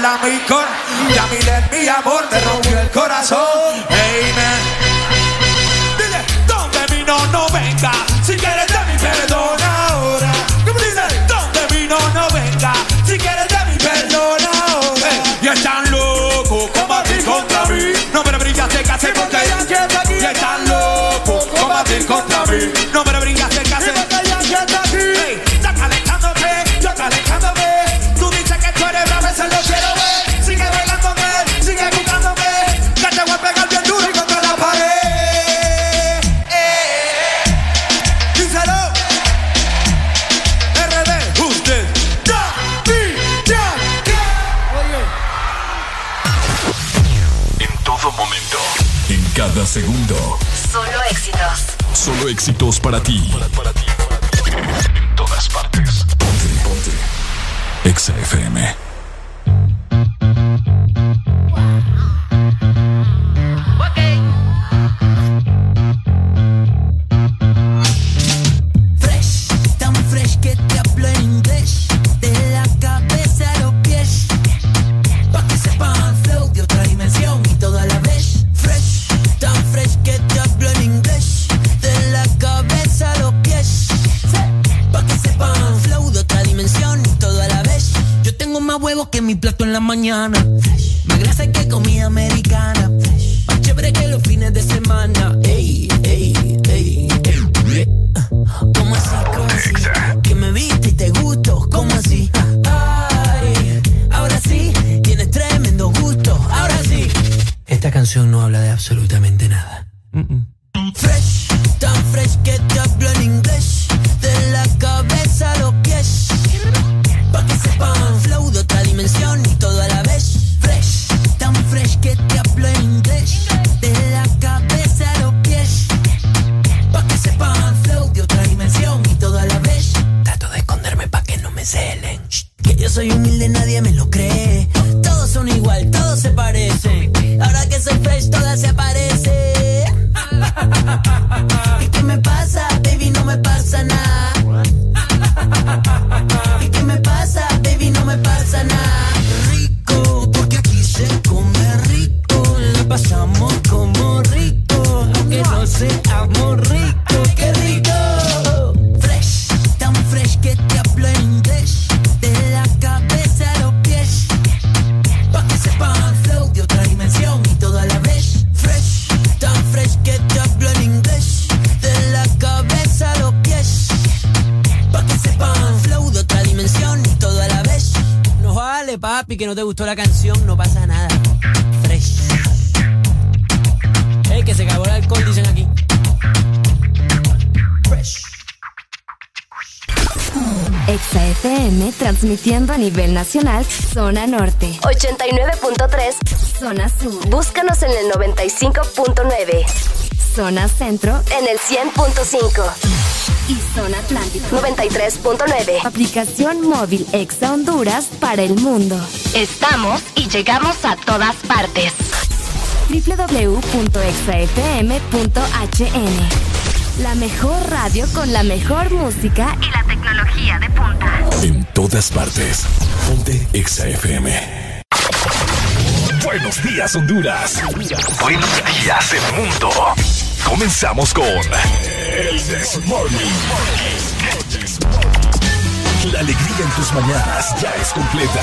a mi cor. Y a mi mi amor me rompió el corazón. Hey, man. Dile, donde vino no venga. Si quieres de mi perdón ahora. ¿Cómo dice? Donde vino no venga. Si quieres de mi perdón ahora. y están locos combatir contra mí. No me de casa porque y están locos combatir contra mí. No me brillas Éxitos para ti. Para, ti, En todas partes. Ponte, ponte. Exa FM. En la mañana. Más grasa que comida americana. Más chévere que los fines de semana. Ey, ey, ey, ey. ¿Cómo así? ¿Cómo así? Que me viste y te gusto. ¿Cómo así? Ay, ahora sí, tienes tremendo gusto. Ahora sí. Esta canción no habla de absolutamente nada. Fresh, gustó la canción, no pasa nada. Fresh. Ey, que se acabó el alcohol, dicen aquí. Fresh. Exa FM transmitiendo a nivel nacional, zona norte. 89.3, zona sur. Búscanos en el 95.9. Zona centro en el 100.5. Y zona atlántica 93.9. Aplicación móvil Exa Honduras para el mundo. Estamos y llegamos a todas partes. www.exafm.hn La mejor radio con la mejor música y la tecnología de punta. En todas partes. Ponte Exa FM. Buenos días, Honduras. Buenos días, el mundo. Comenzamos con El Desmorning. La alegría en tus mañanas ya es completa.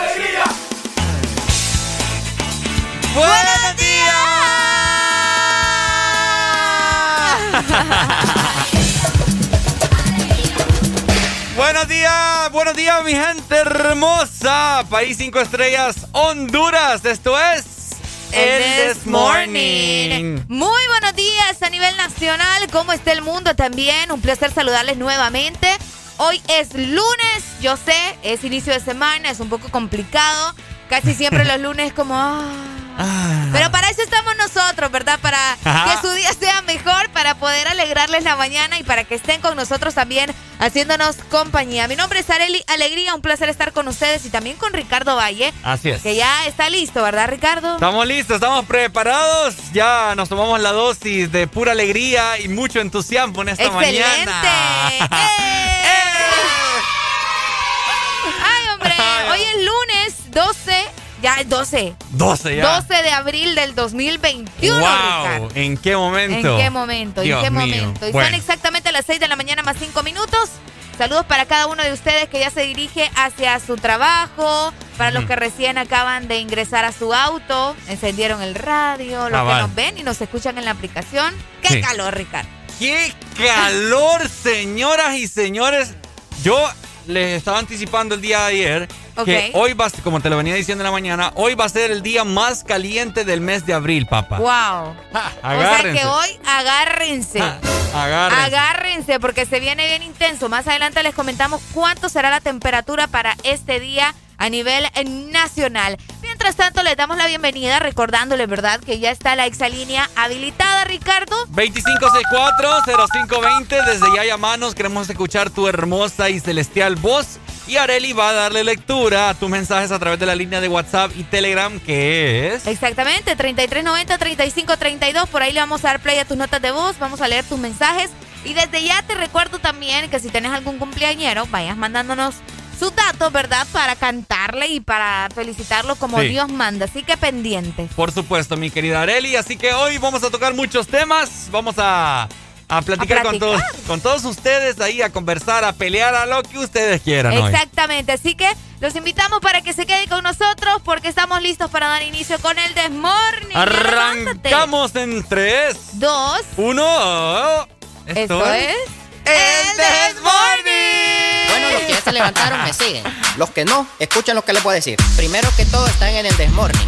¡Buenos días! buenos días, buenos días, mi gente hermosa. País 5 estrellas, Honduras. Esto es. El This Morning. Muy buenos días a nivel nacional. ¿Cómo está el mundo también? Un placer saludarles nuevamente. Hoy es lunes, yo sé, es inicio de semana, es un poco complicado. Casi siempre los lunes como... Ah. Pero para eso estamos nosotros, ¿verdad? Para que su día sea mejor, para poder alegrarles la mañana y para que estén con nosotros también haciéndonos compañía. Mi nombre es Areli Alegría, un placer estar con ustedes y también con Ricardo Valle. Así es. Que ya está listo, ¿verdad, Ricardo? Estamos listos, estamos preparados. Ya nos tomamos la dosis de pura alegría y mucho entusiasmo en esta ¡Excelente! mañana. ¡Eh! ¡Ay, hombre! Hoy es lunes 12 ya es 12. 12 ya. 12 de abril del 2021. Wow. ¿En qué momento? ¿En qué momento? ¿En qué momento? Y son exactamente las 6 de la mañana más 5 minutos. Saludos para cada uno de ustedes que ya se dirige hacia su trabajo, para los que recién acaban de ingresar a su auto, encendieron el radio, los que nos ven y nos escuchan en la aplicación. ¡Qué calor, Ricardo! ¡Qué calor, señoras y señores! Yo les estaba anticipando el día de ayer que hoy va, como te lo venía diciendo en la mañana, hoy va a ser el día más caliente del mes de abril, papá. Wow. o sea que hoy agárrense. agárrense. Agárrense porque se viene bien intenso. Más adelante les comentamos cuánto será la temperatura para este día a nivel nacional. Mientras tanto, les damos la bienvenida recordándoles, ¿verdad? Que ya está la exalínea habilitada, Ricardo. 2564-0520. Desde ya llamanos, queremos escuchar tu hermosa y celestial voz. Y Areli va a darle lectura a tus mensajes a través de la línea de WhatsApp y Telegram, que es... Exactamente, 3390-3532. Por ahí le vamos a dar play a tus notas de voz, vamos a leer tus mensajes. Y desde ya te recuerdo también que si tienes algún cumpleañero, vayas mandándonos sus datos, ¿verdad? Para cantarle y para felicitarlo como Dios manda. Así que pendiente. Por supuesto, mi querida Areli. Así que hoy vamos a tocar muchos temas. Vamos a, a, platicar, Con, todos, con todos ustedes ahí, a conversar, a pelear, a lo que ustedes quieran. Exactamente. Así que los invitamos para que se queden con nosotros porque estamos listos para dar inicio con el Desmorning. Arrancamos en 3, 2, 1. Esto, es... ¡El Desmorning! Bueno, los que ya se levantaron me siguen. Los que no, escuchen lo que les a decir. Primero que todo están en el Desmorning.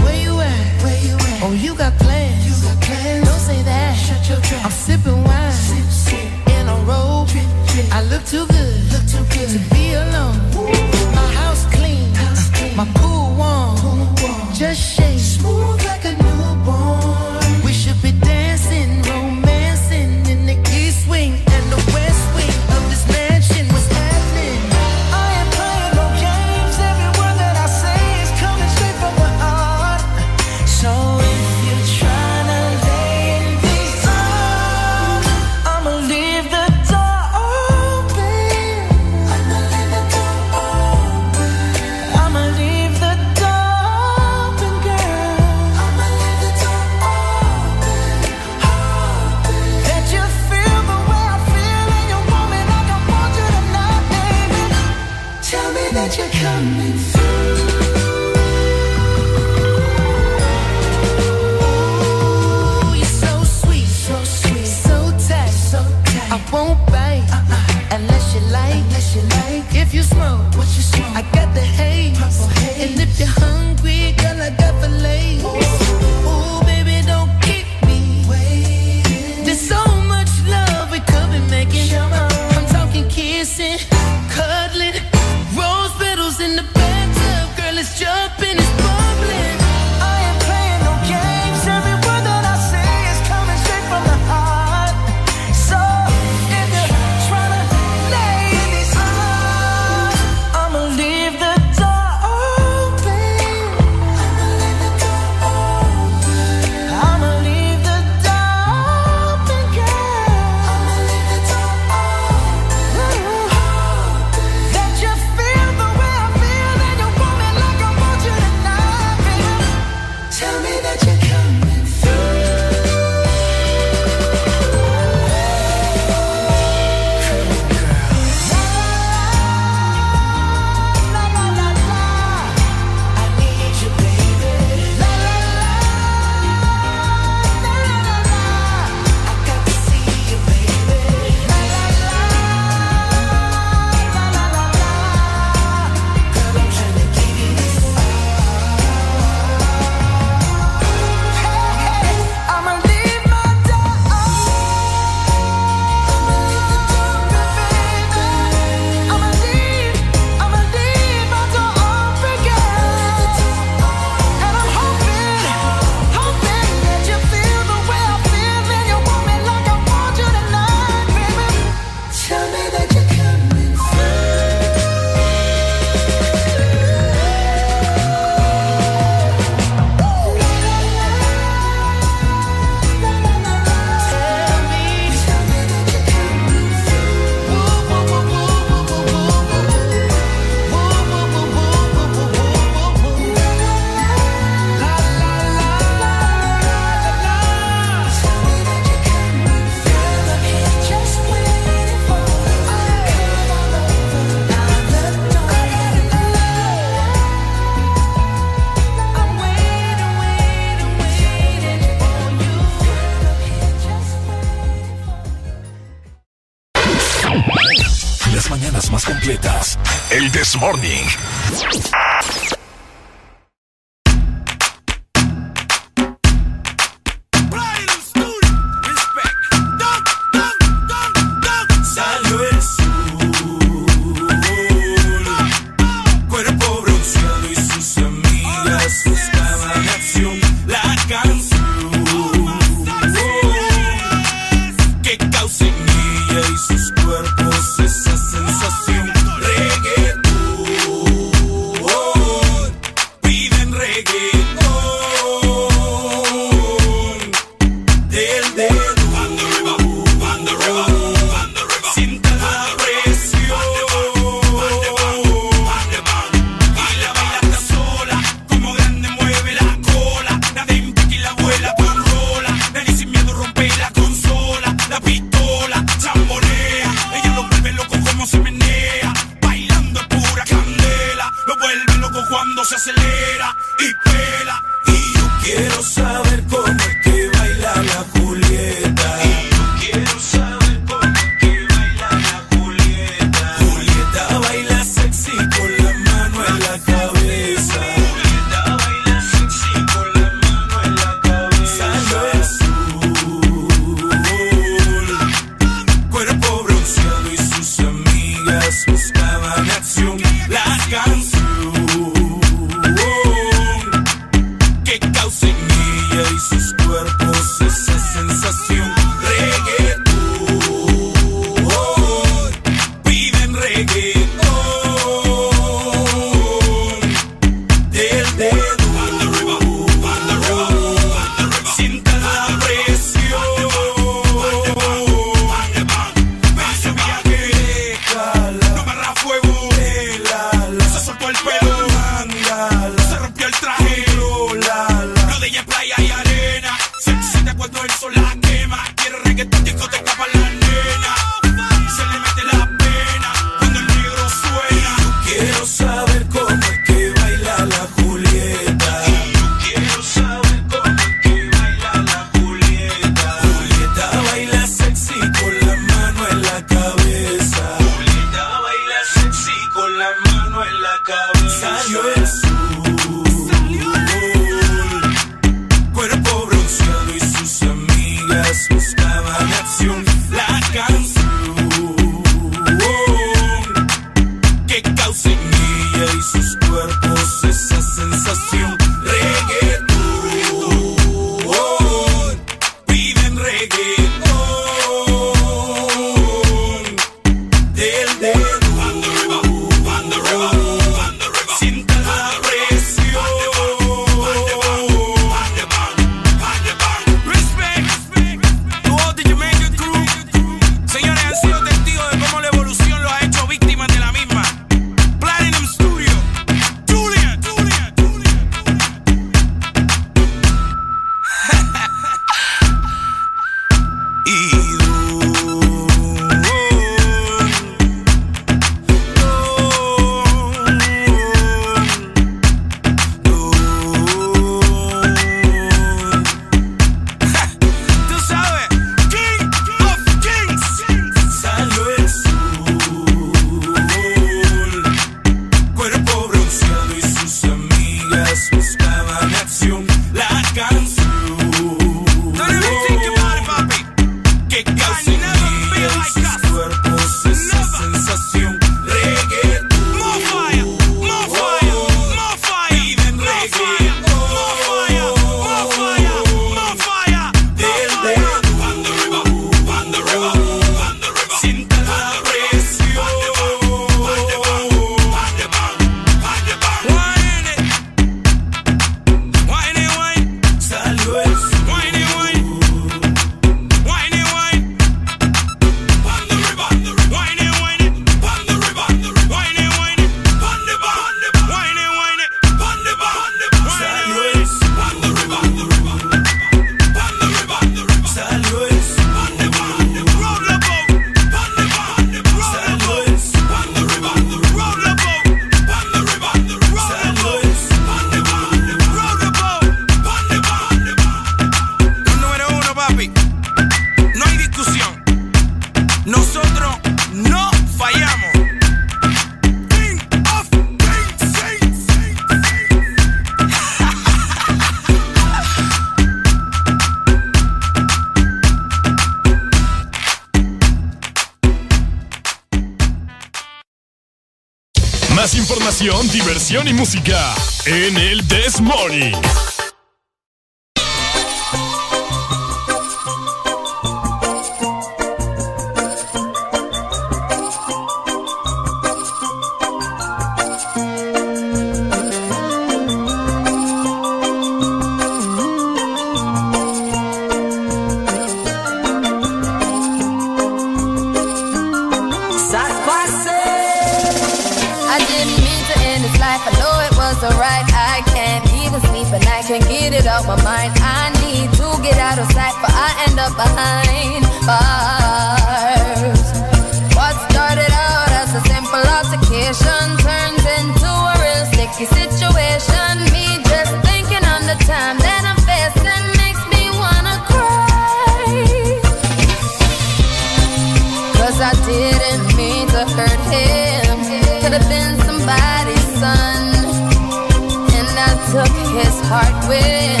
took his heart when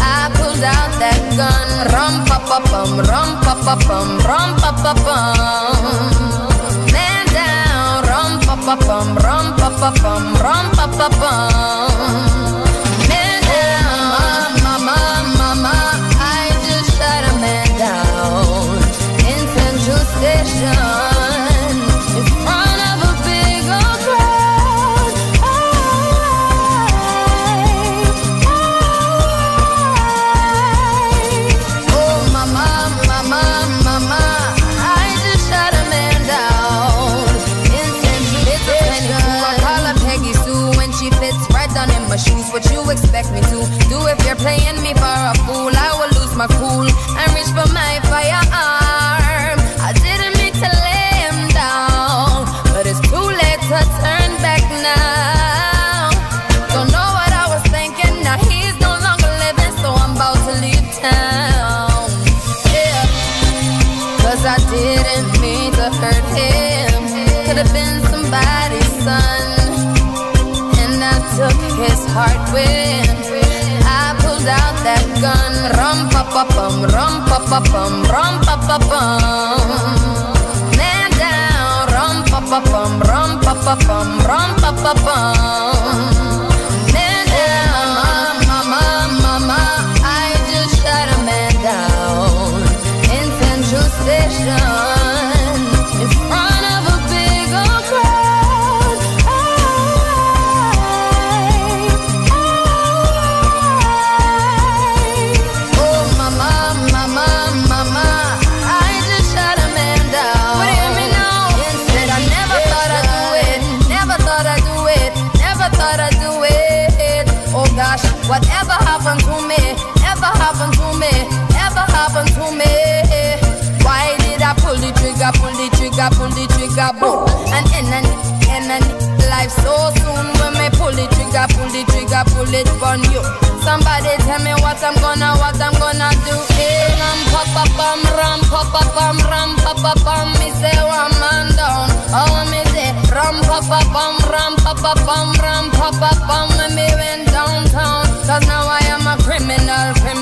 I pulled out that gun, rum pa pa bum, rum pa pa bum, rum pa pa bum. Man down, rum pa pa bum, rum pa pa bum, rum pa pa bum. heart when I pulled out that gun. Rum pa pa bum, rum pa pa bum, rum pa pa bum. Man down, rum pa pa bum, rum pa pa bum, rum pa pa bum. boom, and enemy, enemy, life so soon. When me pull the trigger, pull the trigger, pull it on you. Somebody tell me what I'm gonna, what I'm gonna do. Hey, ram pa pa ram pa pa ram pa pa. Me say one man down, oh me say ram pa pa ram pa pa ram pa pa. When me went downtown, cause now I am a criminal, criminal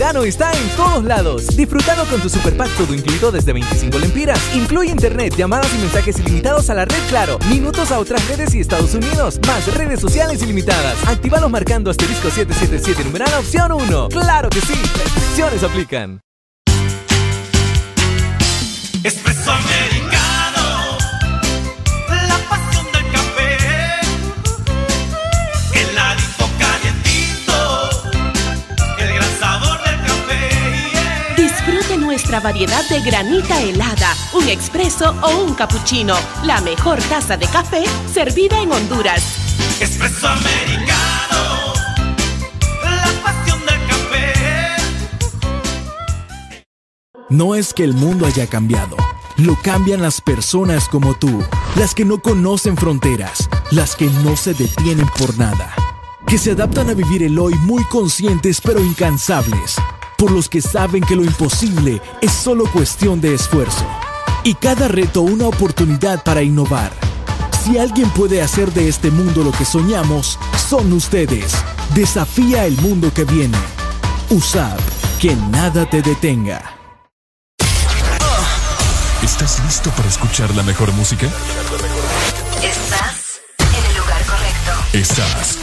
verano está en todos lados. Disfrutando con tu super pack todo incluido desde 25 lempiras. Incluye internet, llamadas y mensajes ilimitados a la red Claro, minutos a otras redes y Estados Unidos, más redes sociales ilimitadas. Actívalos marcando asterisco 777 numeral opción 1. ¡Claro que sí! Restricciones aplican. Nuestra variedad de granita helada, un expreso o un cappuccino. La mejor taza de café servida en Honduras. Espresso americano, la pasión del café. No es que el mundo haya cambiado, lo cambian las personas como tú, las que no conocen fronteras, las que no se detienen por nada, que se adaptan a vivir el hoy muy conscientes pero incansables, por los que saben que lo imposible es solo cuestión de esfuerzo, y cada reto una oportunidad para innovar. Si alguien puede hacer de este mundo lo que soñamos, son ustedes. Desafía el mundo que viene. USAP, que nada te detenga. ¿Estás listo para escuchar la mejor música? Estás en el lugar correcto. Estás.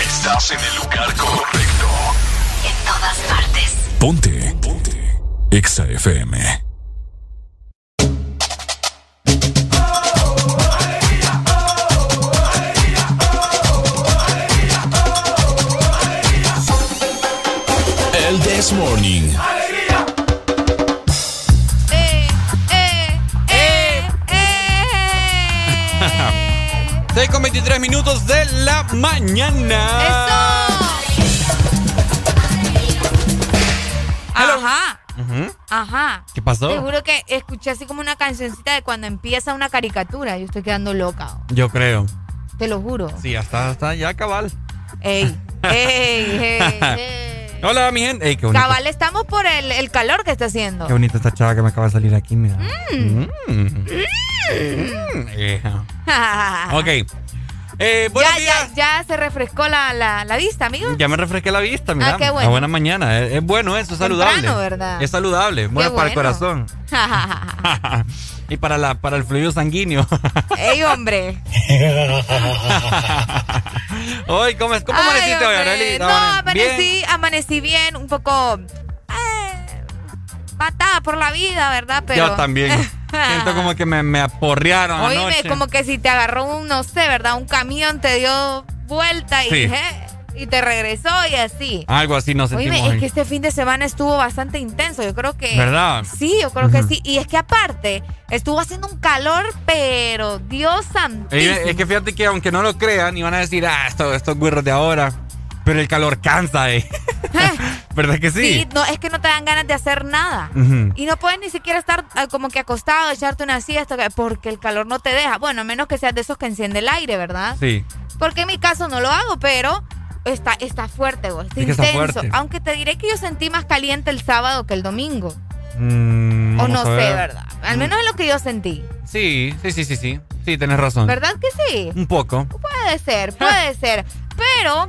Estás en el lugar correcto. Todas partes. Ponte. Ponte. Exa FM. El This Morning. Eh, eh, eh. 6 con 23 minutos de la mañana. Ajá. Ujú. Ajá. ¿Qué pasó? Te juro que escuché así como una cancioncita de cuando empieza una caricatura. Yo estoy quedando loca. Yo creo. Te lo juro. Sí, hasta, hasta ya cabal. Ey, ey, ey, ey. Hola, mi gente. Ey, qué bonito. Cabal, estamos por el, el calor que está haciendo. Qué bonita esta chava que me acaba de salir aquí, mira. Mm. Mm. Mm, hija. Ok. Eh, ya, días. ya, ya se refrescó la, la, la vista, amigo. Ya me refresqué la vista, mira. Ah, qué bueno. A buena mañana. Es, es bueno eso, es saludable. Temprano, ¿verdad? Es saludable, bueno para el corazón. y para la para el fluido sanguíneo. ¡Ey, hombre! Hoy, ¿cómo, es? ¿cómo Ay, amaneciste hoy. Arely? No, amanecí, amanecí bien, un poco matada por la vida, ¿verdad? Pero Yo también. Siento como que me, me aporrearon Oíme, anoche. como que si te agarró un, no sé, ¿verdad? Un camión te dio vuelta y, Sí. eh, y te regresó y así. Algo así nos sentimos. Oíme, es que este fin de semana estuvo bastante intenso. Yo creo que. ¿Verdad? Sí, yo creo que sí. Y es que aparte, estuvo haciendo un calor, pero Dios santísimo. Eh, Es que fíjate que aunque no lo crean, iban a decir, ah, estos, estos güirros de ahora. Pero el calor cansa, eh. ¿Verdad que sí? Sí, no, es que no te dan ganas de hacer nada. Y no puedes ni siquiera estar ah, como que acostado, echarte una siesta, que- porque el calor no te deja. Bueno, a menos que seas de esos que enciende el aire, ¿verdad? Sí. Porque en mi caso no lo hago, pero está, está fuerte, güey. Está intenso. fuerte. Aunque te diré que yo sentí más caliente el sábado que el domingo. Mm, o no sé, ver. ¿verdad? Al menos es lo que yo sentí. Sí, sí, sí, sí, sí. Sí, tienes razón. ¿Verdad que sí? Un poco. Puede ser, puede ser. Pero,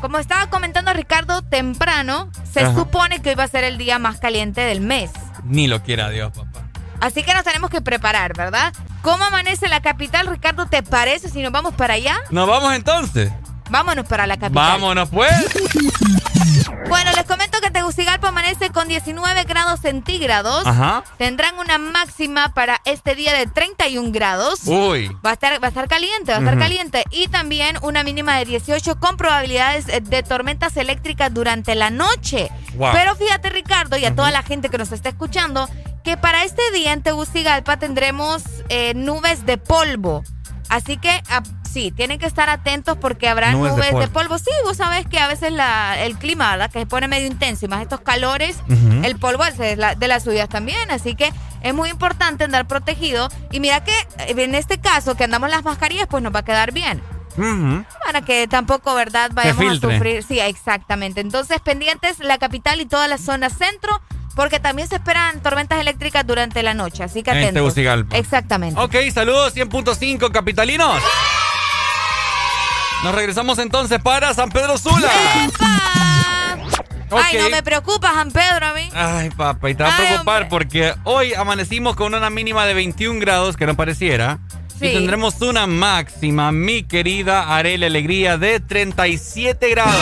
como estaba comentando Ricardo temprano, se Ajá. supone que hoy va a ser el día más caliente del mes. Ni lo quiera Dios, papá. Así que nos tenemos que preparar, ¿verdad? ¿Cómo amanece la capital, Ricardo? ¿Te parece si nos vamos para allá? ¿Nos vamos entonces? Vámonos para la capital. Vámonos, pues. Bueno, les comento que Tegucigalpa amanece con 19 grados centígrados. Ajá. Tendrán una máxima para este día de 31 grados. Uy. Va a estar, va a estar caliente, va a estar caliente. Y también una mínima de 18 con probabilidades de tormentas eléctricas durante la noche. Wow. Pero fíjate, Ricardo, y a toda la gente que nos está escuchando, que para este día en Tegucigalpa tendremos eh, nubes de polvo. Así que ah, Sí, tienen que estar atentos porque habrá nubes, de, polvo. Sí, vos sabés que a veces la, el clima, ¿verdad? Que se pone medio intenso y más estos calores, el polvo es de, de las suyas también. Así que es muy importante andar protegido. Y mira que eh, en este caso, que andamos las mascarillas, pues nos va a quedar bien. Para que tampoco, ¿verdad? Vayamos a sufrir. Sí, exactamente. Entonces, pendientes la capital y toda la zona centro, porque también se esperan tormentas eléctricas durante la noche. Así que atentos. Exactamente. Ok, saludos 100.5 capitalinos. Nos regresamos entonces para San Pedro Sula. Ay, no me preocupa, San Pedro, a mí. Ay, papá, y te va a preocupar porque hoy amanecimos con una mínima de 21 grados, que no pareciera. Y tendremos una máxima, mi querida Arela Alegría, de 37 grados.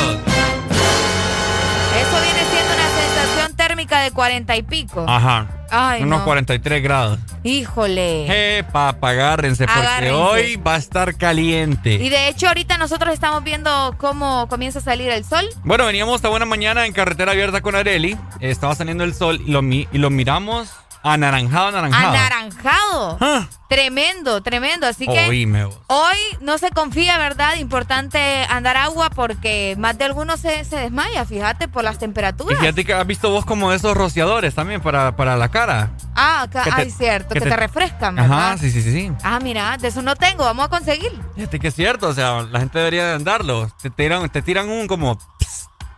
Eso viene siendo una sensación térmica de 40 y pico. Ajá. Ay, unos 43 grados. Híjole. Eh, papá, agárrense, porque hoy va a estar caliente. Y de hecho, ahorita nosotros estamos viendo cómo comienza a salir el sol. Bueno, veníamos esta buena mañana en carretera abierta con Areli. Estaba saliendo el sol y lo, y lo miramos Anaranjado, anaranjado. Anaranjado. Ah. Tremendo, tremendo. Así que hoy no se confía, ¿verdad? Importante andar agua porque más de algunos se, desmaya, fíjate, por las temperaturas. Y fíjate que has visto vos como esos rociadores también para, para la cara. Ah, acá, ay, cierto, que, te, refrescan, ¿verdad? Ajá, sí, sí, sí, Ah, mira, de eso no tengo, vamos a conseguir. Fíjate que es cierto, o sea, la gente debería andarlo. Te tiran, te tiran un como...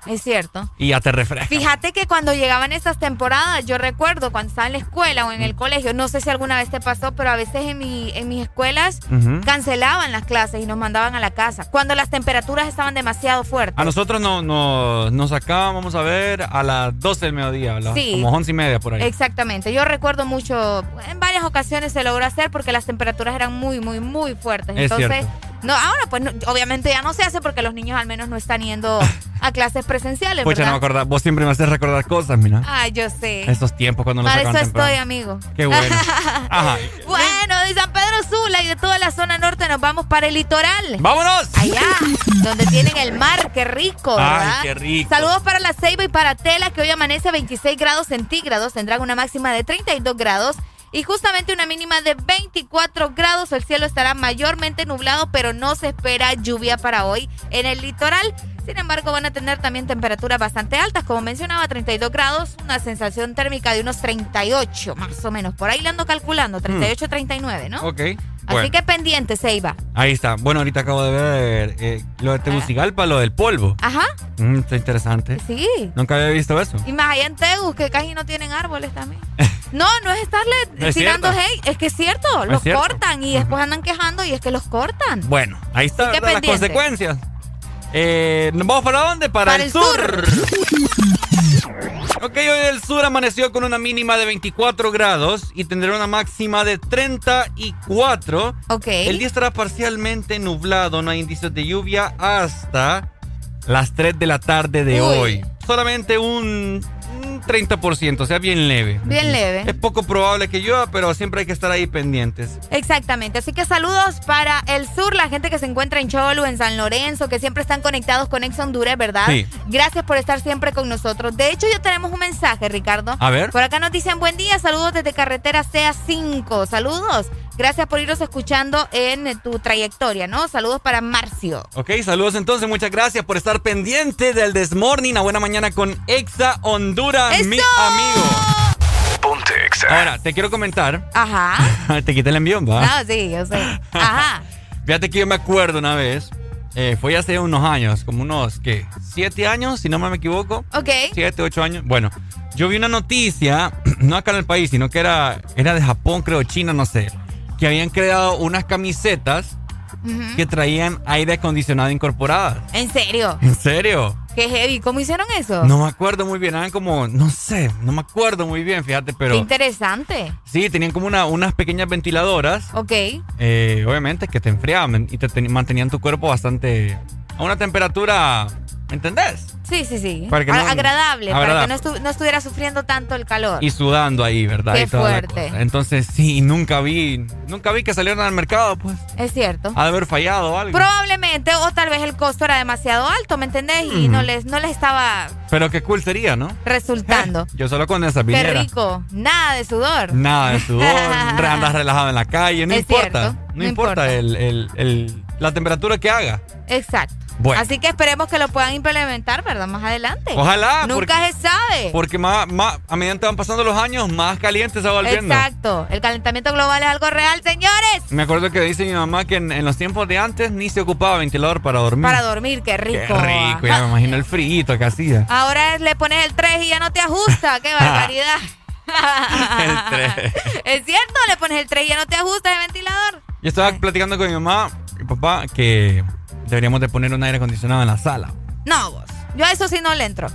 Es cierto. Y ya te refresca. Fíjate que cuando llegaban esas temporadas, yo recuerdo cuando estaba en la escuela o en el colegio, no sé si alguna vez te pasó, pero a veces en, mi, en mis escuelas cancelaban las clases y nos mandaban a la casa cuando las temperaturas estaban demasiado fuertes. A nosotros no, no, nos sacaban, vamos a ver, a las 12 del mediodía, como 11 y media por ahí. Exactamente. Yo recuerdo mucho, en varias ocasiones se logró hacer porque las temperaturas eran muy, muy, muy fuertes. Entonces, no, ahora pues obviamente ya no se hace porque los niños al menos no están yendo a clases presenciales. Pucha, no me acordaba. Vos siempre me haces recordar cosas, mira. Ay, yo sé. Esos tiempos cuando nos Para eso estoy, amigo. Qué bueno. Ajá. bueno, de San Pedro Sula y de toda la zona norte nos vamos para el litoral. ¡Vámonos! Allá, donde tienen el mar. Qué rico, ¿verdad? Ay, qué rico. Saludos para la Ceiba y para Tela, que hoy amanece a 26 grados centígrados. Tendrán una máxima de 32 grados y justamente una mínima de 24 grados. El cielo estará mayormente nublado, pero no se espera lluvia para hoy en el litoral. Sin embargo, van a tener también temperaturas bastante altas, como mencionaba, 32 grados, una sensación térmica de unos 38, más o menos. Por ahí le ando calculando, 38, 39, ¿no? Ok. Así que pendiente, Seiba. Ahí está. Bueno, ahorita acabo de ver eh, lo de Tegucigalpa, lo del polvo. Ajá. Mm, está interesante. Sí. Nunca había visto eso. Y más allá en Tegus, que casi no tienen árboles también. no, no es estarle tirando hate, es que es cierto, los cortan y después andan quejando y es que los cortan. Bueno, ahí están las consecuencias. Eh, ¿Nos vamos para dónde? Para, el, sur. Ok, hoy el sur amaneció con una mínima de 24 grados y tendrá una máxima de 34. Ok. El día estará parcialmente nublado, no hay indicios de lluvia hasta las 3 de la tarde de hoy. Solamente un 30%, o sea, bien leve. Bien leve. Es poco probable que llueva, pero siempre hay que estar ahí pendientes. Exactamente. Así que saludos para el sur, la gente que se encuentra en Cholo, en San Lorenzo, que siempre están conectados con Ex Honduras, ¿verdad? Sí. Gracias por estar siempre con nosotros. De hecho, ya tenemos un mensaje, Ricardo. A ver. Por acá nos dicen buen día, saludos desde carretera CA5. Saludos. Gracias por irnos escuchando en tu trayectoria, ¿no? Saludos para Marcio. Ok, saludos entonces. Muchas gracias por estar pendiente del Desmorning. A buena mañana con Exa Honduras, mi amigo. Ponte Exa. Ahora, te quiero comentar. Ajá. te quité el envión, ¿va? No, sí, yo sé. Ajá. Fíjate que yo me acuerdo una vez. Eh, fue hace unos años, como unos, ¿qué? ¿Siete años, si no me equivoco? Ok. Siete, ocho años. Bueno, yo vi una noticia, no acá en el país, sino que era, era de Japón, creo, China, no sé que habían creado unas camisetas que traían aire acondicionado incorporado. ¿En serio? ¿En serio? Qué heavy. ¿Cómo hicieron eso? No me acuerdo muy bien. Eran como, no sé, no me acuerdo muy bien, fíjate, pero. Qué interesante. Sí, tenían como una, unas pequeñas ventiladoras. Ok. Eh, obviamente que te enfriaban y te mantenían tu cuerpo bastante. a una temperatura ¿Me entendés? Sí, sí, sí. agradable, para que no, estuviera sufriendo tanto el calor. Y sudando ahí, ¿verdad? Qué fuerte. Entonces, sí, nunca vi, nunca vi que salieron al mercado, pues. Es cierto. Ha de haber fallado algo. Probablemente, o tal vez el costo era demasiado alto, ¿me entendés? Y no, les, no les estaba... Pero qué cool sería, ¿no? Resultando. Yo solo con esa viniera. Qué rico. Nada de sudor. Nada de sudor. andas relajado en la calle, no importa. no, importa, El, el la temperatura que haga. Exacto. Así que esperemos que lo puedan implementar, ¿verdad? Más adelante. Ojalá. Nunca se sabe. Porque más, a medida que van pasando los años, más caliente se va volviendo. Exacto. El calentamiento global es algo real, señores. Me acuerdo que dice mi mamá que en, los tiempos de antes ni se ocupaba ventilador para dormir. Para dormir, qué rico. Qué rico, ya me imagino el frío que hacía. Ahora le pones el 3 y ya no te ajusta. ¡Qué barbaridad! el 3. ¿Es cierto? Le pones el 3 y ya no te ajusta el ventilador. Yo estaba platicando con mi mamá y papá que Deberíamos de poner un aire acondicionado en la sala. No, vos. Yo a eso sí no le entro.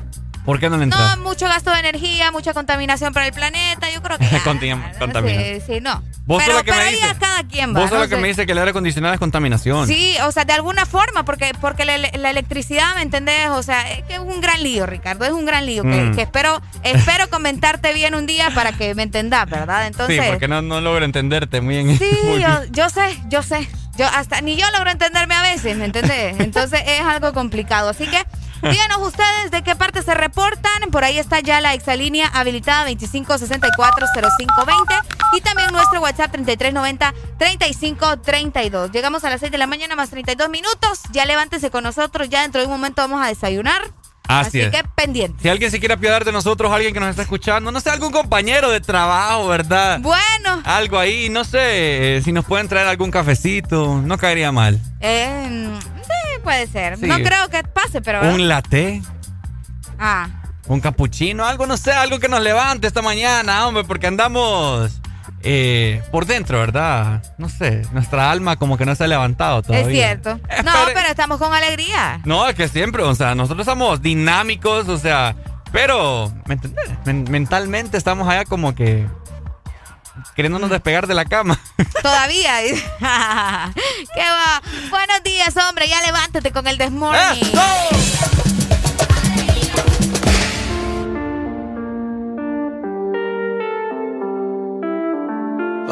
¿Por qué no le entras? No, mucho gasto de energía, mucha contaminación para el planeta. Yo creo que. contaminación. Sí, sí, no. ¿Vos pero, que me dice, cada quien va. Vos sos la que me dice que el aire acondicionado es contaminación. Sí, o sea, de alguna forma, porque, porque la, electricidad, ¿me entendés? O sea, es que es un gran lío, Ricardo. Es un gran lío. Que, mm. espero, espero comentarte bien un día para que me entendás, ¿verdad? Entonces. Sí, porque no, no logro entenderte muy bien. Sí, yo, yo sé, yo sé. Yo hasta ni yo logro entenderme a veces, ¿me entendés? Entonces es algo complicado. Así que díganos ustedes de qué parte se reportan. Por ahí está ya la exalínea habilitada 25640520 y también nuestro WhatsApp 3390-3532. Llegamos a las 6 de la mañana más 32 minutos. Ya levántese con nosotros. Ya dentro de un momento vamos a desayunar. Así, que pendiente. Si alguien se quiere apiadar de nosotros, alguien que nos está escuchando, no sé, algún compañero de trabajo, ¿verdad? Bueno. Algo ahí, no sé, eh, si nos pueden traer algún cafecito, no caería mal. Eh, sí, puede ser. No creo que pase, pero... Un latte. Ah. Un capuchino, algo, no sé, algo que nos levante esta mañana, hombre, porque andamos eh, por dentro, ¿verdad? No sé, nuestra alma como que no se ha levantado todavía. Es cierto. No, pero estamos con alegría. No, es que siempre, o sea, nosotros somos dinámicos, o sea, pero, ¿me entiendes? mentalmente estamos allá como que queriéndonos despegar de la cama. Todavía. ¿Qué va? Buenos días, hombre, ya levántate con el desmorning.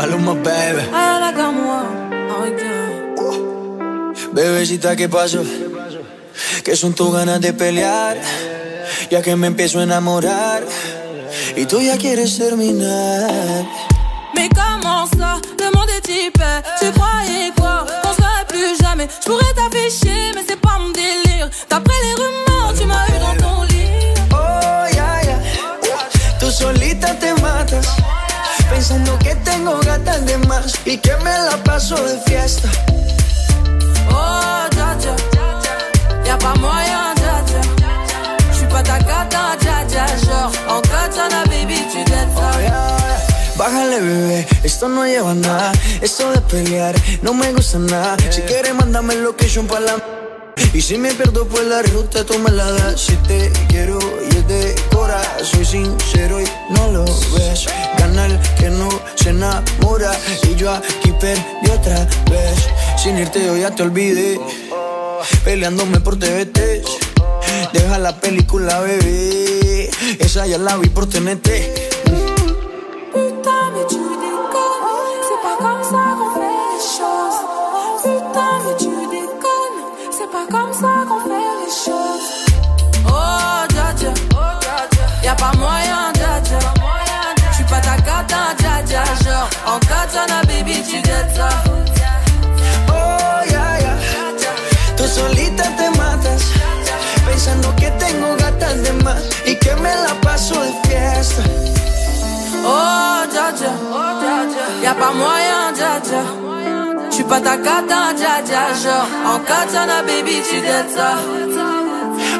Paloma, baby. Habla como Bebecita, ¿qué pasó? Que son tus ganas de pelear. Ya que me empiezo a enamorar. Y tú ya quieres terminar. Mais comment ça, le monde est type Tu croyais quoi? On serait plus jamais Je pourrais t'afficher mais c'est pas mon délire D'après les rumeurs tu m'as eu dans ton lit Oh yeah yeah Tú solita te matas Pensando que tengo gatas de más y que me la paso de fiesta. Oh, ya, ya, y'a pas moyen, ya, ya. J'suis pas ta gata, ya, ya, genre. En katana, baby, tu. Oh, Bájale, bebé, esto no lleva nada. Esto de pelear no me gusta nada. Si quieres, mándame location para la. Y si me pierdo por la ruta, tú me la das. Si te quiero y es soy sincero y no lo ves. Gana que no se enamora. Y yo aquí perdí otra vez. Sin irte yo ya te olvidé. Peleándome por TVT. Deja la película, bebé. Esa ya la vi por TNT. Ça. Oh, yeah. Tú solita te matas. Pensando que tengo gatas de más y que me la paso de fiesta. Oh, dja dja. Y'a pas moyen, dja dja. J'suis pas ta cata, dja dja, genre En baby, tu ça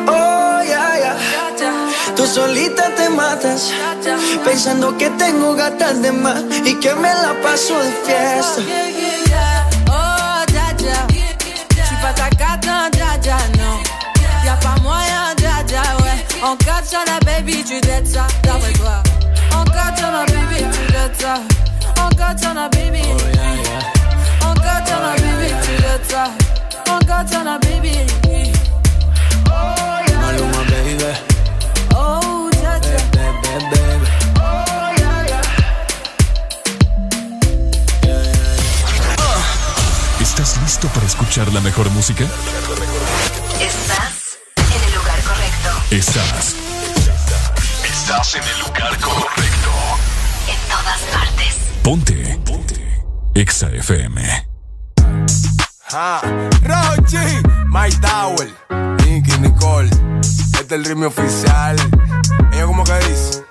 Oh, yeah, yeah Tú solita te matas Pensando que tengo gatas de más Y que me la paso de fiesta. Oh, J'suis pas ta cata, dja dja, non Y'a pas moyen, ouais En katana, baby, tu dettes ça D'après toi En katana, baby, tu dettes ça En katana, baby. Oh. Katana baby, tu baby. ¿Estás listo para escuchar la mejor música? Estás en el lugar correcto. Estás. Estás en el lugar correcto. En todas partes. Ponte. Ponte. Exa FM. Ah, Rochi, My Tower, Nicky, Nicole. Este es el ritmo oficial. Ella como que dice.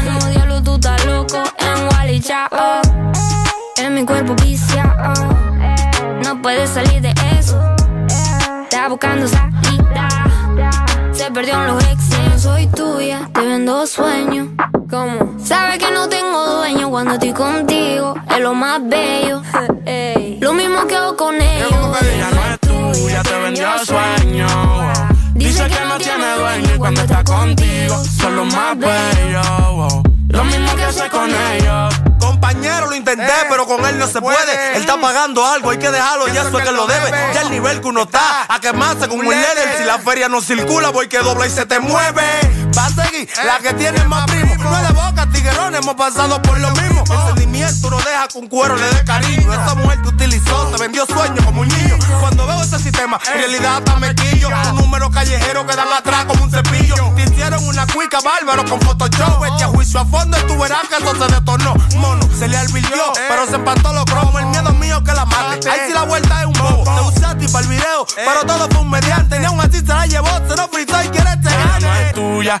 Chao. En mi cuerpo viciado. No puedes salir de eso. Está buscando salida. Se perdió en los exes. Soy tuya, te vendo sueños. ¿Cómo? Sabe que no tengo dueño cuando estoy contigo. Es lo más bello. Lo mismo que hago con ellos. Ella no es tuya, te vendió sueños. Dice que no tiene dueño y cuando está contigo son los más bellos. Lo mismo que hace con ellos. Compañero, lo intenté, eh, pero con él no se puede. Él está pagando algo, hay que dejarlo, ya eso es que lo debe. Ya el nivel que uno está, a quemarse con un líder. Si la feria no circula, voy que dobla y se te mueve. Va a seguir la que tiene más primo. No es de boca, tiguerón, hemos pasado por lo mismo. El sentimiento no deja con cuero le dé cariño. Esa mujer te utilizó, te vendió sueños como un niño. Cuando veo ese sistema, en realidad hasta me quillo. Un número callejero que dan atrás como un cepillo. Te hicieron una cuica bárbaro con Photoshop. Este juicio a fondo y tú verás que eso se detornó. Mono, se le advirtió, pero se empató los cromos. El miedo mío que la mate. Ahí sí la vuelta es un bobo. Te usé a ti para el video, pero todo fue un mediante. Ni aún así se la llevó, se lo fritó y quiere te gane. Es tuya,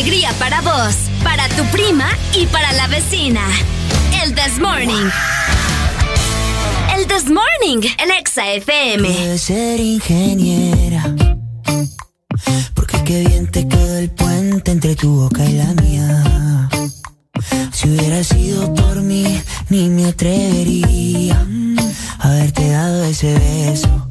Alegría para vos, para tu prima y para la vecina. El This Morning. El This Morning, el Exa FM. Puede ser ingeniera. Porque qué bien te quedó el puente entre tu boca y la mía. Si hubiera sido por mí, ni me atrevería a haberte dado ese beso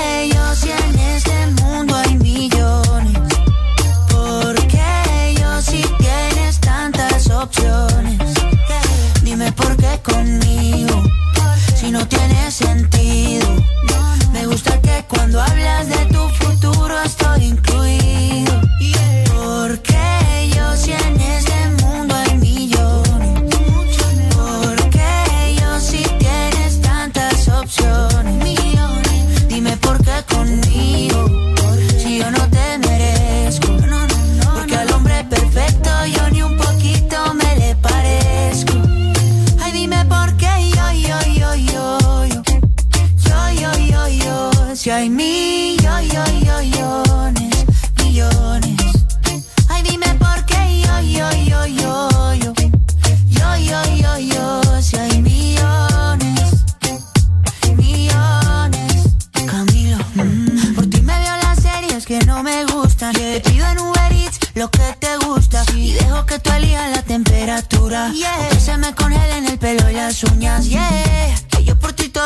conmigo, si no tiene sentido. Me gusta que cuando hablas de tu futuro estoy incluido. Porque yo si en Si hay millones, millones. Ay, dime por qué yo, yo, yo, yo, yo. Yo, yo, yo, si hay millones, millones. Camilo, mm, por ti me veo las series que no me gustan. Yeah. Te pido en Uber Eats lo que te gusta. Y dejo que tú elijas la temperatura. Yeah. Que se me congelen el pelo y las uñas, yeah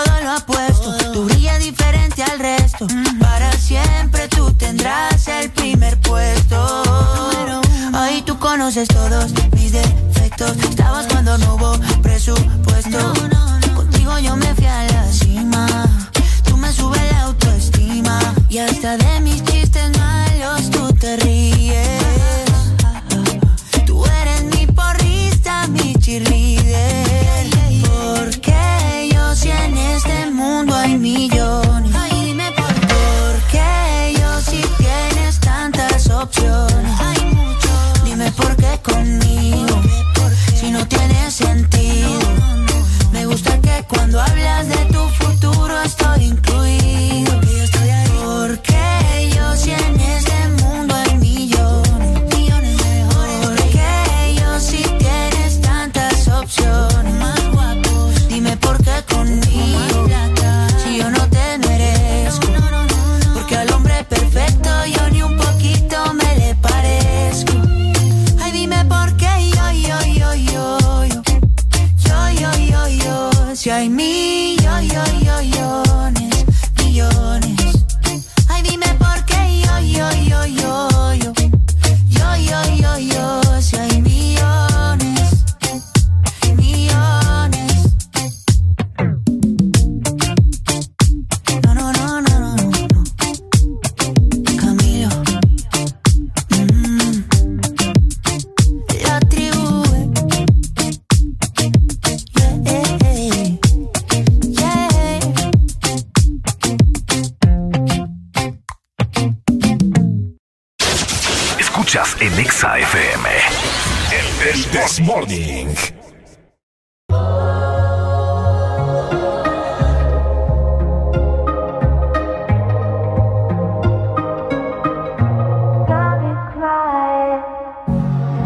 todo lo apuesto. Tú brillas diferente al resto. Para siempre tú tendrás el primer puesto. Ahí tú conoces todos mis defectos. Estabas cuando no hubo presupuesto. Contigo yo me fui a la cima. Tú me subes la autoestima. Y hasta de mis chistes malos tú te mundo hay millones. ¿Por qué yo si tienes tantas opciones? Dime por qué conmigo, si no tiene sentido. Me gusta que cuando hablas de tu futuro estoy incluido. Porque yo si en este mundo hay millones, millones Porque yo si tienes tantas opciones, This Morning.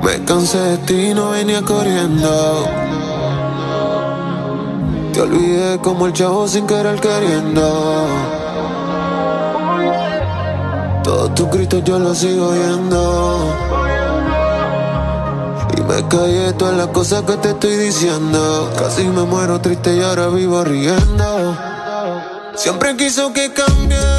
Me cansé de ti, no venía corriendo. Te olvidé como el chavo sin querer queriendo. Todos tus gritos yo los sigo oyendo. Me callé todas las cosas que te estoy diciendo. Casi me muero triste y ahora vivo riendo. Siempre quiso que cambiara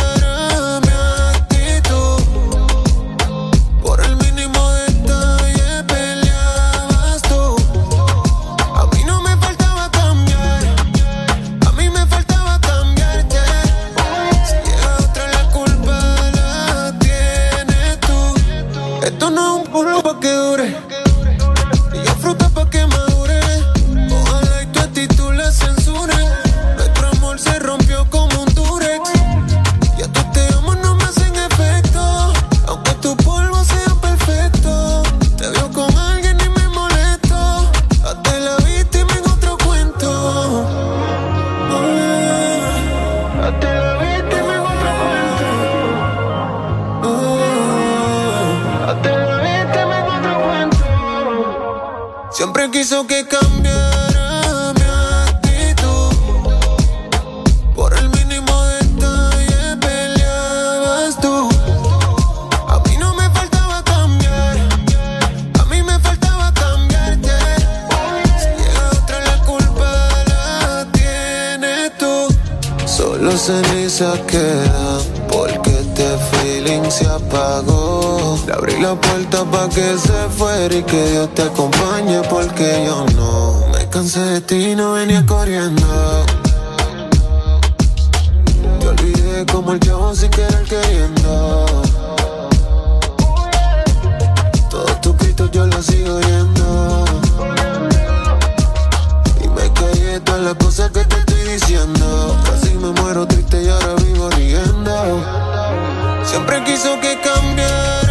que se fuera y que Dios te acompañe porque yo no. Me cansé de ti, no venía corriendo. Te olvidé como el chavo sin querer queriendo. Todos tus gritos yo los sigo oyendo. Y me callé todas las cosas que te estoy diciendo. Casi me muero triste y ahora vivo riendo. Siempre quiso que cambiara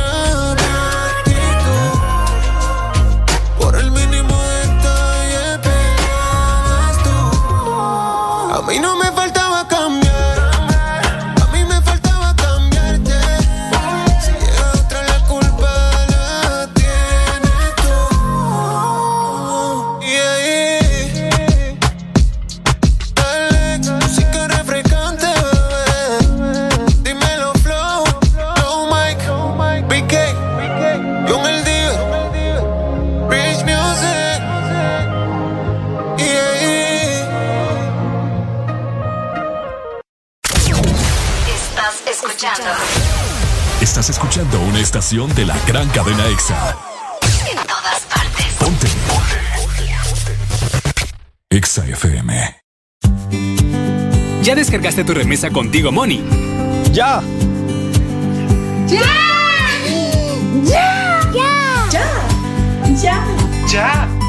estación de la gran cadena EXA. En todas partes. Ponte. EXA FM. ¿Ya descargaste tu remesa contigo, Money? ¡Ya! ¡Ya! ¡Ya! ¡Ya! ¡Ya! ¡Ya!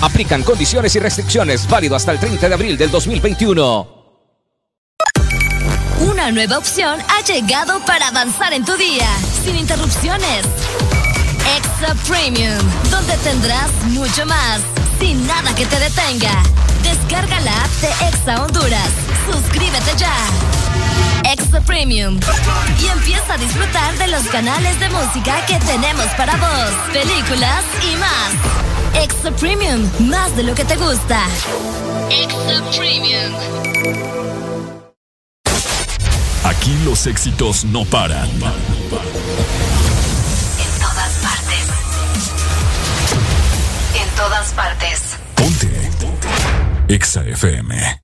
Aplican condiciones y restricciones válido hasta el 30 de abril del 2021. Una nueva opción ha llegado para avanzar en tu día, sin interrupciones. Extra Premium, donde tendrás mucho más, sin nada que te detenga. Descarga la app de Exa Honduras. Suscríbete ya. Extra Premium. Y empieza a disfrutar de los canales de música que tenemos para vos, películas y más. Extra Premium, más de lo que te gusta. Extra Premium. Aquí los éxitos no paran. En todas partes. En todas partes. EXA FM.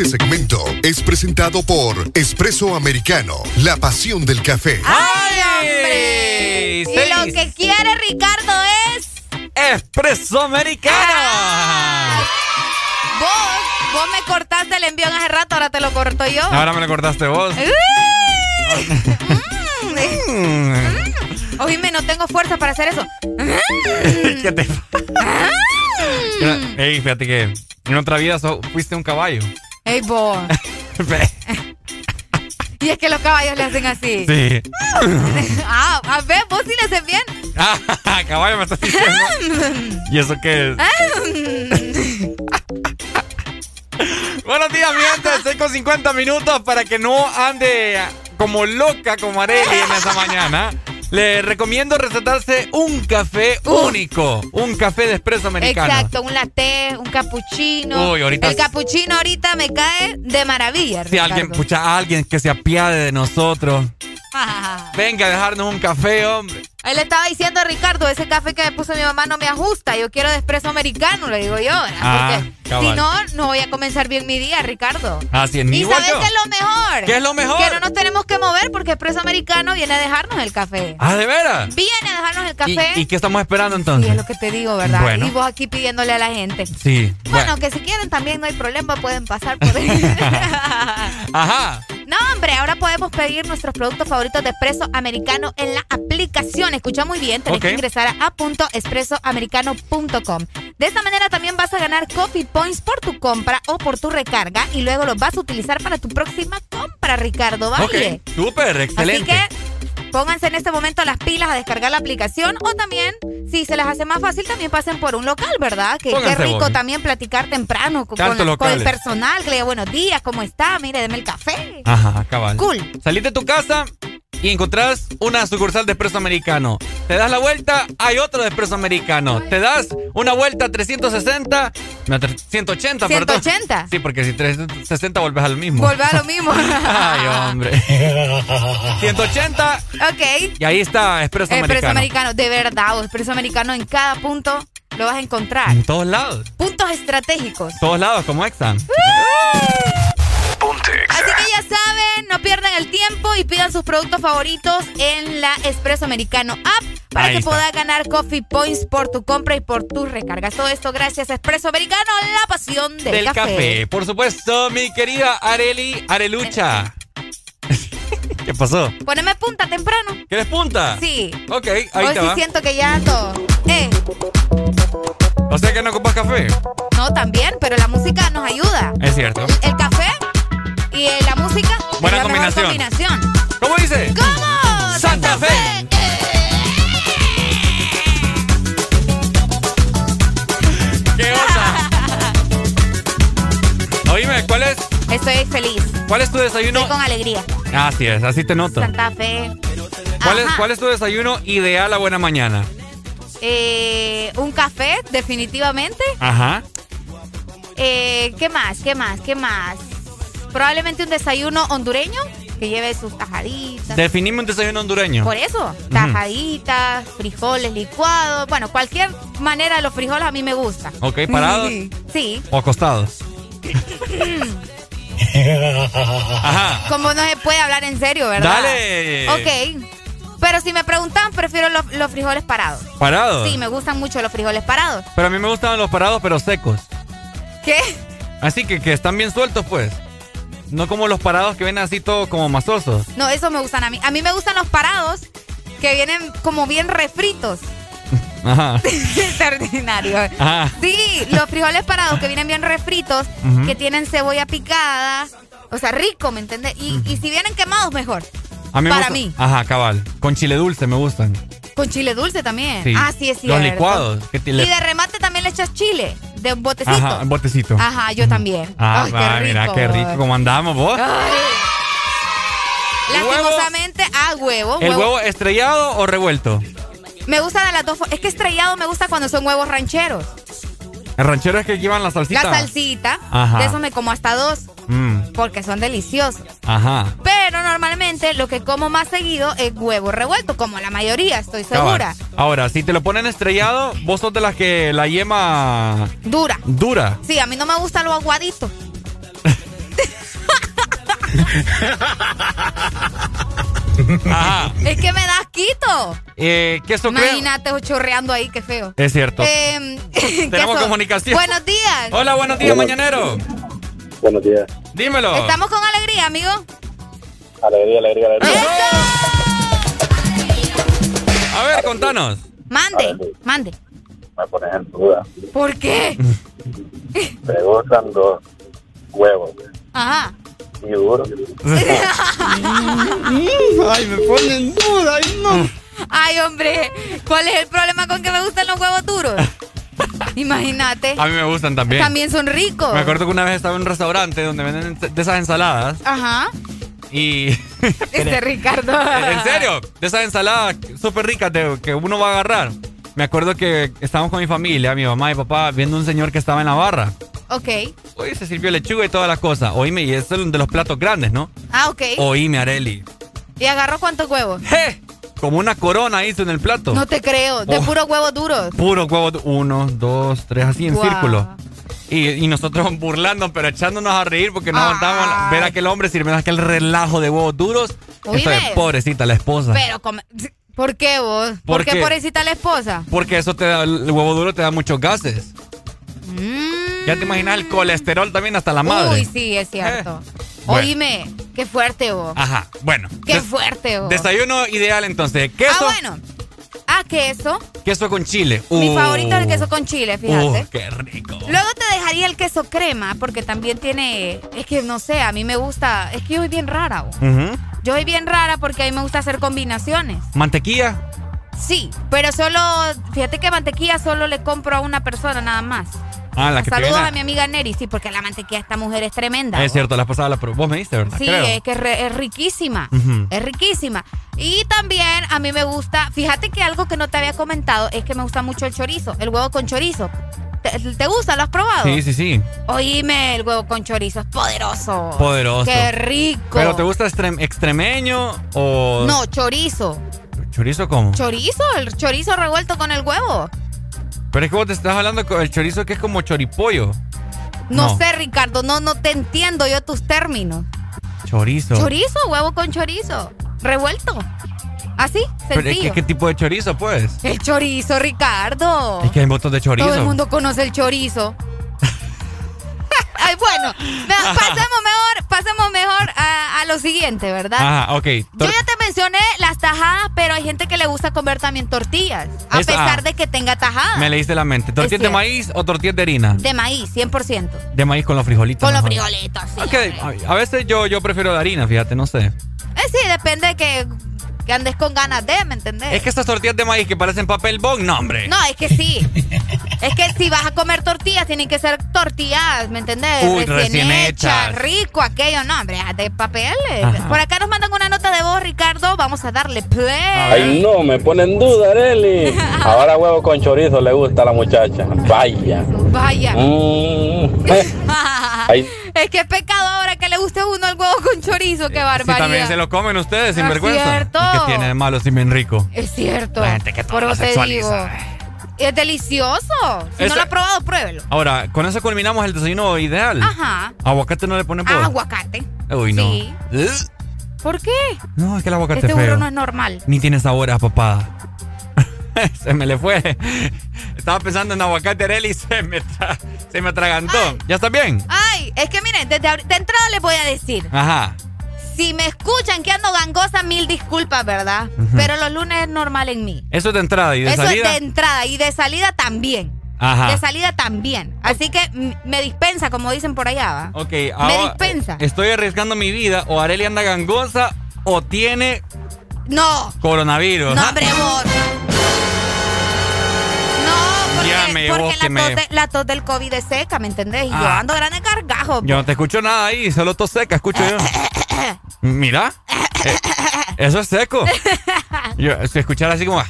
Este segmento es presentado por Espresso Americano, la pasión del café. ¡Ay, hombre! Y lo que quiere Ricardo es. ¡Espresso americano! Vos, vos me cortaste el envío hace rato, ahora te lo corto yo. Ahora me lo cortaste vos. Mm. Oíme, no tengo fuerza para hacer eso. ¿Qué te Ey, fíjate que en otra vida so- fuiste un caballo. Ey, vos. Y es que los caballos le hacen así. Sí. ah, a ver, vos sí le haces bien. Ah, caballo me estás diciendo. ¿Y eso qué es? Buenos días, mi gente. Estoy con 50 minutos para que no ande como loca como Areli en esa mañana. Le recomiendo recetarse un café único. Un café de espresso americano. Exacto, un latte, un cappuccino. Uy, ahorita- El cappuccino ahorita me cae de maravilla. Si alguien, pucha, alguien que se apiade de nosotros. Ah. Venga a dejarnos un café, hombre. Él le estaba diciendo a Ricardo, ese café que me puso mi mamá no me ajusta, yo quiero de espresso americano, le digo yo. Ah, Porque si no, no voy a comenzar bien mi día, Ricardo. Así es, ni ¿Y sabes yo. qué es lo mejor? ¿Qué es lo mejor? Que no nos tenemos que mover porque espresso americano viene a dejarnos el café. Ah, ¿de veras? Viene a dejarnos el ¿Y, café. y qué estamos esperando Sí, entonces? es lo que te digo, ¿verdad? Bueno. Y vos aquí pidiéndole a la gente. Sí. Bueno, que si quieren también no hay problema, pueden pasar por ahí. Ajá. No, hombre, ahora podemos pedir nuestros productos favoritos de Espresso Americano en la aplicación. Escucha muy bien, tenés que ingresar a a.espressoamericano.com. De esta manera también vas a ganar coffee points por tu compra o por tu recarga y luego los vas a utilizar para tu próxima compra, Ricardo. ¿Vale? Súper, excelente. Así que pónganse en este momento las pilas a descargar la aplicación o también, si se les hace más fácil, también pasen por un local, ¿verdad? Que qué rico vos. también platicar temprano con, el personal, que le diga buenos días, ¿cómo está? Mire, deme el café. Ajá, cabal. Cool. Salís de tu casa y encontrás una sucursal de Expreso Americano. Te das la vuelta, hay otro de Expreso Americano. Te das una vuelta 360, no, 180, 180. Sí, porque si 360 volvés a lo mismo. Volvés a lo mismo. Ay, hombre. 180. Ok. Y ahí está Expreso Americano. Expreso Americano, de verdad, o Expreso Americano en cada punto lo vas a encontrar. En todos lados. Puntos estratégicos. Todos lados, como Exxon. Así que ya saben, no pierdan el tiempo y pidan sus productos favoritos en la Expreso Americano App para Ahí que está. puedas ganar Coffee Points por tu compra y por tus recargas. Todo esto gracias a Expreso Americano, la pasión del, Del café. Por supuesto, mi querida Areli Arelucha. ¿Qué pasó? Poneme punta temprano. ¿Quieres punta? Sí. Ok, ahí Hoy te sí va. siento que ya todo. Eh, O sea que no ocupas café. no, también, pero la música nos ayuda. Es cierto. El café y eh, la música Buena la combinación. combinación. ¿Cómo dice? ¿Cómo? Santa Fe. ¿Qué onda? Oíme, ¿cuál es, Estoy feliz. ¿cuál es tu desayuno? Estoy con alegría. Así es, así te noto. Santa Fe. ¿Cuál es. ¿Cuál es tu desayuno ideal a buena mañana? Eh, un café, definitivamente. Ajá. Eh, ¿Qué más? ¿Qué más? ¿Qué más? Probablemente un desayuno hondureño que lleve sus tajaditas. Definime un desayuno hondureño. Por eso, tajaditas, frijoles licuados. Bueno, cualquier manera de los frijoles a mí me gusta. Ok, parados Sí. o acostados. Ajá. Como no se puede hablar en serio, ¿verdad? Dale. Ok. Pero si me preguntan, prefiero los, los frijoles parados. Parados. Sí, me gustan mucho los frijoles parados. Pero a mí me gustan los parados, pero secos. ¿Qué? Así que, que están bien sueltos, pues. No como los parados que vienen así todos como masosos. No, esos me gustan a mí. A mí me gustan los parados que vienen como bien refritos. Ajá. es ordinario. Ajá. Sí, los frijoles parados que vienen bien refritos, que tienen cebolla picada. O sea, rico, ¿me entiendes? Y, y si vienen quemados, mejor. A mí me Para gusta- mí. Ajá, cabal. Con chile dulce me gustan. Con chile dulce también. Sí. Ah, sí, es cierto. Los licuados. Que te- Y de remate también le echas chile. De un botecito. Ajá, botecito. Ajá, yo también. Ah, Ay, va, qué mira rico. qué rico como andamos vos. Ay. Lastimosamente, ah, huevo. ¿El huevo estrellado o revuelto? Me gusta de las dos. Es que estrellado me gusta cuando son huevos rancheros. El ranchero es que llevan la salsita. La salsita. Ajá. De eso me como hasta dos. Mm, Porque son deliciosos. ajá. Pero normalmente lo que como más seguido es huevo revuelto, como la mayoría, estoy segura. Cabal. Ahora, si te lo ponen estrellado, vos sos de las que la yema Dura. dura. Sí, a mí no me gusta lo aguadito. Ajá. Es que me das quito. Eh, crema. Imagínate chorreando ahí, qué feo. Es cierto. Em, Tenemos queso. comunicación. Buenos días. Hola, buenos días, mañanero. Buenos días. Dímelo. Estamos con alegría, amigo. Alegría, alegría, alegría. A ver, contanos. Mande, mande. Me pones en duda. ¿Por qué? Me gustan dos huevos Ajá. Ay, me ponen en duda. Ay, no. Ay, hombre, ¿cuál es el problema con que me gustan los huevos duros? Imagínate. A mí me gustan también. También son ricos. Me acuerdo que una vez estaba en un restaurante donde venden de esas ensaladas Ajá. y... Este Ricardo. ¿En serio? De esas ensaladas súper ricas de- que uno va a agarrar. Me acuerdo que estábamos con mi familia, mi mamá y papá, viendo un señor que estaba en la barra. Ok. Oye, se sirvió lechuga y todas las cosas. Oíme, y es el de los platos grandes, ¿no? Ah, ok. Oíme, Areli. ¿Y agarró cuántos huevos? Como una corona hizo en el plato. No te creo. De Oh. puros huevos duros. Puro huevo. Uno, dos, tres, así en círculo. Y, y nosotros burlando, pero echándonos a reír porque no aguantábamos ver a aquel hombre sirviendo aquel relajo de huevos duros. Oíme. Entonces, pobrecita la esposa. Pero, come- ¿por qué vos? ¿Por ¿Por, qué pobrecita la esposa? Porque eso te da, el huevo duro te da muchos gases. Mm. Ya te imaginas el colesterol también hasta la madre. Uy, sí, es cierto. Bueno. Oíme, qué fuerte vos. Ajá, bueno. Qué fuerte vos. Desayuno ideal entonces. Queso, Ah, bueno. Ah, queso. queso con chile. Mi Uh. favorito es el queso con chile, fíjate. Uh, qué rico. Luego te dejaría el queso crema, porque también tiene. Es que no sé, a mí me gusta. Es que yo soy bien rara. vos. Ujú. Yo soy bien rara porque a mí me gusta hacer combinaciones. Mantequilla. Sí, pero solo. Fíjate que mantequilla solo le compro a una persona nada más. Ah, la que Saludos a mi amiga Neri, sí, porque la mantequilla de esta mujer es tremenda. Es cierto, la pasada la. Vos me diste, ¿verdad? Sí, Creo. es que es, re- es riquísima. Es riquísima. Y también a mí me gusta, fíjate que algo que no te había comentado es que me gusta mucho el chorizo, el huevo con chorizo. ¿Te, te gusta? ¿Lo has probado? Sí, sí, sí. Oíme, el huevo con chorizo es poderoso. Poderoso. Qué rico. ¿Pero te gusta extrem- extremeño o...? No, chorizo. ¿Chorizo cómo? Chorizo, el chorizo revuelto con el huevo. Pero es que vos te estás hablando con el chorizo que es como choripollo. No, No. sé, Ricardo, no, no te entiendo yo tus términos. Chorizo. Chorizo, huevo con chorizo. Revuelto. Así, Pero es sencillo. que, ¿qué tipo de chorizo, pues? El chorizo, Ricardo. Es que hay motos de chorizo. Todo el mundo conoce el chorizo. Ay, bueno, me- pasemos mejor, pasemos mejor a, a lo siguiente, ¿verdad? Ajá, ok. Yo ya te mencioné las tajadas, pero hay gente que le gusta comer también tortillas, a Es- pesar ah. de que tenga tajadas. Me leíste la mente. ¿Tortillas de maíz o tortillas de harina? De maíz, 100%. De maíz con los frijolitos. Con los mejor. frijolitos, sí. Ok, a veces yo, yo prefiero de harina, fíjate, no sé. Eh, sí, depende de que, que andes con ganas de, ¿me entendés? Es que estas tortillas de maíz que parecen papel bong, no, hombre. No, es que sí. es que si vas a comer tortillas, tienen que ser tortillas, ¿me entendés? Uy, recién hechas. rico, aquello, no, hombre, de papel. Ajá. Por acá nos mandan una nota de voz, Ricardo. Vamos a darle play. Ay, no, me pone en duda, Areli. Ahora huevo con chorizo le gusta a la muchacha. Vaya. Vaya. Mm. Ay. Es que es pecado ahora que le guste a uno el huevo con chorizo, qué Si barbaridad. también se lo comen ustedes, sin Es vergüenza. cierto. ¿Y qué tiene de malo si bien rico? Es cierto. La gente que todo Por lo te sexualiza. digo. Es delicioso. Si no lo ha probado, pruébelo. Ahora, con eso culminamos el desayuno ideal. Ajá. ¿Aguacate no le ponen vos? Aguacate. Uy, no. Sí. ¿Por qué? No, es que el aguacate Este es feo. burro no es normal. Ni tiene sabor a papada. se me le fue. Estaba pensando en aguacate Areli y se me, se me atragantó. ¿Ya está bien? Ay, es que miren, desde de entrada les voy a decir. Ajá. Si me escuchan que ando gangosa, mil disculpas, ¿verdad? Pero los lunes es normal en mí. Eso es de entrada y de Eso salida. es de entrada y de salida también. Ajá. De salida también. Así que me dispensa, como dicen por allá, ¿va? Ok, Me ahora dispensa. estoy arriesgando mi vida. O Areli anda gangosa o tiene No. coronavirus. No, hombre, vos. Porque, la, me- tos de- la tos del COVID es seca, ¿me entendés? Y yo Ah. ando grande cargajo. Yo no te escucho nada ahí, solo tos seca, escucho yo. Mira, eh, eso es seco. Yo, si escuchar así como.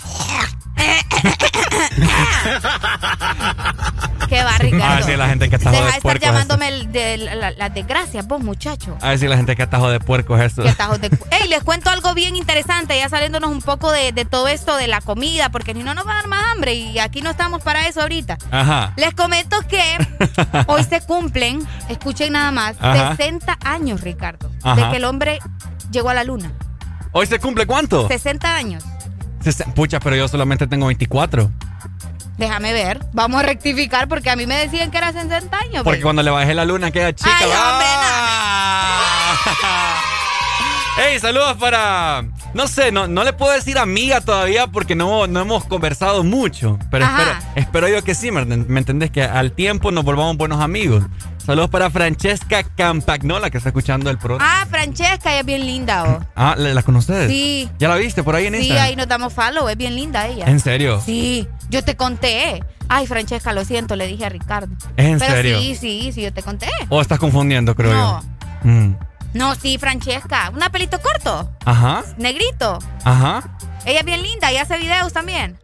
Qué va, Ricardo. A ver si la gente que Deja de estar puercos. llamándome el de la- la- las desgracias, vos, muchacho. A ver si la gente que atajo de puercos es tajos de Ey, les cuento algo bien interesante, ya saliéndonos un poco de, de todo esto de la comida, porque si no nos va a dar más hambre y aquí no estamos para eso ahorita. Ajá. Les comento que hoy se cumplen, escuchen nada más, Ajá. 60 años, Ricardo, Ajá. de que el hombre llegó a la luna. ¿Hoy se cumple cuánto? 60 años. Pucha, pero yo solamente tengo 24. Déjame ver, vamos a rectificar porque a mí me decían que era 60 años. Porque baby. cuando le bajé la luna queda chica. Ay, hombre, Hey, saludos para. No sé, no, no le puedo decir amiga todavía porque no, no hemos conversado mucho. Pero espero, espero yo que sí, ¿me, me entendés? Que al tiempo nos volvamos buenos amigos. Saludos para Francesca Campagnola que está escuchando el programa. Ah, Francesca, ella es bien linda, oh. Ah, ¿la, la conoces? Sí. ¿Ya la viste por ahí en Sí, Instagram? ahí nos damos follow, es bien linda ella. ¿En serio? Sí, yo te conté. Ay, Francesca, lo siento, le dije a Ricardo. ¿Es en Pero serio? sí, sí, sí, yo te conté. ¿O estás confundiendo, creo No. yo? Mm. No, sí, Francesca. Un pelito corto, Ajá, negrito. ajá. Ella es bien linda y hace videos también.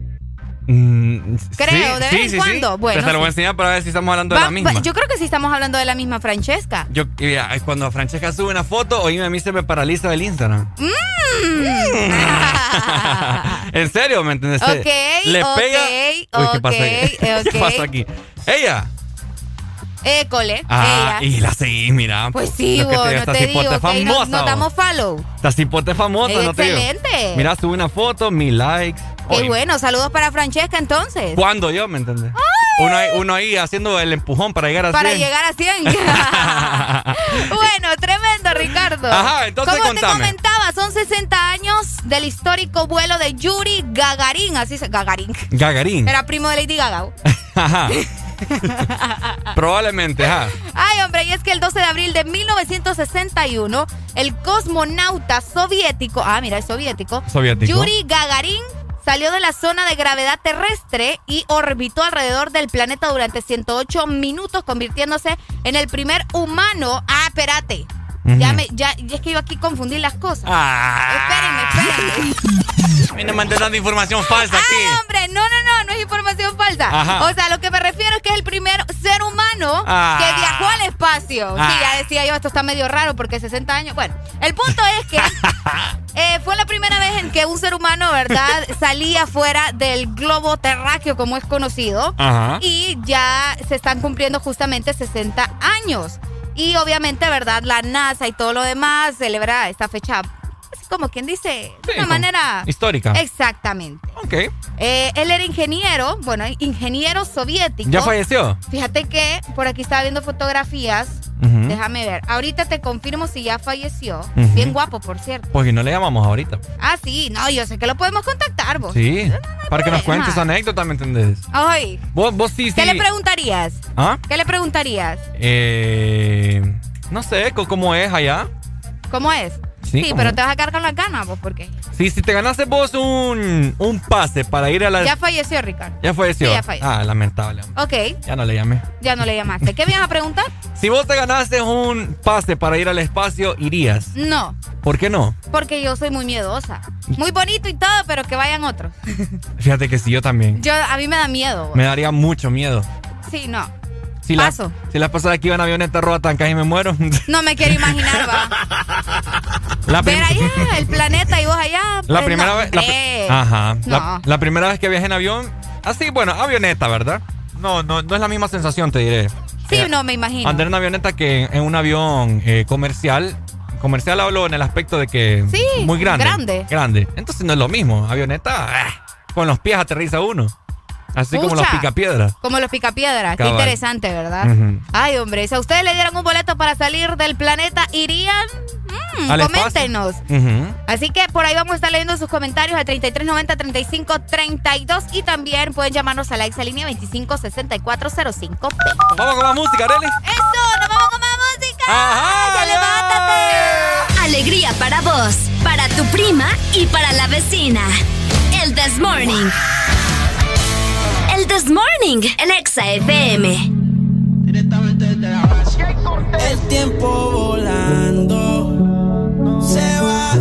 Mm, Creo, sí, de vez sí, en cuando. Sí. Bueno, Te lo voy a enseñar para ver si estamos hablando de la misma. va- yo creo que sí estamos hablando de la misma Francesca. Yo, cuando Francesca sube una foto, oíme, a mí se me paraliza el Instagram. Mm. ¿En serio? ¿Me entiendes? Ok, Le ok, pega. Uy, ¿qué pasa aquí? ok, ¿Qué pasa aquí? Ella. École, Ah, ella. y la seguí, mira. Pues sí, vos, te no esta te digo, es nos, famosa. nos vos. damos follow. Esta cipote es famosa, no te digo. excelente. Mira, sube una foto, mi likes. Qué bueno, saludos para Francesca entonces. ¿Cuándo yo, me entendés? Uno ahí, uno ahí haciendo el empujón para llegar a Para 100. llegar a 100. bueno, tremendo, Ricardo. Ajá, entonces Como te comentaba, son 60 años del histórico vuelo de Yuri Gagarin. Así se. Gagarin. Gagarín. Era primo de Lady Gaga. Ajá. Probablemente, ajá. Ay, hombre, y es que el 12 de abril de 1961, el cosmonauta soviético, ah, mira, es soviético, Soviético. Yuri Gagarin salió de la zona de gravedad terrestre y orbitó alrededor del planeta durante 108 minutos, convirtiéndose en el primer humano. Ah, espérate. Ya me, ya, es que yo aquí confundí las cosas. Ah. Espérenme, espérenme. Me mandando dando información falsa aquí. Ay, hombre, no, no, no, no es información falsa. O sea, lo que me refiero es que es el primer ser humano ah. que viajó al espacio. Sí, ya ah. decía yo, esto está medio raro porque 60 años. Bueno, el punto es que eh, fue la primera vez en que un ser humano, ¿verdad?, salía fuera del globo terráqueo, como es conocido. Y ya se están cumpliendo justamente 60 años. Y obviamente, ¿verdad? La NASA y todo lo demás celebra esta fecha como quien dice, de una manera histórica. Exactamente. Ok. Eh, él era ingeniero, bueno, ingeniero soviético. ¿Ya falleció? Fíjate que por aquí estaba viendo fotografías. Déjame ver. Ahorita te confirmo si ya falleció. Bien guapo, por cierto. Pues y no le llamamos ahorita. Ah, sí. No, yo sé que lo podemos contactar, vos. Sí. para que nos cuentes anécdotas, ¿me entendés? Ay. Vos, vos sí, sí. ¿Qué le preguntarías? ¿Ah? ¿Qué le preguntarías? Eh. No sé, ¿cómo es allá? ¿Cómo es? Sí, pero te vas a con las ganas, vos, ¿por qué? Sí, si te ganaste vos un, un pase para ir a la... Ya falleció, Ricardo. ¿Ya falleció? Sí, ya falleció. Ah, lamentable. Ok. Ya no le llamé. Ya no le llamaste. ¿Qué me ibas a preguntar? si vos te ganaste un pase para ir al espacio, ¿irías? No. ¿Por qué no? Porque yo soy muy miedosa. Muy bonito y todo, pero que vayan otros. Fíjate que sí, yo también. Yo, a mí me da miedo. Me daría mucho miedo. Sí, no. Si Paso. La, si la pasada aquí iba en avioneta roja tan casi me muero. No me quiero imaginar, va. La Ver allá, el planeta y vos allá. La pues primera vez. ajá. La, primera vez que viajé en avión. Así, bueno, avioneta, ¿verdad? No, no, no es la misma sensación, te diré. Sí, eh, no, me imagino. Andar en una avioneta que en un avión eh, comercial. Comercial hablo en el aspecto de que. Sí. Muy grande. Grande. Grande. Entonces no es lo mismo. Avioneta, eh, con los pies aterriza uno. Así como los picapiedras. Como los picapiedras. Qué interesante, ¿verdad? Ay, hombre, si a ustedes le dieran un boleto para salir del planeta, ¿irían? Mm, coméntenos. Así que por ahí vamos a estar leyendo sus comentarios al 3390-3532 y también pueden llamarnos a la exalínea 256405. Vamos con más música, Arely. Eso, nos vamos con más música. Ajá, ya, levántate. Alegría para vos, para tu prima y para la vecina. El This Morning. This Morning, el Exa FM. Directamente desde la base. El tiempo volando se va.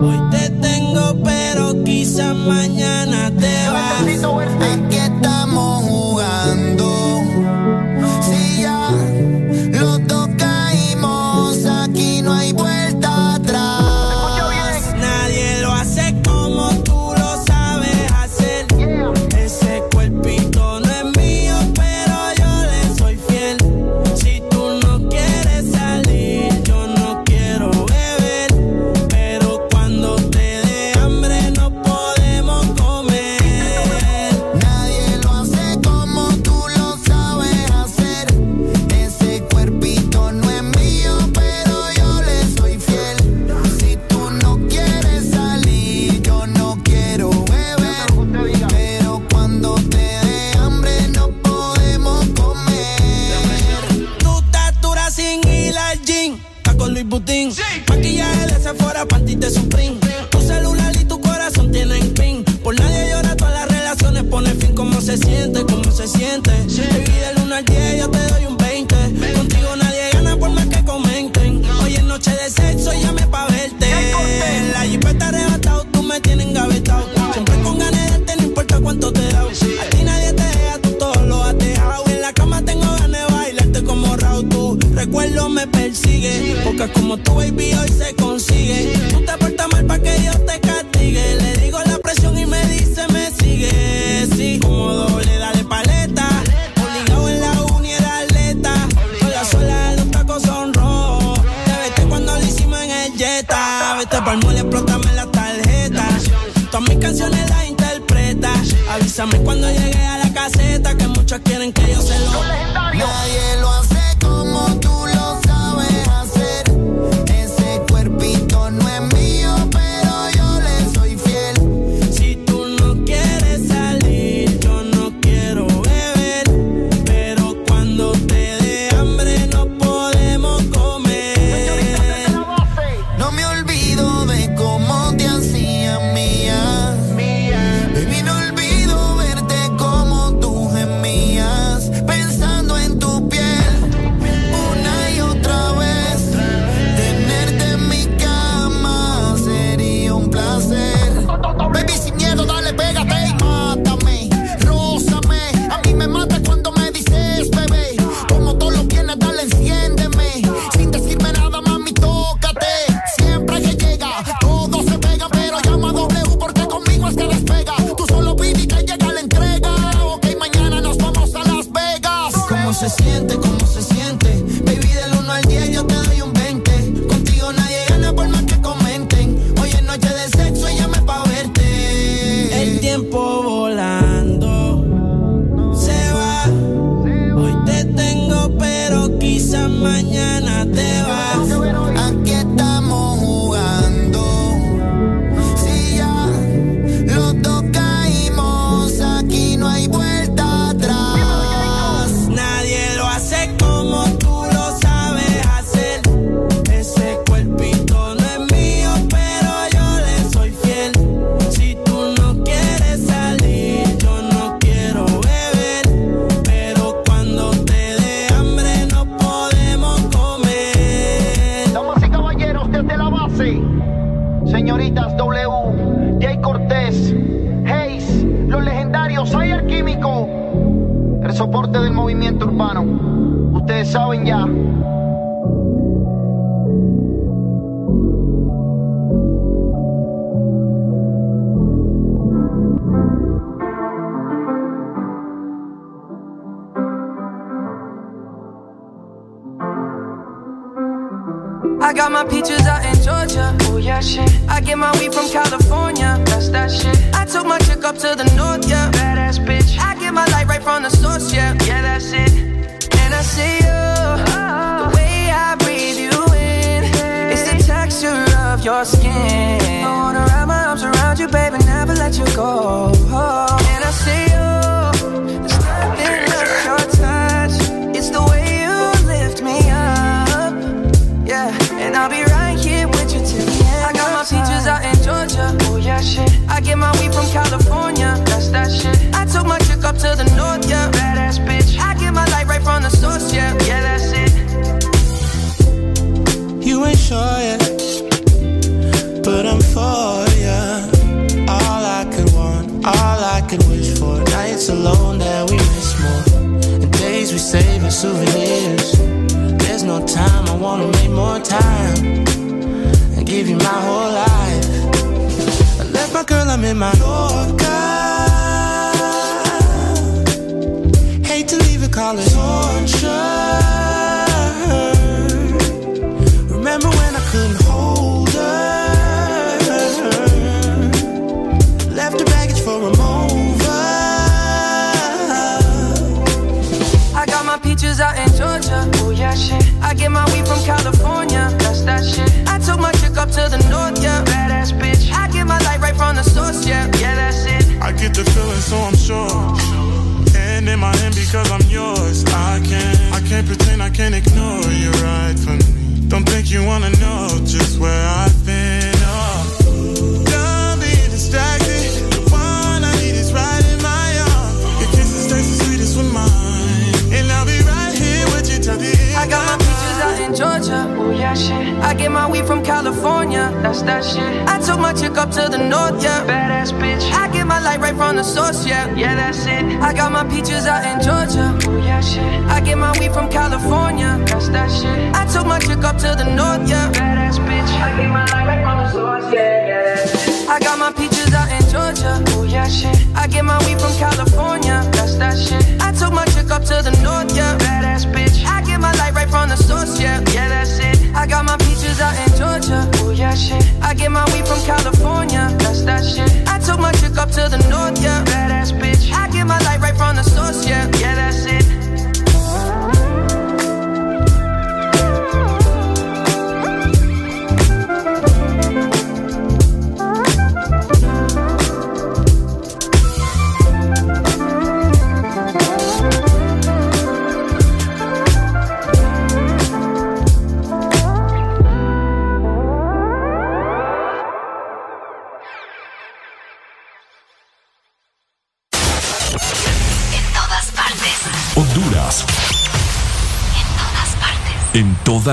Hoy te tengo, pero quizá mañana te vas.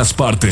Todas partes.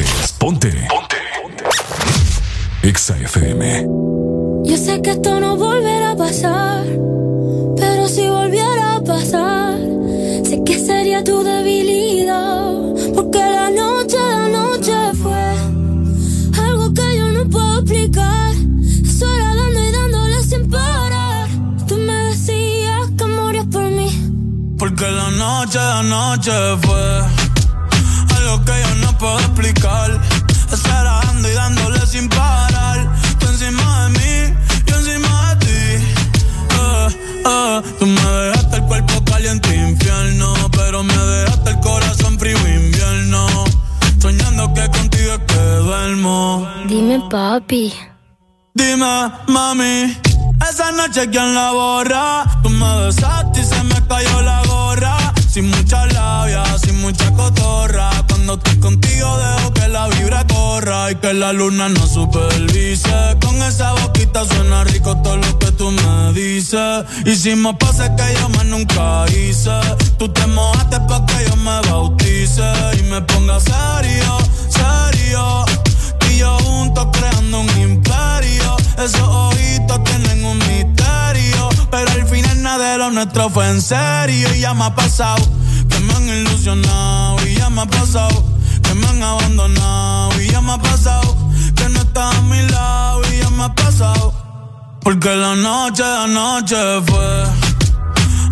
Noche, ¿quién la borra? Tú me besaste y se me cayó la gorra. Sin mucha labia, sin mucha cotorra. Cuando estoy contigo, dejo que la vibra corra y que la luna no supervise. Con esa boquita suena rico todo lo que tú me dices. Hicimos pase que yo más en serio. Ya me ha pasado que me han ilusionado. Y ya me ha pasado que me han abandonado. Y ya me ha pasado que no está a mi lado. Y ya me ha pasado. Porque la noche de anoche fue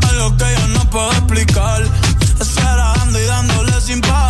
algo que yo no puedo explicar. Esperando y dándole sin parar.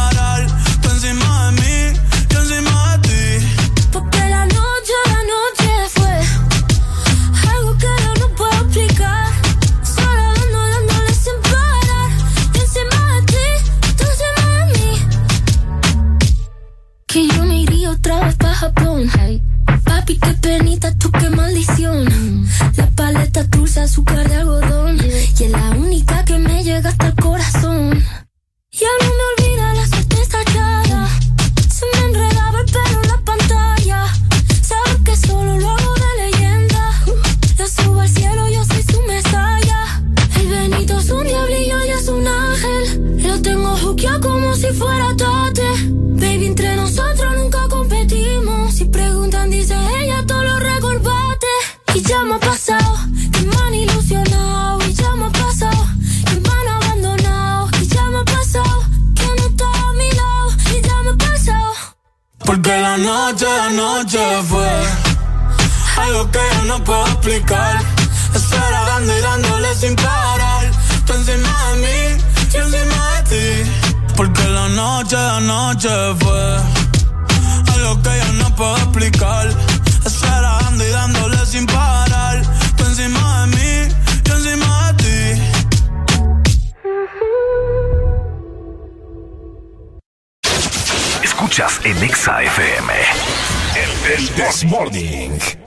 Estar dando y dándole sin parar. Tú encima de mí, yo encima de ti. Porque la noche, la noche fue lo que yo no puedo explicar. Esperando y dándole sin parar. Tú encima de mí, yo encima de ti. Escuchas en Exa FM. El This Morning.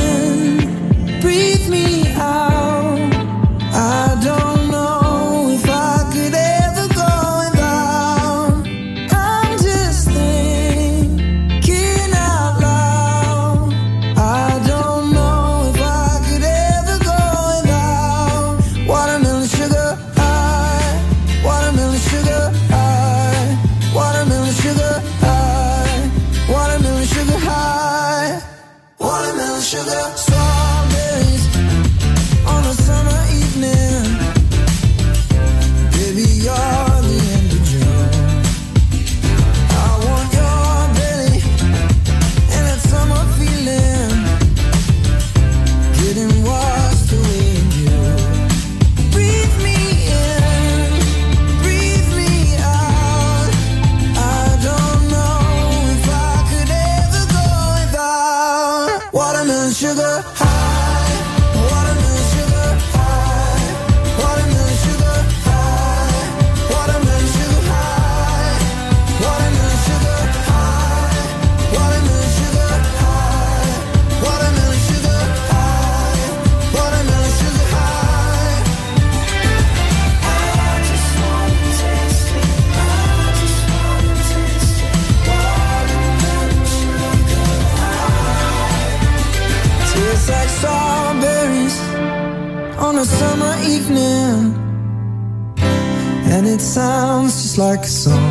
like a song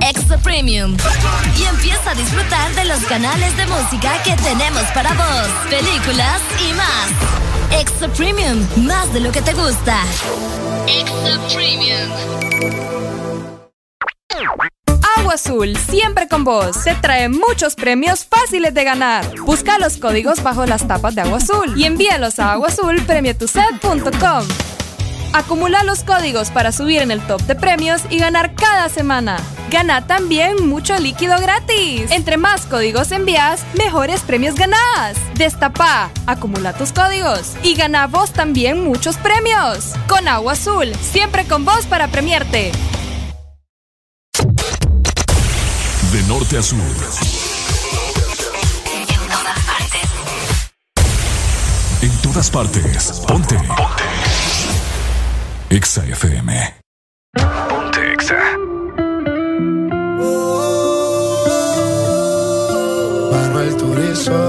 Extra Premium. Y empieza a disfrutar de los canales de música que tenemos para vos, películas y más. Extra Premium, más de lo que te gusta. Extra Premium. Agua Azul, siempre con vos. Te trae muchos premios fáciles de ganar. Busca los códigos bajo las tapas de Agua Azul y envíalos a aguazulpremiotuset.com. Acumula los códigos para subir en el top de premios y ganar cada semana. Gana también mucho líquido gratis. Entre más códigos envías, mejores premios ganás. Destapa, acumula tus códigos y gana vos también muchos premios. Con Agua Azul, siempre con vos para premiarte. De norte a sur. En todas partes. En todas partes. Ponte. Ponte. Exa FM. Ponte Exa. Manuel Turizo.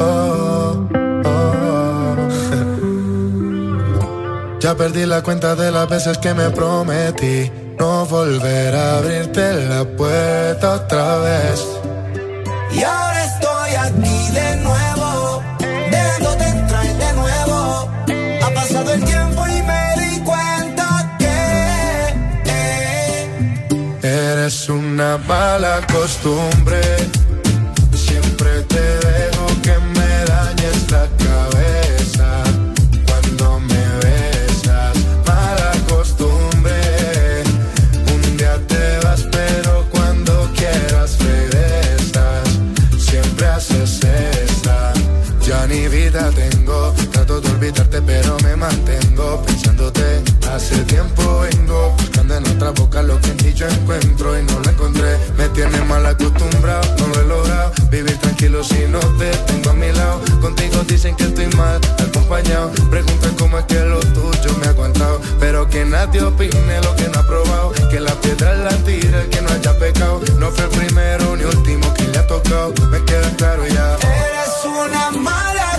oh, oh. Ya perdí la cuenta de las veces que me prometí no volver a abrirte la puerta otra vez. Y ahora estoy aquí de nuevo, dejándote entrar de nuevo. Ha pasado el tiempo y Eres una mala costumbre. Siempre te dejo que me dañes la cabeza. Cuando me besas, mala costumbre. Un día te vas, pero cuando quieras regresas. Siempre haces esta. Ya ni vida tengo. Trato de olvidarte, pero me mantengo Hace tiempo vengo buscando en otra boca lo que en ti yo encuentro y no lo encontré. Me tiene mal acostumbrado, no lo he logrado. Vivir tranquilo si no te tengo a mi lado. Contigo dicen que estoy mal acompañado. Preguntan cómo es que lo tuyo me ha aguantado. Pero que nadie opine lo que no ha probado. Que la piedra la tira el que no haya pecado. No fue el primero ni último que le ha tocado. Me queda claro ya. eres una mala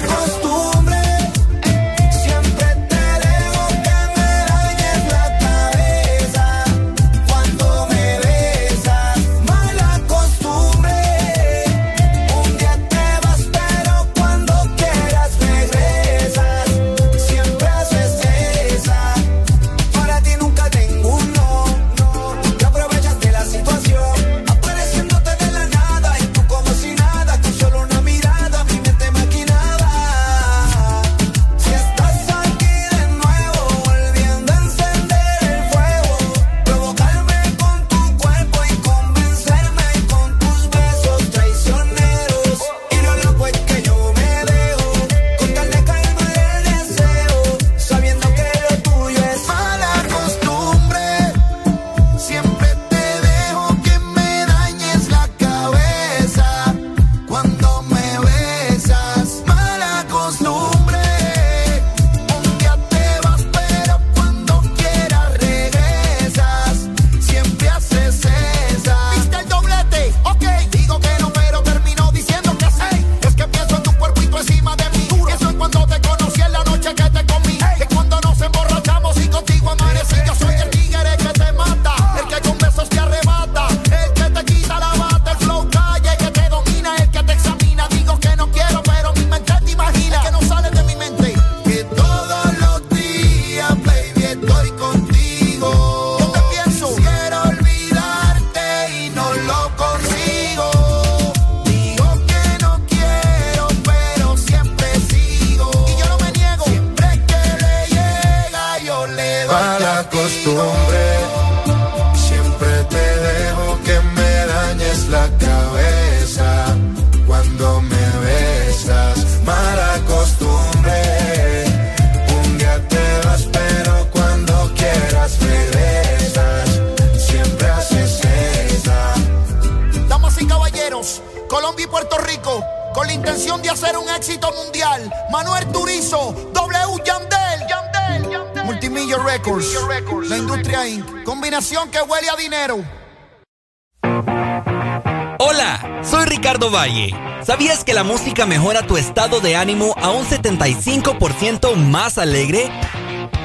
estado de ánimo a un 75% más alegre?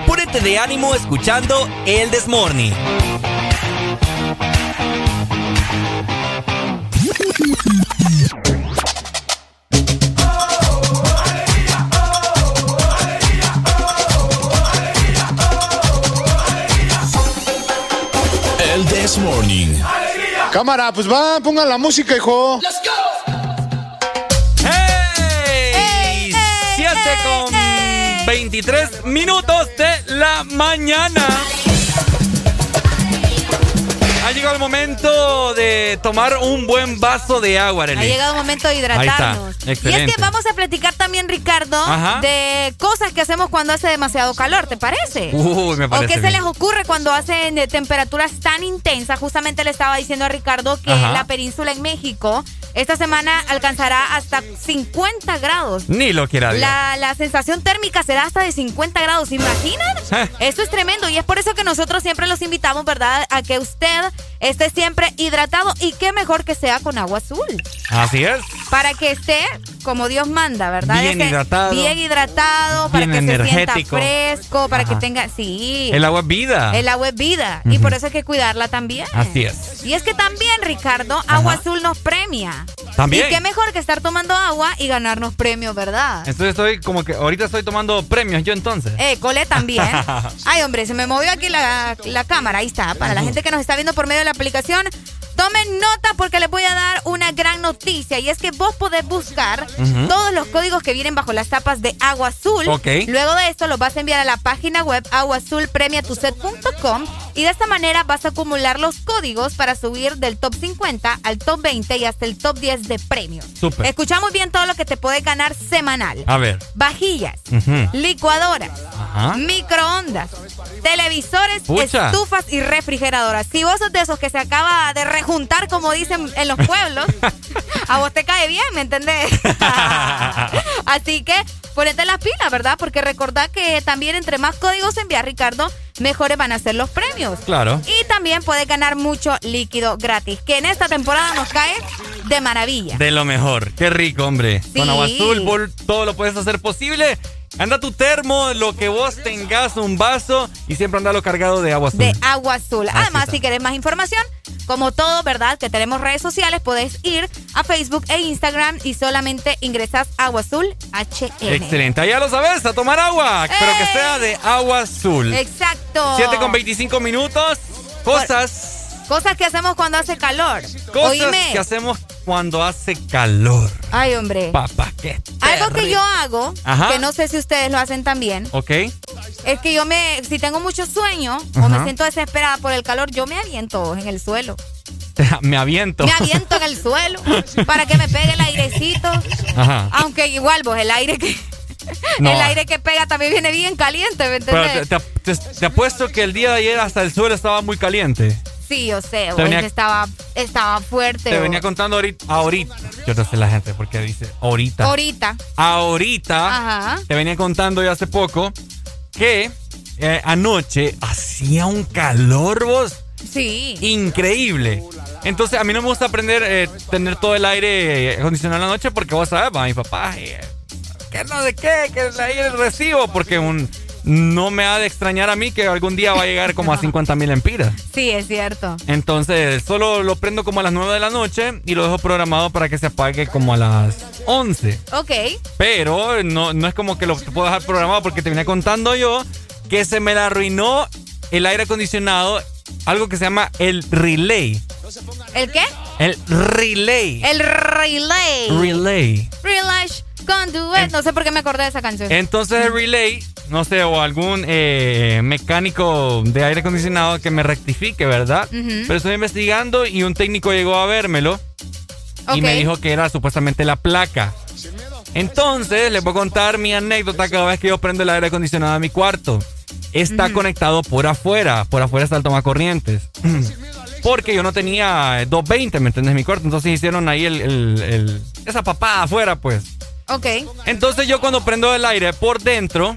Púrete de ánimo escuchando El Desmorning. El This Morning. Cámara, pues va, pongan la música, hijo. 23 minutos de la mañana. Ha llegado el momento de tomar un buen vaso de agua, Arely. Ha llegado el momento de Ahí hidratarnos. está. Y es que vamos a platicar también, Ricardo, Ajá. de cosas que hacemos cuando hace demasiado calor, ¿te parece? Uy, me ¿O parece qué se les ocurre cuando hacen eh, temperaturas tan intensas? Justamente le estaba diciendo a Ricardo que Ajá. la península en México esta semana alcanzará hasta 50 grados. Ni lo quiera Dios. La, la sensación térmica será hasta de 50 grados, ¿se imaginan? Eso es tremendo y es por eso que nosotros siempre los invitamos, ¿verdad? A que usted esté siempre hidratado y qué mejor que sea con agua azul. Así es. Para que esté como Dios manda, ¿verdad? Bien hidratado. Bien hidratado, para que energético. se sienta fresco, para Ajá. que tenga... Sí. El agua es vida. El agua es vida y por eso hay que cuidarla también. Así es. Y es que también, Ricardo, Agua Azul nos premia. También. Y qué mejor que estar tomando agua y ganarnos premios, ¿verdad? Entonces estoy como que ahorita estoy tomando premios yo entonces. Eh, Cole también. Ay, hombre, se me movió aquí la, la cámara. Ahí está. Para la gente que nos está viendo por medio de la aplicación, tomen nota porque les voy a dar una gran noticia. Y es que vos podés buscar todos los códigos que vienen bajo las tapas de Agua Azul. Luego de esto los vas a enviar a la página web aguazulpremiatuset.com y de esta manera vas a acumular los códigos para subir del top 50 al top 20 y hasta el top 10 de premios. Súper. Escuchamos bien todo lo que te puede ganar semanal. A ver. Vajillas, licuadoras, Ajá. microondas, televisores, Pucha. estufas y refrigeradoras. Si vos sos de esos que se acaba de rejuntar, como dicen en los pueblos, a vos te cae bien, ¿me entendés? Así que ponete las pilas, ¿verdad? Porque recordá que también entre más códigos envías, Ricardo, mejores van a ser los premios. Claro. Y también puedes ganar mucho líquido gratis, que en esta temporada nos cae de maravilla. De lo mejor. Qué rico, hombre. Con agua azul, todo lo puedes hacer posible. Anda tu termo, lo que vos tengas, un vaso y siempre andalo cargado de agua azul. de agua azul. Así Además, está. si querés más información, como todo, ¿verdad? Que tenemos redes sociales, podés ir a Facebook e Instagram y solamente ingresas agua azul HN. Excelente. Ya lo sabes, a tomar agua. Pero que sea de agua azul. Exacto. 7 con 25 minutos. Cosas. Cosas que hacemos cuando hace calor. Cosas Oíme. que hacemos cuando hace calor. Ay, hombre. Papá, qué Algo que yo hago, Ajá. que no sé si ustedes lo hacen también, Ok. es que yo me, si tengo mucho sueño o me siento desesperada por el calor, yo me aviento en el suelo. Me aviento. Me aviento en el suelo para que me pegue el airecito. Ajá. Aunque igual, vos, el aire que. No. El aire que pega también viene bien caliente, ¿me Pero entendés? te, te- te- te apuesto que el día de ayer hasta el suelo estaba muy caliente. Sí, yo sé, venía- estaba, estaba fuerte. Te vos. venía contando ahorita. Ahorita. Yo no sé la gente porque dice ahorita. Ahorita. Ahorita. Ajá. Te venía contando ya hace poco que eh, anoche hacía un calor, vos. Sí. Increíble. Entonces, a mí no me gusta aprender, eh, tener todo el aire acondicionado en la noche porque vos sabes, va, mi papá, eh, que no de qué, que el aire recibo, porque un, no me ha de extrañar a mí que algún día va a llegar como a 50 mil empiras. Sí, es cierto. Entonces, solo lo prendo como a las 9 de la noche y lo dejo programado para que se apague como a las 11. Ok. Pero no, no es como que lo puedo dejar programado porque te venía contando yo que se me la arruinó el aire acondicionado, algo que se llama el relay. ¿El qué? El relay. El relay. Relay. Relay conduit. No sé por qué me acordé de esa canción. Entonces el relay, no sé, o algún eh, mecánico de aire acondicionado que me rectifique, ¿verdad? Pero estoy investigando y un técnico llegó a vérmelo y me dijo que era supuestamente la placa. Entonces, les voy a contar mi anécdota cada vez que yo prendo el aire acondicionado de mi cuarto. Está conectado por afuera, por afuera está el tomacorrientes. Porque yo no tenía eh, 220, ¿me entiendes? Mi cuarto. Entonces hicieron ahí el, el- el- esa papada afuera, pues. Ok. Entonces yo cuando prendo el aire por dentro,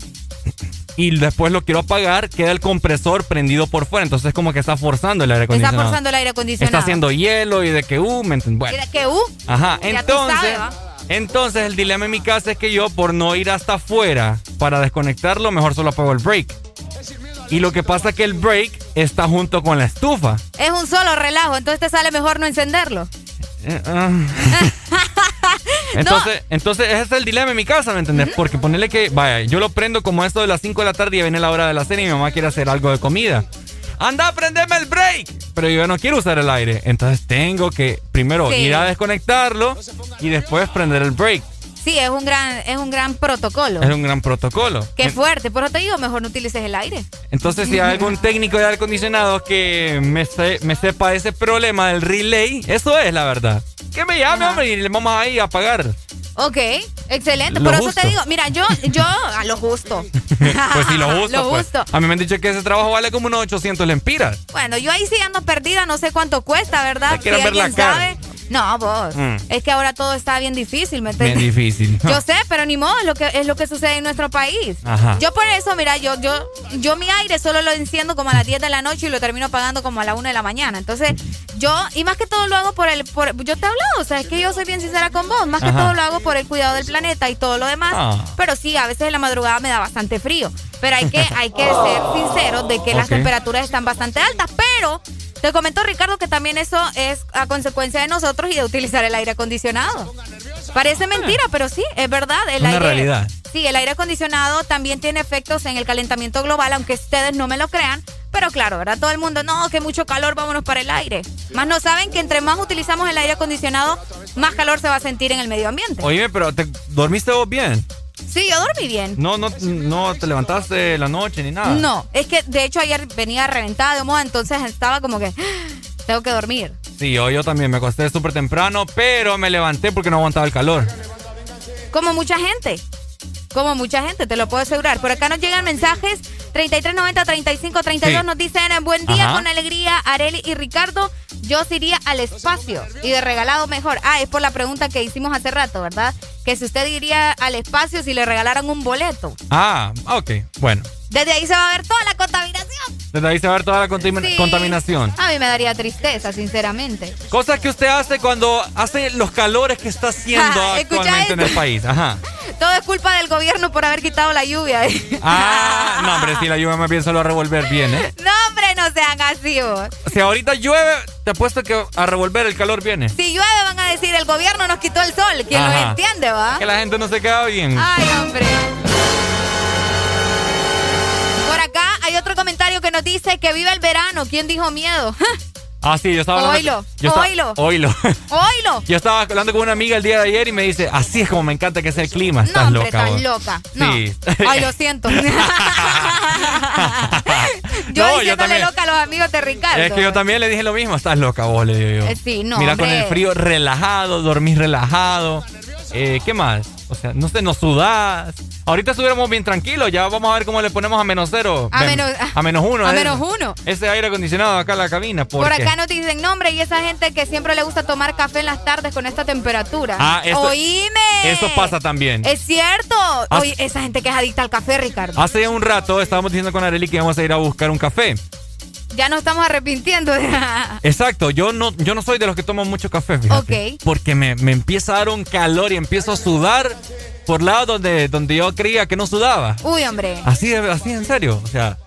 y después lo quiero apagar, queda el compresor prendido por fuera. Entonces como que está forzando el aire acondicionado. Está forzando el aire acondicionado. Está haciendo hielo y de que, uh, me bueno. Y de que, uh. Ajá, entonces... entonces el dilema en mi casa es que yo por no ir hasta afuera para desconectarlo, mejor solo apago el break. Y lo que pasa es que el break está junto con la estufa. Es un solo relajo, entonces te sale mejor no encenderlo. Eh, ah. entonces, entonces ese es el dilema en mi casa, ¿me entendés? Porque ponerle que, vaya, yo lo prendo como esto de las 5 de la tarde y viene la hora de la cena y mi mamá quiere hacer algo de comida. Anda a prenderme el break. Pero yo no quiero usar el aire. Entonces tengo que primero ir a desconectarlo y después prender el break. Sí, es un gran, es un gran protocolo. Es un gran protocolo. Qué fuerte, por eso te digo, mejor no utilices el aire. Entonces, si hay algún técnico de aire acondicionado que me, me sepa ese problema del relay, eso es la verdad. Que me llame, hombre, y le vamos ahí a pagar. Ok, excelente. Por eso te digo, mira, yo, yo, a lo justo. pues sí, lo justo. lo pues. justo. A mí me han dicho que ese trabajo vale como unos 800 lempiras. Bueno, yo ahí sí ando perdida, no sé cuánto cuesta, ¿verdad? Si alguien sabe. No, vos. Mm. Es que ahora todo está bien difícil, ¿me entiendes? Bien difícil. Yo sé, pero ni modo, es lo que, es lo que sucede en nuestro país. Ajá. Yo por eso, mira, yo, yo, yo mi aire solo lo enciendo como a las 10 de la noche y lo termino pagando como a la 1 de la mañana. Entonces, yo, y más que todo lo hago por el, por, yo te he hablado, o sea, es que yo soy bien sincera con vos, más que todo lo hago por el cuidado del planeta y todo lo demás. Ah. Pero sí, a veces en la madrugada me da bastante frío. Pero hay que, hay que ser sinceros de que las temperaturas están bastante altas, pero te comentó Ricardo que también eso es a consecuencia de nosotros y de utilizar el aire acondicionado. Parece mentira, pero sí, es verdad. El Una realidad. Sí, el aire acondicionado también tiene efectos en el calentamiento global, aunque ustedes no me lo crean. Pero claro, ¿verdad? Todo el mundo, no, que mucho calor, vámonos para el aire. Más no saben que entre más utilizamos el aire acondicionado, más calor se va a sentir en el medio ambiente. Oye, pero ¿te dormiste vos bien? Sí, yo dormí bien. No, no, no te levantaste la noche ni nada. No, es que de hecho ayer venía reventada de moda, entonces estaba como que tengo que dormir. Sí, yo, yo también me acosté súper temprano, pero me levanté porque no aguantaba el calor. Como mucha gente. Como mucha gente, te lo puedo asegurar. Por acá nos llegan mensajes 3390-3532 nos dicen buen día con alegría Areli y Ricardo. Yo iría al espacio y de regalado mejor. Ah, es por la pregunta que hicimos hace rato, ¿verdad? Que si usted iría al espacio si le regalaran un boleto. Ah, ok, bueno. Desde ahí se va a ver toda la contaminación. Desde ahí se va a ver toda la contaminación. A mí me daría tristeza, sinceramente. Cosas que usted hace cuando hace los calores que está haciendo actualmente en el país. Ajá. Todo es culpa del gobierno por haber quitado la lluvia. Ah, no, hombre, si la lluvia me pienso lo a revolver bien, ¿eh? No, hombre, no sean así vos. Si ahorita llueve, te apuesto que a revolver el calor viene. Si llueve, van a decir, el gobierno nos quitó el sol. ¿Quién lo entiende, va? Que la gente no se queda bien. Ay, hombre. Por acá hay otro comentario que nos dice que vive el verano. ¿Quién dijo miedo? Ah, sí, yo estaba hablando. Oilo, yo oilo. Oilo. Oilo. Yo estaba hablando con una amiga el día de ayer y me dice, así es como me encanta que sea el clima. Estás no, hombre, loca. Estás loca. No. Sí. Ay, lo siento. yo no, yo también. loca a los amigos de Ricardo. Es que yo también le dije lo mismo. Estás loca vos, le digo yo. Eh, sí, no, Mira, con el frío relajado, dormís relajado. Eh, ¿Qué más? O sea, no sé, no sudás. Ahorita estuviéramos bien tranquilos. Ya vamos a ver cómo le ponemos a menos cero. A, menos, a menos uno. A menos uno. Ese aire acondicionado acá en la cabina. Por acá no te dicen nombre y esa gente que siempre le gusta tomar café en las tardes con esta temperatura. Ah, eso, Oíme. Eso pasa también. Es cierto. Oye, esa gente que es adicta al café, Ricardo. Hace un rato estábamos diciendo con Areli que íbamos a ir a buscar un café ya nos estamos arrepintiendo. Exacto, yo no, yo no soy de los que toman mucho café, fíjate. Ok. Porque me, me, empieza a dar un calor y empiezo a sudar por lados donde, donde yo creía que no sudaba. Uy, hombre. Así, así en serio, o sea,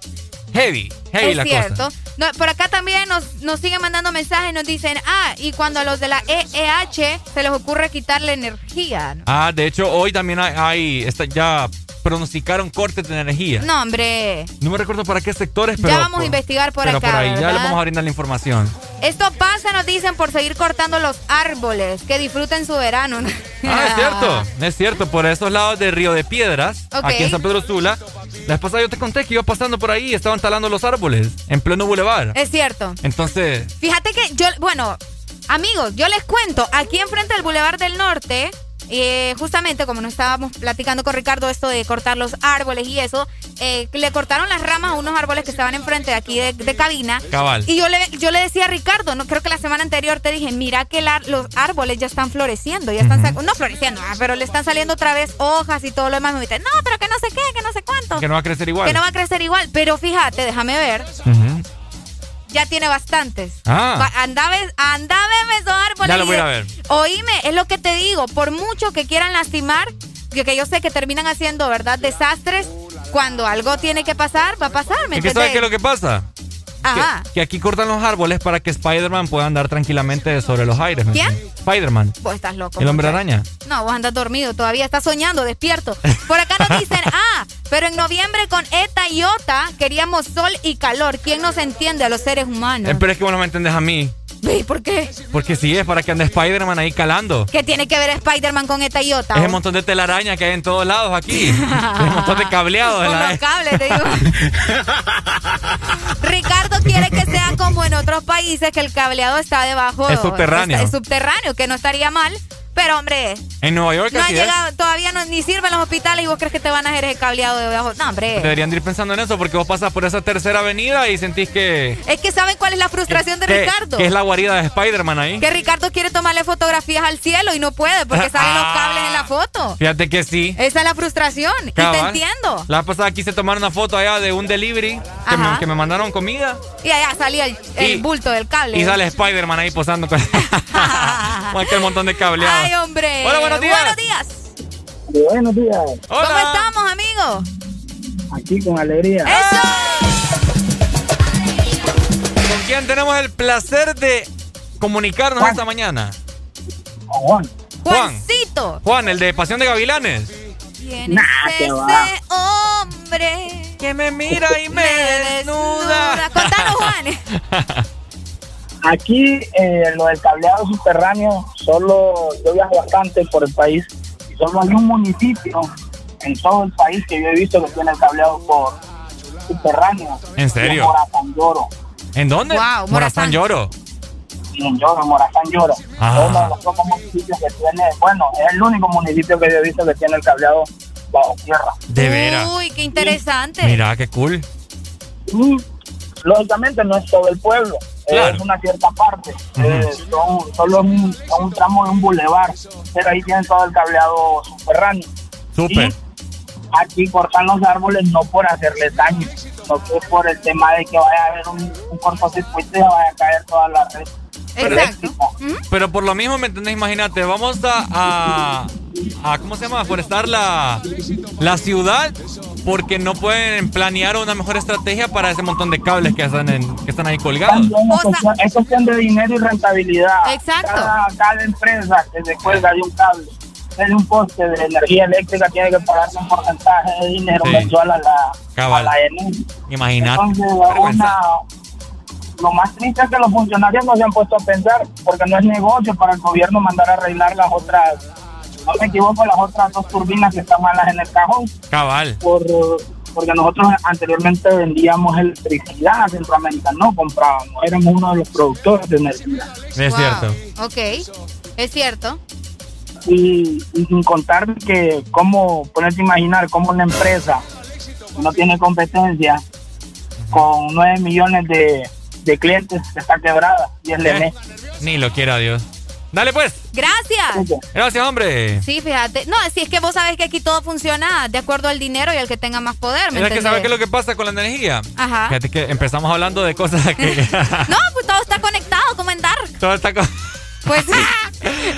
heavy, heavy es la cierto. por acá también nos, nos siguen mandando mensajes, nos dicen, ah, y cuando a los de la EEH se les ocurre quitarle energía. Ah, de hecho, hoy también hay, hay está ya pronosticaron cortes de energía. No, hombre. No me recuerdo para qué sectores, pero. Ya vamos a investigar por pero por ahí, ya le vamos a brindar la información. Esto pasa, nos dicen, por seguir cortando los árboles. Que disfruten su verano. Ah, es cierto. Es cierto. Por esos lados de Río de Piedras, aquí en San Pedro Sula. La vez pasada yo te conté que iba pasando por ahí y estaban talando los árboles en pleno bulevar. Es cierto. Entonces. Fíjate que yo, bueno, amigos, yo les cuento, aquí enfrente del Boulevard del Norte eh, justamente como nos estábamos platicando con Ricardo esto de cortar los árboles y eso, eh, le cortaron las ramas a unos árboles que estaban enfrente de aquí de, cabina. Cabal. Y yo le, yo le decía a Ricardo, no creo que la semana anterior te dije, mira que los árboles ya están floreciendo, ya están, no floreciendo, ah, pero le están saliendo otra vez hojas y todo lo demás. Me dice, no, pero que no sé qué, que no sé cuánto. Que no va a crecer igual. Que no va a crecer igual. Pero fíjate, déjame ver. Ya tiene bastantes. Ah. Andame, andame esos árboles. Ya lo voy a ver. Oíme, es lo que te digo. Por mucho que quieran lastimar, que, que yo sé que terminan haciendo, ¿verdad? Desastres. Cuando algo tiene que pasar, va a pasar. ¿me ¿Y sabes qué es lo que pasa? Que, aquí cortan los árboles para que Spider-Man pueda andar tranquilamente sobre los aires. ¿Quién? Spider-Man. Vos estás loco. El hombre araña. No, vos andas dormido, todavía estás soñando, despierto. Por acá nos dicen, ah, pero en noviembre con ETA y OTA queríamos sol y calor. ¿Quién nos entiende a los seres humanos? Eh, pero es que vos no me entendés a mí. ¿Por qué? Porque sí, es para que ande Spider-Man ahí calando. ¿Qué tiene que ver Spider-Man con esta iota? Es un montón de telaraña que hay en todos lados aquí. es un montón de cableados. Con los cables, te digo. Ricardo quiere que sea como en otros países, que el cableado está debajo. Es subterráneo. Es subterráneo, que no estaría mal. Pero, hombre. En Nueva York no ha llegado, todavía no, ni sirven los hospitales y vos crees que te van a hacer el cableado de abajo. No, hombre. Deberían ir pensando en eso porque vos pasas por esa tercera avenida y sentís que. Es que saben cuál es la frustración de Ricardo. Que es la guarida de Spider-Man ahí. Que Ricardo quiere tomarle fotografías al cielo y no puede porque salen los cables en la foto. Fíjate que sí. Esa es la frustración. Y te entiendo. La pasada quise tomar una foto allá de un delivery que me, mandaron comida. Y allá salía el, bulto del cable. Y sale Spider-Man ahí posando con, con aquel montón de cableado. Ay, hombre. Hola, buenos días. Buenos días. Buenos días. ¿Cómo estamos, amigo? Aquí con alegría. ¡Eso! ¿Con quién tenemos el placer de comunicarnos esta mañana? Juan. Juancito. Juan, el de Pasión de Gavilanes. ¿Quién es ese hombre que me mira y me, desnuda? Contanos, Juan. Aquí, eh, lo del cableado subterráneo, solo yo viajo bastante por el país y solo hay un municipio en todo el país que yo he visto que tiene el cableado por subterráneo. ¿En serio? Morazán Lloro. ¿En dónde? Wow, Morazán Lloro. Sí, en Lloro, Morazán Lloro. Ah. uno de los pocos municipios que tiene, bueno, es el único municipio que yo he visto que tiene el cableado bajo tierra. De veras. Uy, qué interesante. Mira, qué cool. Y, lógicamente no es todo el pueblo es una cierta parte. Eh, son, solo un, un, tramo de un bulevar, pero ahí tienen todo el cableado subterráneo. Súper. Aquí cortan los árboles no por hacerles daño, sino que por el tema de que vaya a haber un, un cortocircuito y vaya a caer toda la red. Exacto. Pero por lo mismo, ¿me entendés? Imagínate, vamos a, a, ¿cómo se llama? Forestar la, la ciudad porque no pueden planear una mejor estrategia para ese montón de cables que están, en, que están ahí colgados. es cuestión de dinero y rentabilidad. Exacto. Cada, empresa que se cuelga de un cable, de un poste de energía eléctrica, tiene que pagar un porcentaje de dinero mensual a la, a la Imagínate. Lo más triste es que los funcionarios no se han puesto a pensar, porque no es negocio para el gobierno mandar a arreglar las otras no me equivoco, las otras dos turbinas que están malas en el cajón. Cabal. Por, porque nosotros anteriormente vendíamos electricidad a Centroamérica, no comprábamos, éramos uno de los productores de energía. Es cierto. Ok, es cierto. Y, sin contar que cómo, ponerte a imaginar cómo una empresa no tiene competencia con nueve millones de, de clientes está quebrada y es eh, Ni lo quiera Dios. Dale pues. Gracias. Gracias, hombre. Sí, fíjate. No, si es que vos sabés que aquí todo funciona de acuerdo al dinero y al que tenga más poder. ¿me que sabes qué es lo que pasa con la energía? Ajá. Fíjate que empezamos hablando de cosas que... no, pues todo está conectado, como en Dark. Todo está Pues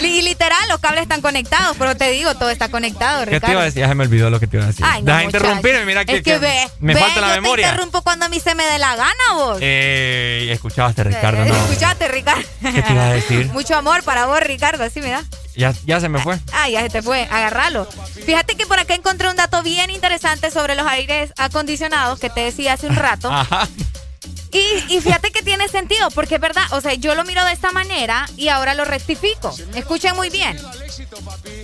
y literal, los cables están conectados, pero te digo, todo está conectado, Ricardo. ¿Qué te iba a decir? Ya se me olvidó lo que te iba a decir. Ay, no, Deja interrumpirme, mira que, que, ve, me falta la yo memoria. Te interrumpo cuando a mí se me dé la gana, vos. Eh, escuchaste, Ricardo, no. Escuchaste, Ricardo. ¿Qué te iba a decir? Mucho amor para vos, Ricardo, así me da. Ya, ya se me fue. Ah, ya se te fue. Agárralo. Fíjate que por acá encontré un dato bien interesante sobre los aires acondicionados que te decía hace un rato. Ajá. Y, fíjate que tiene sentido, porque es verdad, o sea, yo lo miro de esta manera y ahora lo rectifico. Escuchen muy bien.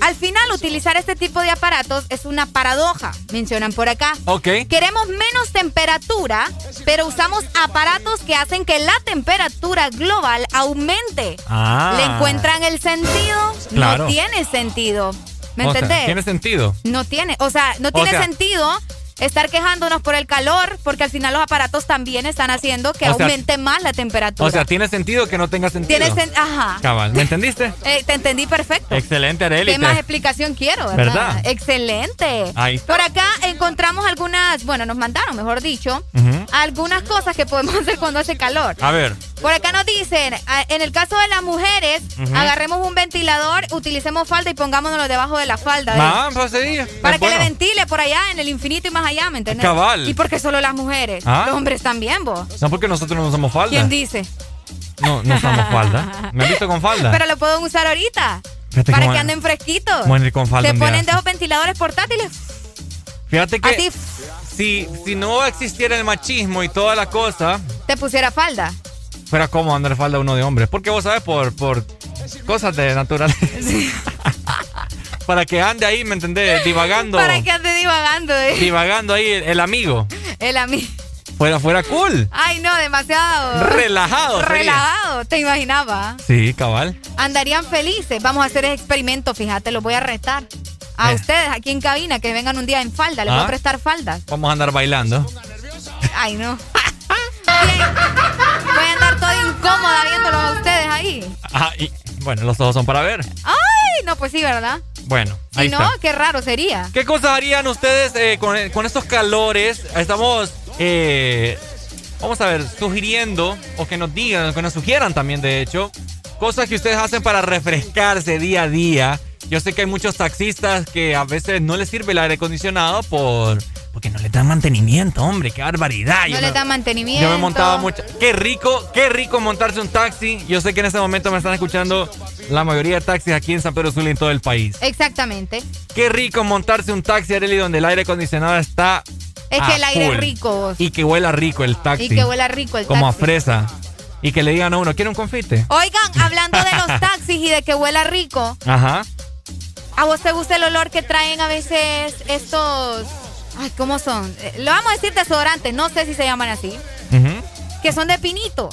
Al final, utilizar este tipo de aparatos es una paradoja, mencionan por acá. Ok. Queremos menos temperatura, pero usamos aparatos que hacen que la temperatura global aumente. Ah. ¿Le encuentran el sentido? Claro. No tiene sentido. ¿Me entendés? ¿Tiene sentido? No tiene, o sea, no tiene sentido estar quejándonos por el calor, porque al final los aparatos también están haciendo que aumente más la temperatura. O sea, tiene sentido que no tenga sentido. Tiene sen Ajá. Cabal, ¿me entendiste? Eh, te entendí perfecto. Excelente, Arely. ¿Qué más explicación quiero, verdad? ¿verdad? Excelente. Ahí. Por acá encontramos algunas, bueno, nos mandaron, mejor dicho, algunas cosas que podemos hacer cuando hace calor. A ver. Por acá nos dicen, en el caso de las mujeres, agarremos un ventilador, utilicemos falda y pongámonos debajo de la falda. Ah, pues sí. Para que le ventile por allá en el infinito y más allá, ¿me entiendes? Cabal. ¿Y por qué solo las mujeres? ¿Ah? Los hombres también, vos. No, porque nosotros no usamos falda. ¿Quién dice? No, no usamos falda. ¿Me han visto con falda? Pero lo pueden usar ahorita. para que anden fresquitos. Bueno, con falda. Se ponen de esos ventiladores portátiles. Fíjate que si, si no existiera el machismo y toda la cosa... Te pusiera falda. Fuera como andar falda uno de hombres. Porque vos sabes, por, por cosas de naturaleza. Para que ande ahí, ¿me entendés? Divagando. Para que ande divagando, eh. Divagando ahí el, amigo. El amigo. Fuera, fuera cool. Ay, no, demasiado. Relajado. Relajado, te imaginaba. Sí, cabal. Andarían felices. Vamos a hacer ese experimento, fíjate, los voy a restar. A eh. ustedes aquí en cabina que vengan un día en falda, les voy a ah. prestar faldas. Vamos a andar bailando. Ay, no. Voy a andar toda incómoda viéndolos a ustedes ahí. Ah, y, bueno, los ojos son para ver. Ay, no, pues sí, ¿verdad? Bueno, ahí no, qué raro sería. ¿Qué cosas harían ustedes eh, con, estos calores? Estamos, eh, vamos a ver, sugiriendo, o que nos digan, que nos sugieran también, de hecho, cosas que ustedes hacen para refrescarse día a día. Yo sé que hay muchos taxistas que a veces no les sirve el aire acondicionado por porque no le dan mantenimiento, hombre, qué barbaridad. No le dan mantenimiento. Yo me montaba mucho. Qué rico, qué rico montarse un taxi. Yo sé que en este momento me están escuchando la mayoría de taxis aquí en San Pedro Sula y en todo el país. Exactamente. Qué rico montarse un taxi, Arely, donde el aire acondicionado está. Es que el aire es rico. Y que huela rico el taxi. Y que huela rico el taxi. Como a fresa. Y que le digan a uno, ¿quiere un confite? Oigan, hablando de los taxis y de que huela rico. Ajá. ¿A vos te gusta el olor que traen a veces estos Ay, ¿cómo son? Eh, lo vamos a decir desodorantes, no sé si se llaman así. Que son de pinito.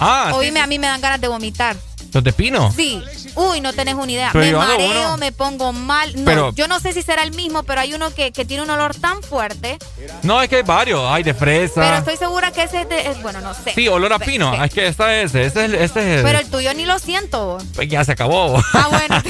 Ah, Oíme, a mí me dan ganas de vomitar. ¿Los de pino? Sí. Uy, no tenés una idea. me mareo, me pongo mal. No, yo no sé si será el mismo, pero hay uno que, tiene un olor tan fuerte. No, es que hay varios. Hay de fresa. Pero estoy segura que ese es de. bueno, no sé. Sí, olor a pino. Es que esta es. Este es, este es Pero el tuyo ni lo siento. Pues ya se acabó. Ah, bueno.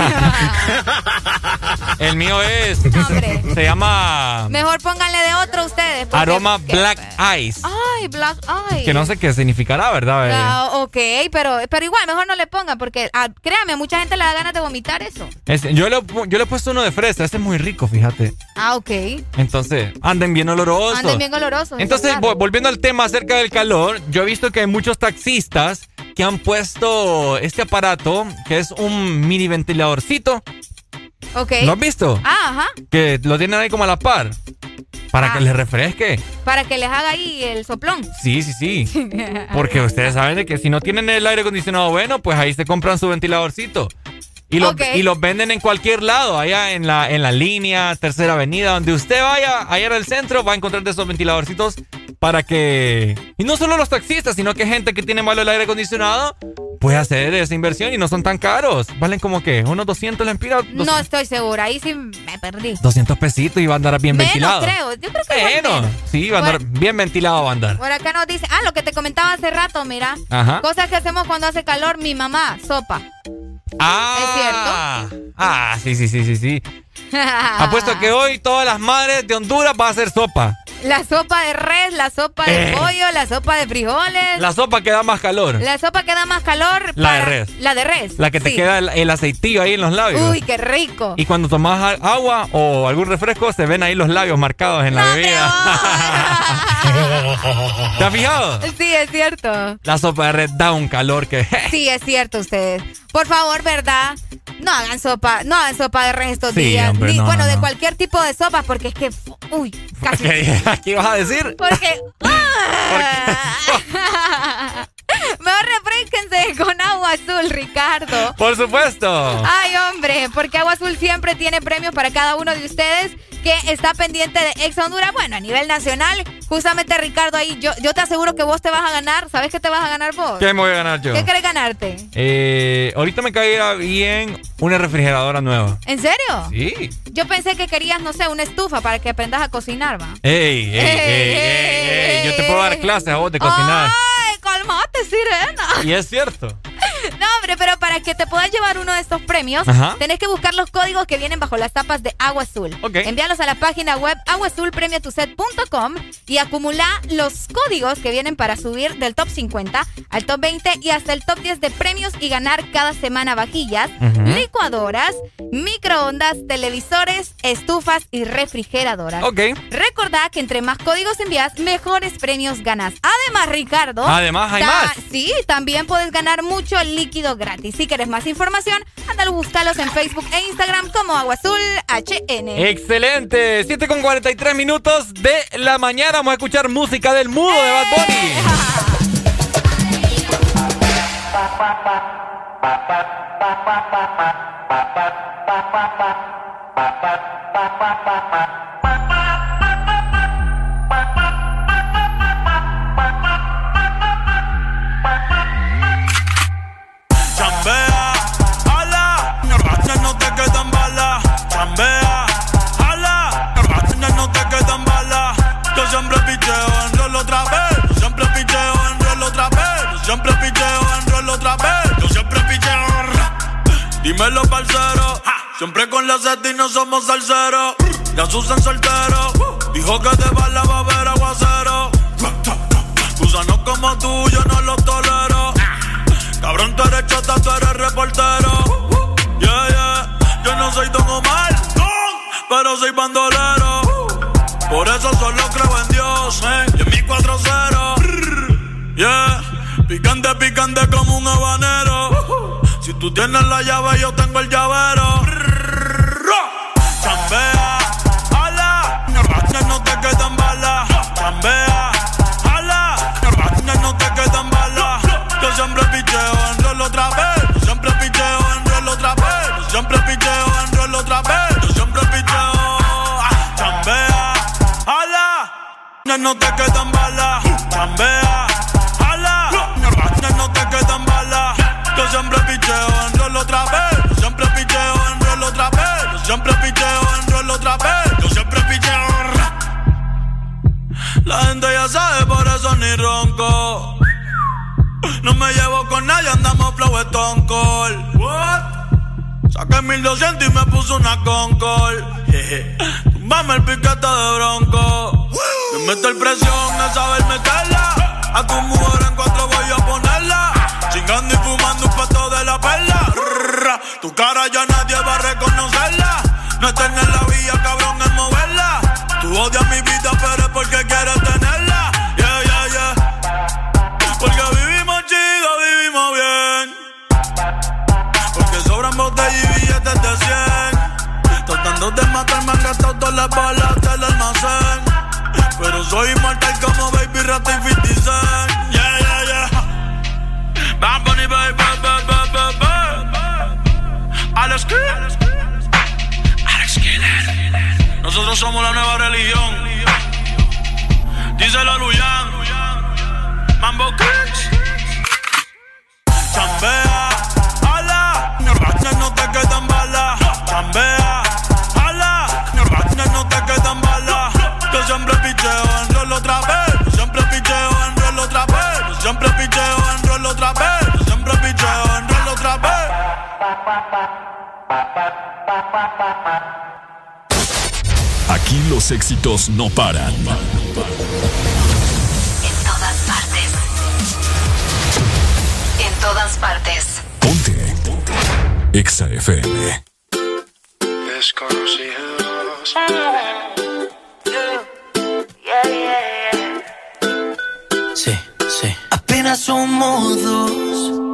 el mío es. Se llama. Mejor pónganle de otro ustedes. Aroma Black Ice. Ay, Black Ice. Que no sé qué significará, ¿verdad? Ah, ok, pero, pero igual, mejor no le pongan porque, ah, créame, a mucha gente le da ganas de vomitar eso. yo, le, yo le he puesto uno de fresa, este es muy rico, fíjate. Ah, ok. Entonces, anden bien olorosos. Anden bien olorosos. Entonces, volviendo al tema acerca del calor, yo he visto que hay muchos taxistas que han puesto este aparato, que es un mini ventiladorcito. Ok. ¿Lo has visto? Ah, ajá. Que lo tienen ahí como a la par. Para que ah. les refresque. Para que les haga ahí el soplón. Sí, sí, sí. Porque ustedes saben de que si no tienen el aire acondicionado bueno, pues ahí se compran su ventiladorcito. Y los, y los venden en cualquier lado, allá en la, en la línea, tercera avenida, donde usted vaya, allá en el centro, va a encontrar de esos ventiladorcitos para que... Y no solo los taxistas, sino que gente que tiene malo el aire acondicionado puede hacer esa inversión y no son tan caros. Valen como que unos 200 lempiras. No estoy segura, ahí sí me perdí. 200 pesitos y va a andar bien menos, ventilado. creo, yo creo que bueno, sí, va a andar bien ventilado va a andar. Por acá nos dice, ah, lo que te comentaba hace rato, mira. Ajá. Cosas que hacemos cuando hace calor, mi mamá, sopa. Ah, ¿Es cierto? Ah, sí, sí, sí, sí, sí. Apuesto que hoy todas las madres de Honduras van a hacer sopa. La sopa de res, la sopa de eh. pollo, la sopa de frijoles. La sopa que da más calor. La sopa que da más calor. La de res. La de res. La que te queda el, aceitillo ahí en los labios. Uy, qué rico. Y cuando tomas agua o algún refresco, se ven ahí los labios marcados en la bebida. ¿Te has fijado? Sí, es cierto. La sopa de res da un calor que. sí, es cierto, ustedes. Por favor, ¿verdad? No hagan sopa, no hagan sopa de res estos días. Ni, bueno, de cualquier tipo de sopa, porque es que. Uy, casi. ¿Qué vas a decir? Porque. Mejor con agua azul, Ricardo. Por supuesto. Ay, hombre. Porque Agua Azul siempre tiene premios para cada uno de ustedes que está pendiente de Ex Honduras. Bueno, a nivel nacional, justamente Ricardo ahí, yo, yo te aseguro que vos te vas a ganar. ¿Sabes qué te vas a ganar vos? ¿Qué me voy a ganar yo? ¿Qué querés ganarte? Eh, ahorita me caería bien una refrigeradora nueva. ¿En serio? Sí. Yo pensé que querías, no sé, una estufa para que aprendas a cocinar, va. Ey, ey, ey, ey, Yo te puedo dar clases a vos de cocinar. Calmate, sirena. Y es cierto. No, hombre, pero para que te puedas llevar uno de estos premios, tenés que buscar los códigos que vienen bajo las tapas de Agua Azul. Envíalos a la página web aguazulpremiatuset.com y acumula los códigos que vienen para subir del top 50 al top 20 y hasta el top 10 de premios y ganar cada semana vajillas, licuadoras, microondas, televisores, estufas y refrigeradoras. Ok. Recordá que entre más códigos envías, mejores premios ganas. Además, Ricardo. Además, hay más. Sí, también puedes ganar mucho líquido gratis. Si quieres más información, ándalo, búscalos en Facebook e Instagram como Agua Azul HN. Excelente. 7 con 43 minutos de la mañana. Vamos a escuchar música del mudo de Bad Chambea, balas. Chambea, ala, no te quedan balas. Yo siempre picheo en rol otra vez. Yo siempre picheo en rol otra vez. Yo siempre picheo en rol otra vez. Yo siempre picheo. Dímelo, parcero. Siempre con la sed no somos salseros. Ya Susan soltero. Dijo que de bala va a haber aguacero. Gusanos como tú, yo no los tolero. Cabrón, tú eres chota, tú eres reportero. Yeah, no soy Don Omar, pero soy bandolero. Por eso solo creo en Dios, eh. Y en mi 4-0. Yeah. Picante, picante como un habanero. Si tú tienes la llave, yo tengo el llavero. Ala. No te quedan balas. Chambea, ala. No te quedan balas. Yo siempre picheo en rol otra vez. Yo siempre picheo en rol otra vez. Yo siempre picheo en rol otra vez. Yo siempre picheo. La gente ya sabe, por eso ni ronco. No me llevo con nadie, andamos flow Stone Cold. What? Saqué 1200 y me puso una Concord. Tumbame el piquete de bronco. Me meto el presión a saber meterla. A tu mujer en cuatro voy a ponerla. Chingando y fumando un pato de la perla. Tu cara ya nadie va a reconocerla. No estén en la vía, cabrón, en moverla. Tú odias mi vida, pero es porque quieres tenerla. Yeah, yeah, yeah. Porque vivimos chido, vivimos bien. Porque sobran botellas y billetes de 100. Tratando de matarme han gastado todas las balas del almacén. Pero soy inmortal como Baby Rata y 50 Cent. Yeah, yeah, yeah. Bad Bunny, baby, baby, baby, baby. Alex Killer. Alex Killer. Nosotros somos la nueva religión. Díselo a Luyan. Mambo Kicks. Chambea, ala. No te quedan balas. Chambea, Aquí los éxitos no paran. En todas partes. En todas partes. Ponte. Exa FM. Desconocidos. Sí, sí. Apenas somos dos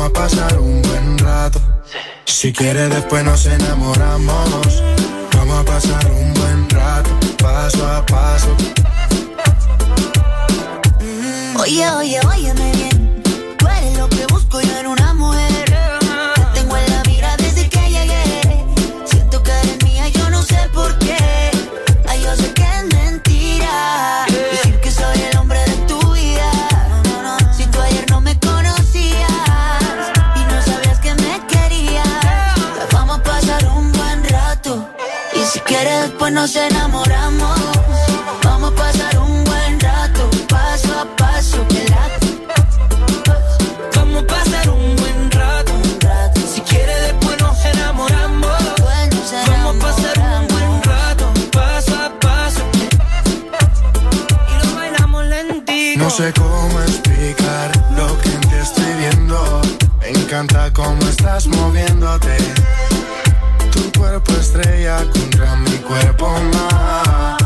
vamos a pasar un buen rato. Si quieres después nos enamoramos, vamos a pasar un buen rato, paso a paso. Oye, oye, óyeme bien después nos enamoramos. Vamos a pasar un buen rato, paso a paso. que la- Vamos a pasar un buen rato. Si quieres, después nos enamoramos. Vamos a pasar un buen rato, paso a paso. Y lo bailamos lentito. No sé cómo explicar lo que en ti estoy viendo. Me encanta cómo estás moviéndote. Tu cuerpo estrella contra mi cuerpo más.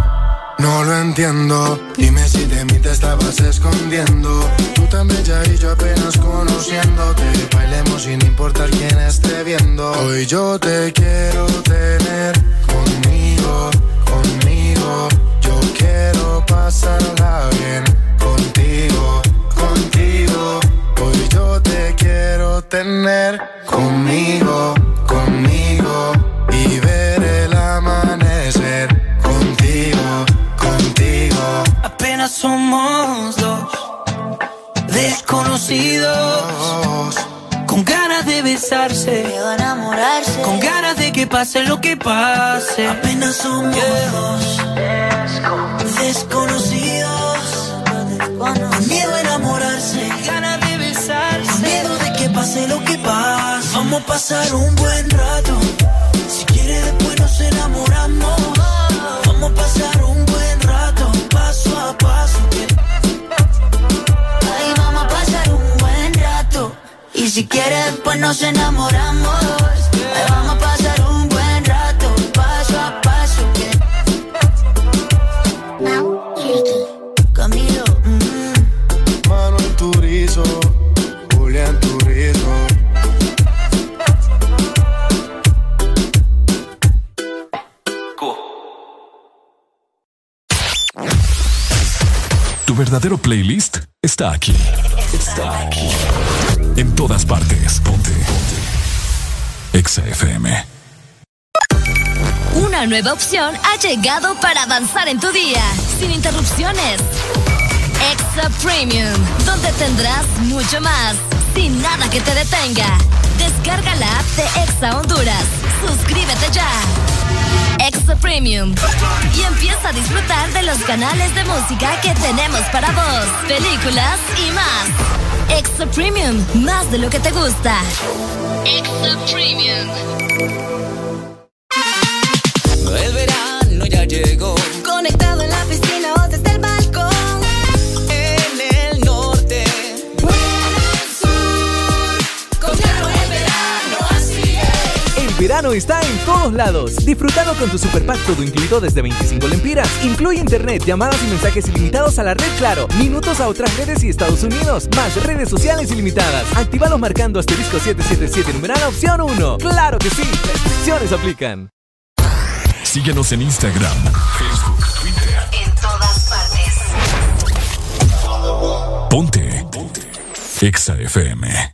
No lo entiendo. Dime si de mí te estabas escondiendo. Tú tan bella y yo apenas conociéndote. Bailemos sin importar quién esté viendo. Hoy yo te quiero tener conmigo, conmigo. Yo quiero pasarla bien contigo, contigo. Hoy yo te quiero tener conmigo, conmigo. Somos dos desconocidos. Con ganas de besarse. enamorarse. Con ganas de que pase lo que pase. Apenas somos dos desconocidos. Con miedo a enamorarse. Ganas de besarse. Con miedo de que pase lo que pase. Vamos a pasar un buen rato. Si quieres después nos enamoramos. Vamos a pasar un buen si quieres después nos enamoramos. Ay, vamos a pasar un buen rato, paso a paso. Camilo, Manuel Turizo, Julián Turizo. Tu verdadero playlist está aquí. Está aquí. En todas partes. Ponte. Ponte. Exa FM. Una nueva opción ha llegado para avanzar en tu día, sin interrupciones. Extra Premium, donde tendrás mucho más, sin nada que te detenga. Descarga la app de Exa Honduras. Suscríbete ya. Extra Premium. Y empieza a disfrutar de los canales de música que tenemos para vos, películas y más. Extra Premium, más de lo que te gusta. Extra Premium. El verano ya llegó. Conectado en la piscina verano está en todos lados. Disfrutalo con tu super pack todo incluido desde 25 lempiras. Incluye internet, llamadas y mensajes ilimitados a la red Claro, minutos a otras redes y Estados Unidos, más redes sociales ilimitadas. Actívalos marcando asterisco 777 numeral opción 1. ¡Claro que sí! Restricciones aplican. Síguenos en Instagram, Facebook, Twitter. En todas partes. Ponte. Ponte. Exa FM.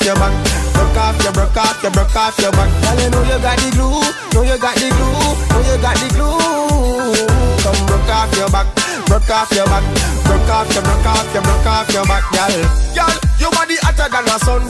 Off your back, broke off your, broke off your, broke off your back. Girl, you know you got the glue, know you got the glue, know you got the glue. Come broke off your back, broke off your back, broke off your, broke off your, broke off your back, girl. Girl, your body hotter than a suntan.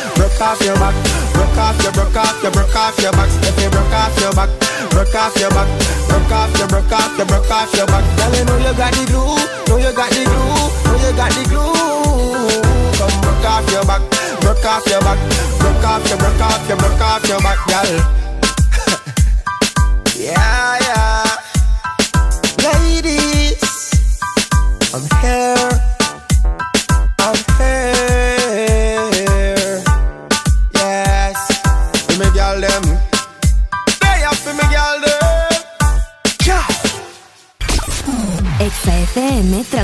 broke off your back, broke off your, broke off your, broke off your back. If you broke off your back. Broke off your back, broke off your, broke off your, broke off your back. Girl, you know you got the glue, know you got the glue, know you got the glue. Come broke off your back, broke off your back, broke off your, broke off your, broke off your back, girl.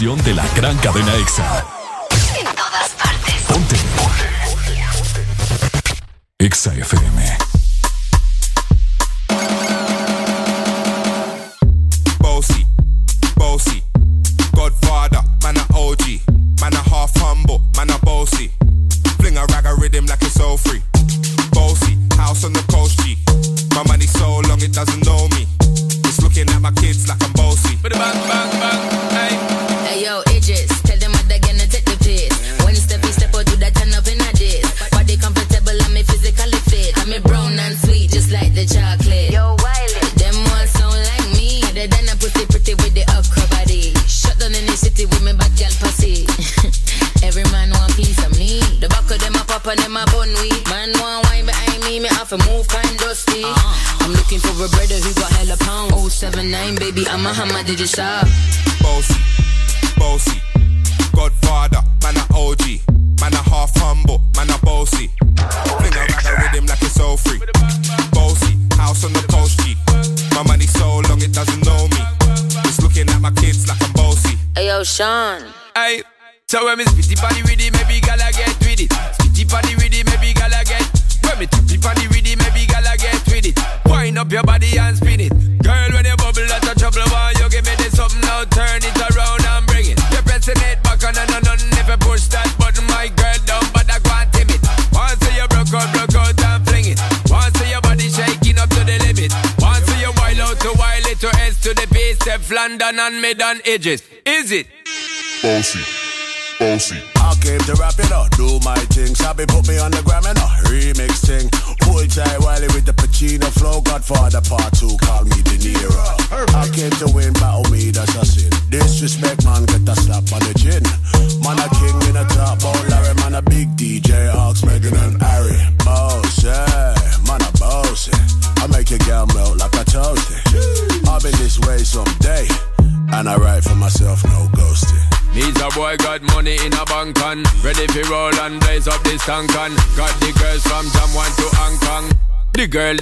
de la gran cadena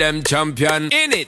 them champion in it.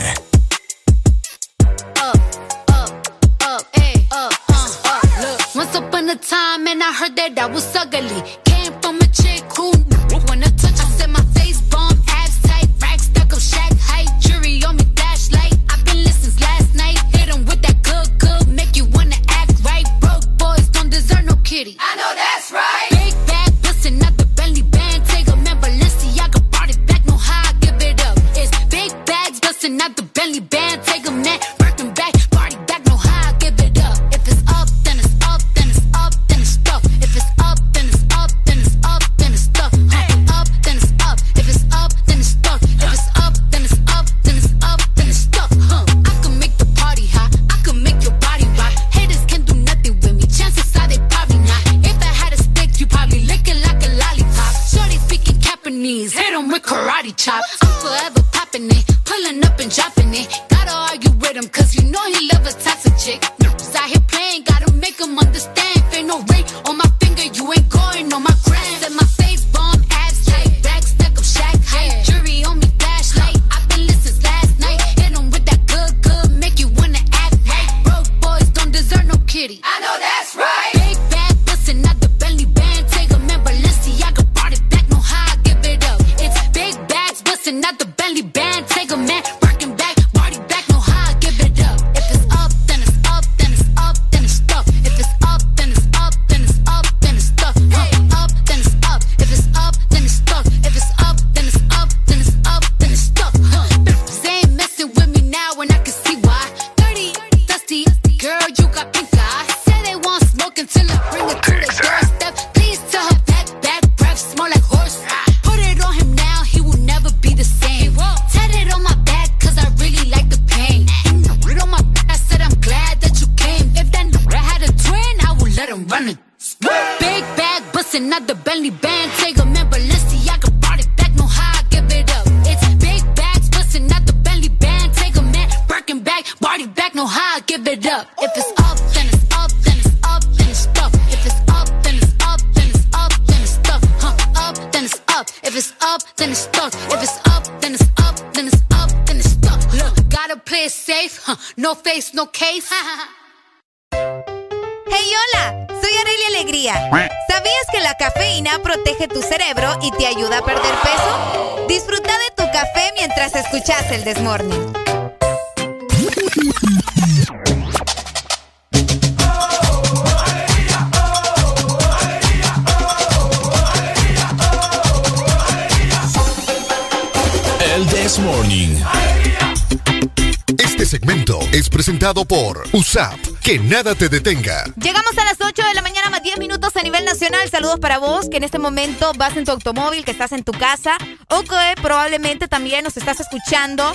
Presentado por USAP. Que nada te detenga. Llegamos a las 8 de la mañana más 10 minutos a nivel nacional. Saludos para vos que en este momento vas en tu automóvil, que estás en tu casa o que probablemente también nos estás escuchando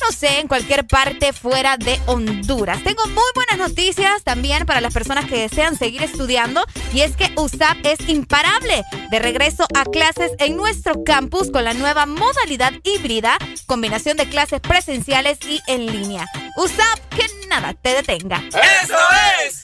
no sé, en cualquier parte fuera de Honduras. Tengo muy noticias también para las personas que desean seguir estudiando y es que USAP es imparable de regreso a clases en nuestro campus con la nueva modalidad híbrida, combinación de clases presenciales y en línea. USAP, que nada te detenga. ¡Eso es!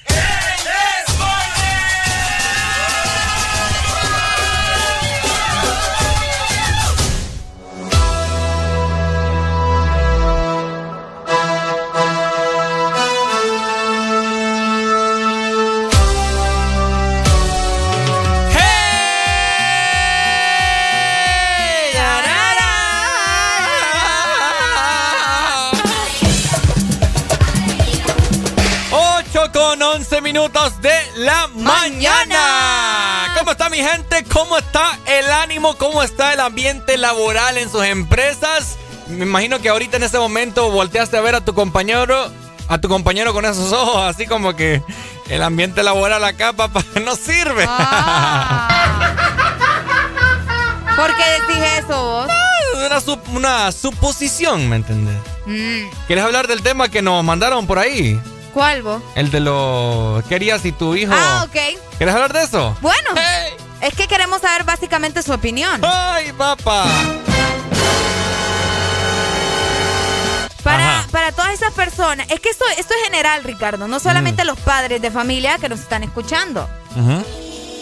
Minutos de la mañana. ¿Cómo está mi gente? ¿Cómo está el ánimo? ¿Cómo está el ambiente laboral en sus empresas? Me imagino que ahorita en este momento volteaste a ver a tu compañero, a tu compañero con esos ojos, así como que el ambiente laboral acá, papá, no sirve. Ah. ¿Por qué decís eso vos? Una, sup- una suposición, ¿me entendés? Mm, ¿Quieres hablar del tema que nos mandaron por ahí? ¿Cuál vos? El de lo... ¿Qué harías si tu hijo... Ah, ok. ¿Quieres hablar de eso? Bueno, es que queremos saber básicamente su opinión. ¡Ay, papá! Para, para todas esas personas, es que esto, esto es general, Ricardo, no solamente los padres de familia que nos están escuchando,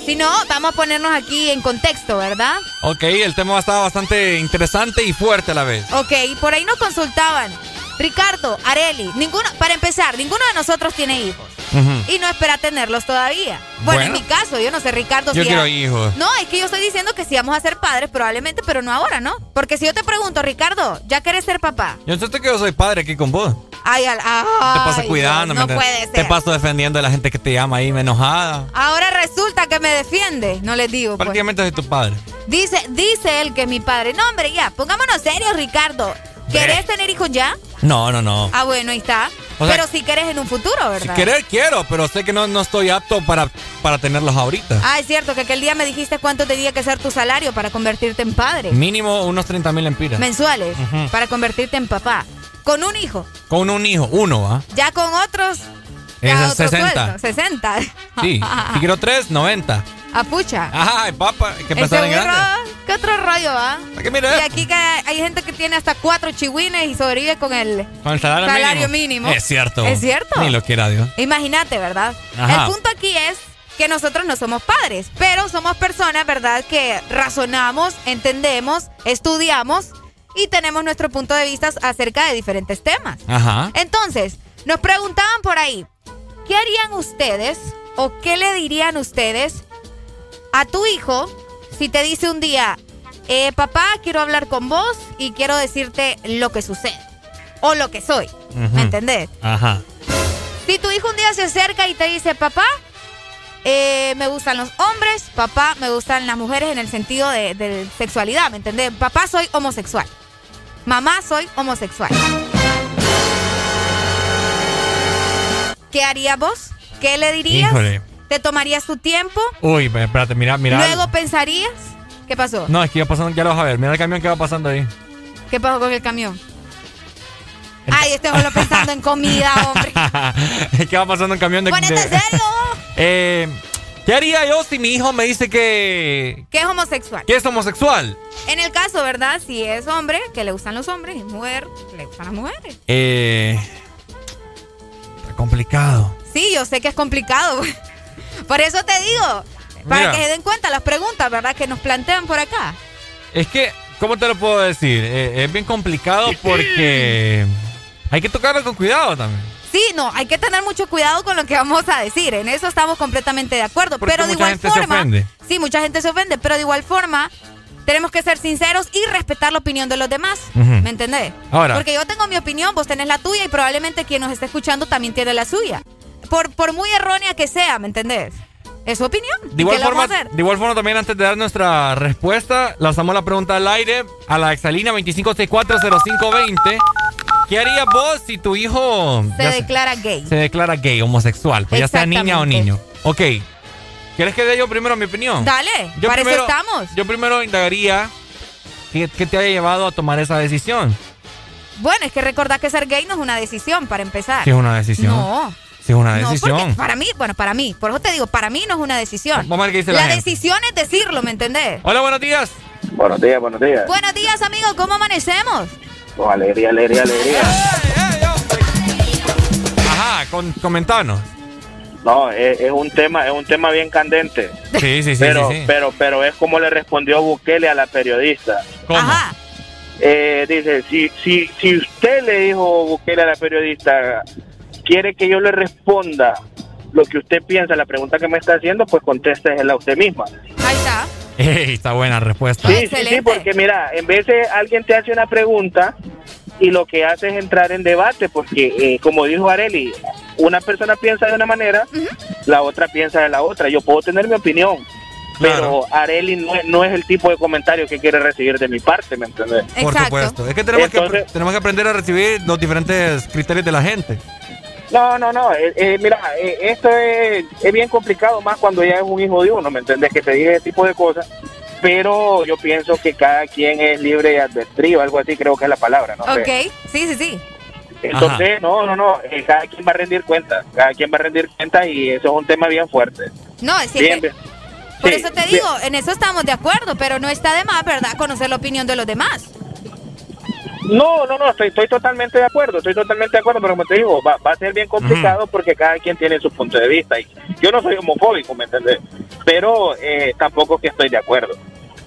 sino vamos a ponernos aquí en contexto, ¿verdad? Ok, el tema estaba bastante interesante y fuerte a la vez. Ok, por ahí nos consultaban. Ricardo, Areli, ninguno, para empezar, ninguno de nosotros tiene hijos. Y no espera tenerlos todavía. Bueno, en mi caso, yo no sé, Ricardo, Yo si quiero hijos. No, es que yo estoy diciendo que sí vamos a ser padres probablemente, pero no ahora, ¿no? Porque si yo te pregunto, Ricardo, ¿ya quieres ser papá? Yo sé que yo soy padre aquí con vos. Ay, al, Te paso ay, cuidando, no, ¿me puede ser. Te paso defendiendo a la gente que te llama ahí enojada. Ahora resulta que me defiende, no les digo. pues. Prácticamente soy tu padre. Dice, dice él que es mi padre. No, hombre, ya, pongámonos serios, Ricardo. ¿Querés tener hijos ya? No, no, no. Ah, bueno, ahí está. O sea, pero si querés en un futuro, Si ¿verdad? querer quiero, pero sé que no, no estoy apto para, para tenerlos ahorita. Ah, es cierto que aquel día me dijiste cuánto tenía que ser tu salario para convertirte en padre. Mínimo unos 30 mil empiras. Mensuales, para convertirte en papá. Con un hijo. Con un hijo, uno, ¿ah? Ya con otros. Es Ya a otro 60. sueldo, 60. Sí. si quiero tres, 90. A pucha. Ay, papá, hay que pensar en grande. ¿Qué otro rollo, ah? Y aquí que hay gente que tiene hasta cuatro chihuines y sobrevive con el Con el salario, salario mínimo. mínimo. Es cierto. Es cierto. Ni lo quiera Dios. Imagínate, ¿verdad? Ajá. El punto aquí es que nosotros no somos padres, pero somos personas, ¿verdad? Que razonamos, entendemos, estudiamos y tenemos nuestro punto de vista acerca de diferentes temas. Ajá. Entonces, nos preguntaban por ahí, ¿qué harían ustedes o qué le dirían ustedes a tu hijo si te dice un día, eh, papá, quiero hablar con vos y quiero decirte lo que sucede o lo que soy? ¿Me entendés? Ajá. Si tu hijo un día se acerca y te dice, papá, eh, me gustan los hombres, papá, me gustan las mujeres en el sentido de, de sexualidad, ¿me entendés? Papá, soy homosexual. Mamá, soy homosexual. ¿Qué harías vos? ¿Qué le dirías? Híjole. ¿Te tomarías tu tiempo? Uy, espérate, mira, mira. ¿Luego pensarías? ¿Qué pasó? No, es que iba pasando, ya lo vas a ver. Mira el camión que va pasando ahí. ¿Qué pasó con el camión? Ay, este solo pensando en comida, hombre. es que va pasando un camión de. Ponete de- serio. Eh, ¿Qué haría yo si mi hijo me dice que, ¿Qué es homosexual? que es homosexual? En el caso, ¿verdad? Si es hombre, que le gustan los hombres, y mujer, que le gustan las mujeres. Eh, complicado. Sí, yo sé que es complicado. Por eso te digo, para Mira. que se den cuenta las preguntas, ¿verdad? Que nos plantean por acá. Es que, ¿cómo te lo puedo decir? Eh, es bien complicado porque Hay que tocarlo con cuidado también. Sí, no, hay que tener mucho cuidado con lo que vamos a decir. En eso estamos completamente de acuerdo. pero de mucha igual gente forma. se ofende. Sí, mucha gente se ofende, pero de igual forma. Tenemos que ser sinceros y respetar la opinión de los demás. ¿Me entendés? Ahora. Porque yo tengo mi opinión, vos tenés la tuya y probablemente quien nos esté escuchando también tiene la suya. Por, por muy errónea que sea, ¿me entendés? Es su opinión. De igual, ¿Qué le vamos forma, a hacer? de igual forma, también antes de dar nuestra respuesta, lanzamos la pregunta al aire a la exalina 25640520. ¿Qué harías vos si tu hijo Se declara gay. se declara gay, homosexual? Pues ya sea niña o niño. Ok. ¿Quieres que dé yo primero mi opinión? Dale, Yo para eso estamos. Yo primero indagaría qué, qué te haya llevado a tomar esa decisión. Bueno, es que recordar que ser gay no es una decisión, para empezar. Si es una decisión. No. Si es una No, decisión. porque para mí, bueno, para mí, por eso te digo, para mí no es una decisión. Vamos a ver qué dice la la gente. decisión es decirlo, ¿me entendés? Hola, buenos días. Buenos días, buenos días. Buenos días, amigo, ¿cómo amanecemos? Con alegría, alegría, alegría. Ajá, con, comentanos. No, es, es un tema, es un tema bien candente. Sí, sí, sí. pero, sí, sí. pero, pero es como le respondió Bukele a la periodista. ¿Cómo? Eh, dice, si, si, si usted le dijo Bukele a la periodista, quiere que yo le responda lo que usted piensa, la pregunta que me está haciendo, pues contéstesela usted misma. Ahí está. Ey, está buena respuesta. Sí, sí, sí, porque mira, en vez de alguien te hace una pregunta y lo que hace es entrar en debate, porque eh, como dijo Areli, una persona piensa de una manera, la otra piensa de la otra. Yo puedo tener mi opinión, pero Areli no, es- no es el tipo de comentario que quiere recibir de mi parte, ¿me entiendes? Por supuesto. Es que tenemos, que Entonces- tenemos que aprender a recibir los diferentes criterios de la gente. No, no, no. eh, eh, mira, eh, esto es, es bien complicado más cuando ya es un hijo de uno, ¿me entiendes? Que te diga ese tipo de cosas. Pero yo pienso que cada quien es libre de albedrío, algo así creo que es la palabra, ¿no? sé. Ok, sí, sí, sí. Entonces, no, no, no. eh, cada quien va a rendir cuenta. Cada quien va a rendir cuenta y eso es un tema bien fuerte. No, es Bien, que, bien. por Sí, eso te bien. digo, en eso estamos de acuerdo, pero no está de más, ¿verdad? Conocer la opinión de los demás. No, no, no, estoy, estoy totalmente de acuerdo, estoy totalmente de acuerdo, pero como te digo, va, va a ser bien complicado porque cada quien tiene su punto de vista. Y yo no soy homofóbico, ¿me entiendes? Pero eh, tampoco que estoy de acuerdo.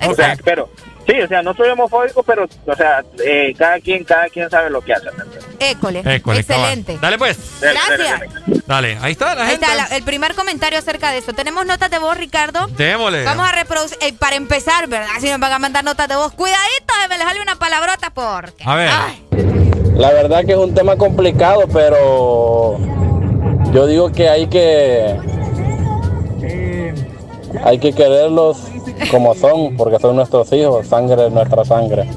O sea, pero, sí, o sea, no soy homofóbico, pero, o sea, eh, cada quien cada quien sabe lo que hace. École. École, Excelente. cabal. Dale pues. Gracias. Dale, ahí está la Ahí gente. está la- el primer comentario acerca de eso. Tenemos notas de voz, Ricardo. Démosle. Vamos a reproducir. eh, para empezar, ¿verdad? Si nos van a mandar notas de voz, cuidadito, me les sale una palabrota porque. A ver. La verdad que es un tema complicado, pero yo digo que hay que hay que quererlos como son, porque son nuestros hijos, sangre de nuestra sangre.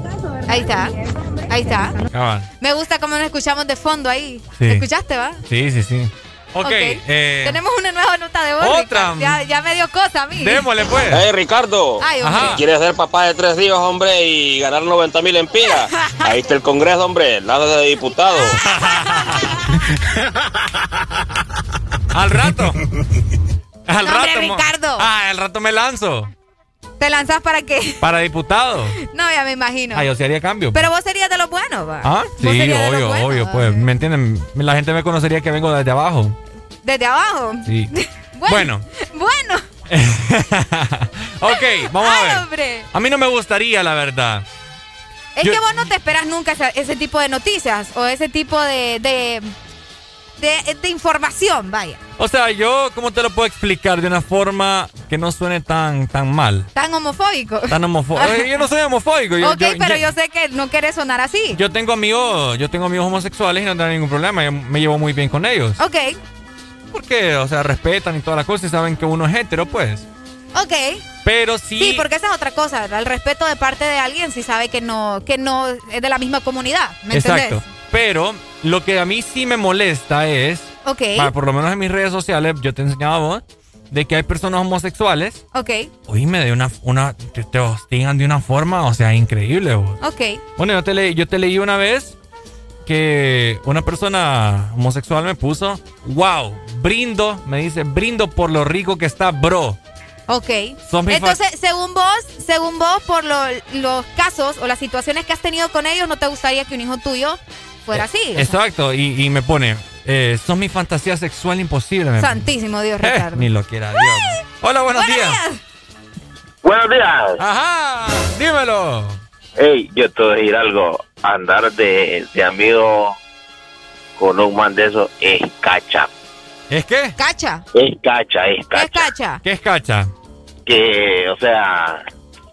Ahí está. Ahí está. Cabal. Me gusta cómo nos escuchamos de fondo ahí. Sí. ¿Escuchaste, va? Sí, sí, sí. Ok, Ok. eh, Tenemos una nueva nota de voz. otra. Ya, ya me dio cosa a mí. démosle pues. Hey Ricardo, Ay. ¿quieres ser papá de tres hijos, hombre, y ganar 90 mil empiras? Ahí está el Congreso, hombre, lado de diputado. Al rato. Al No, rato. Ricardo. Ah, al rato me lanzo. ¿Te lanzas para qué? Para diputado. No, ya me imagino. Ah, yo sí haría cambio. Pero vos serías de los buenos, va. Ah, sí, obvio, buenos, obvio, va. pues, ¿me entienden? La gente me conocería que vengo desde abajo. Desde abajo. Sí. Bueno. Bueno. Ok, vamos a ver. hombre. A mí no me gustaría, la verdad. Es Yo- que vos no te esperas nunca ese, ese tipo de noticias o ese tipo de, de, de, de información, vaya. O sea, yo, ¿cómo te lo puedo explicar de una forma que no suene tan, tan mal? Tan homofóbico. Tan homofóbico. Yo no soy homofóbico. Yo, ok, yo- pero yo- yo sé que no querés sonar así. yo tengo amigos, yo tengo amigos homosexuales y no tengo ningún problema. Yo me llevo muy bien con ellos. Ok, Porque, o sea, respetan y todas las cosas y saben que uno es hetero, pues. ok. Pero sí. Sí, porque esa es otra cosa, ¿verdad? El respeto de parte de alguien si sabe que no, que no es de la misma comunidad. ¿Me Exacto. entendés? Pero lo que a mí sí me molesta es, Ok, por lo menos en mis redes sociales, yo te enseñaba a vos, de que hay personas homosexuales, ok, oíme, de una, una, te, te hostigan de una forma, o sea, increíble, vos. ok. Bueno, yo te, leí, yo te leí una vez que una persona homosexual me puso, wow, brindo, me dice, brindo por lo rico que está, bro. Ok. Entonces, según vos, según vos, por lo- los casos o las situaciones que has tenido con ellos, no te gustaría que un hijo tuyo fuera así. Exacto, y, y me pone, eh, son mi fantasía sexual imposible. Santísimo Dios, Eh, Ricardo. ni lo quiera Dios. Hola, buenos, días. Buenos días. Ajá, dímelo. Hey, yo te voy a decir algo. Andar de, de amigo con un man de eso es cacha. ¿Es qué? ¿Cacha? Es cacha, es ¿Qué es cacha. cacha? ¿Qué es cacha? Que, o sea,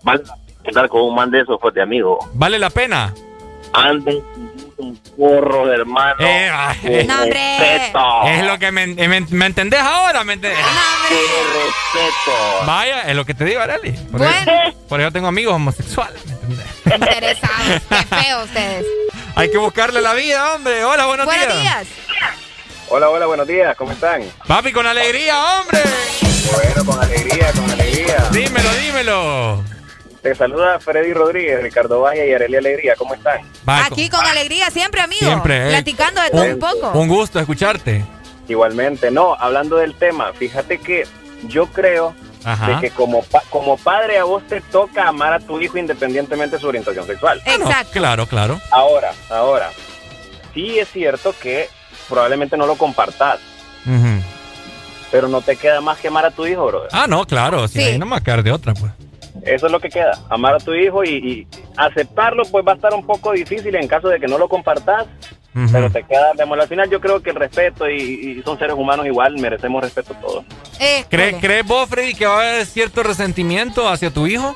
vale la pena andar con un man de esos, pues de amigo. ¿Vale la pena? Anden un porro, hermano. Eh, eh. No, respeto. Es lo que me, me, me entendés ahora, ¿me entendés? Con respeto. Vaya, es lo que te digo, Arely. Por, Bueno. eso, por eso tengo amigos homosexuales, ¿me entendés? Interesados. Qué feo ustedes. Hay que buscarle la vida, hombre. Hola, buenos, Buenos días. Hola, hola, buenos días, ¿cómo están? Papi, con alegría, hombre. Bueno, con alegría, con alegría. Dímelo, dímelo. Te saluda Freddy Rodríguez, Ricardo Valle y Arelia Alegría, ¿cómo están? Aquí con alegría, siempre, amigo. Siempre, eh. Platicando de todo un poco. Un gusto escucharte. Igualmente, no, hablando del tema, fíjate que yo creo Ajá. de que como, pa- como padre a vos te toca amar a tu hijo independientemente de su orientación sexual. Exacto. Claro, claro. Ahora, ahora, sí es cierto que probablemente no lo compartas, pero no te queda más que amar a tu hijo, brother. Ah, no, claro. Si Sí. ahí no me va a quedar de otra, pues. Eso es lo que queda, amar a tu hijo y, y aceptarlo pues va a estar un poco difícil en caso de que no lo compartas, pero te queda, digamos, al final yo creo que el respeto y, y son seres humanos igual, merecemos respeto todos. Eh, ¿Cree- ole. ¿Crees vos, Freddy, que va a haber cierto resentimiento hacia tu hijo?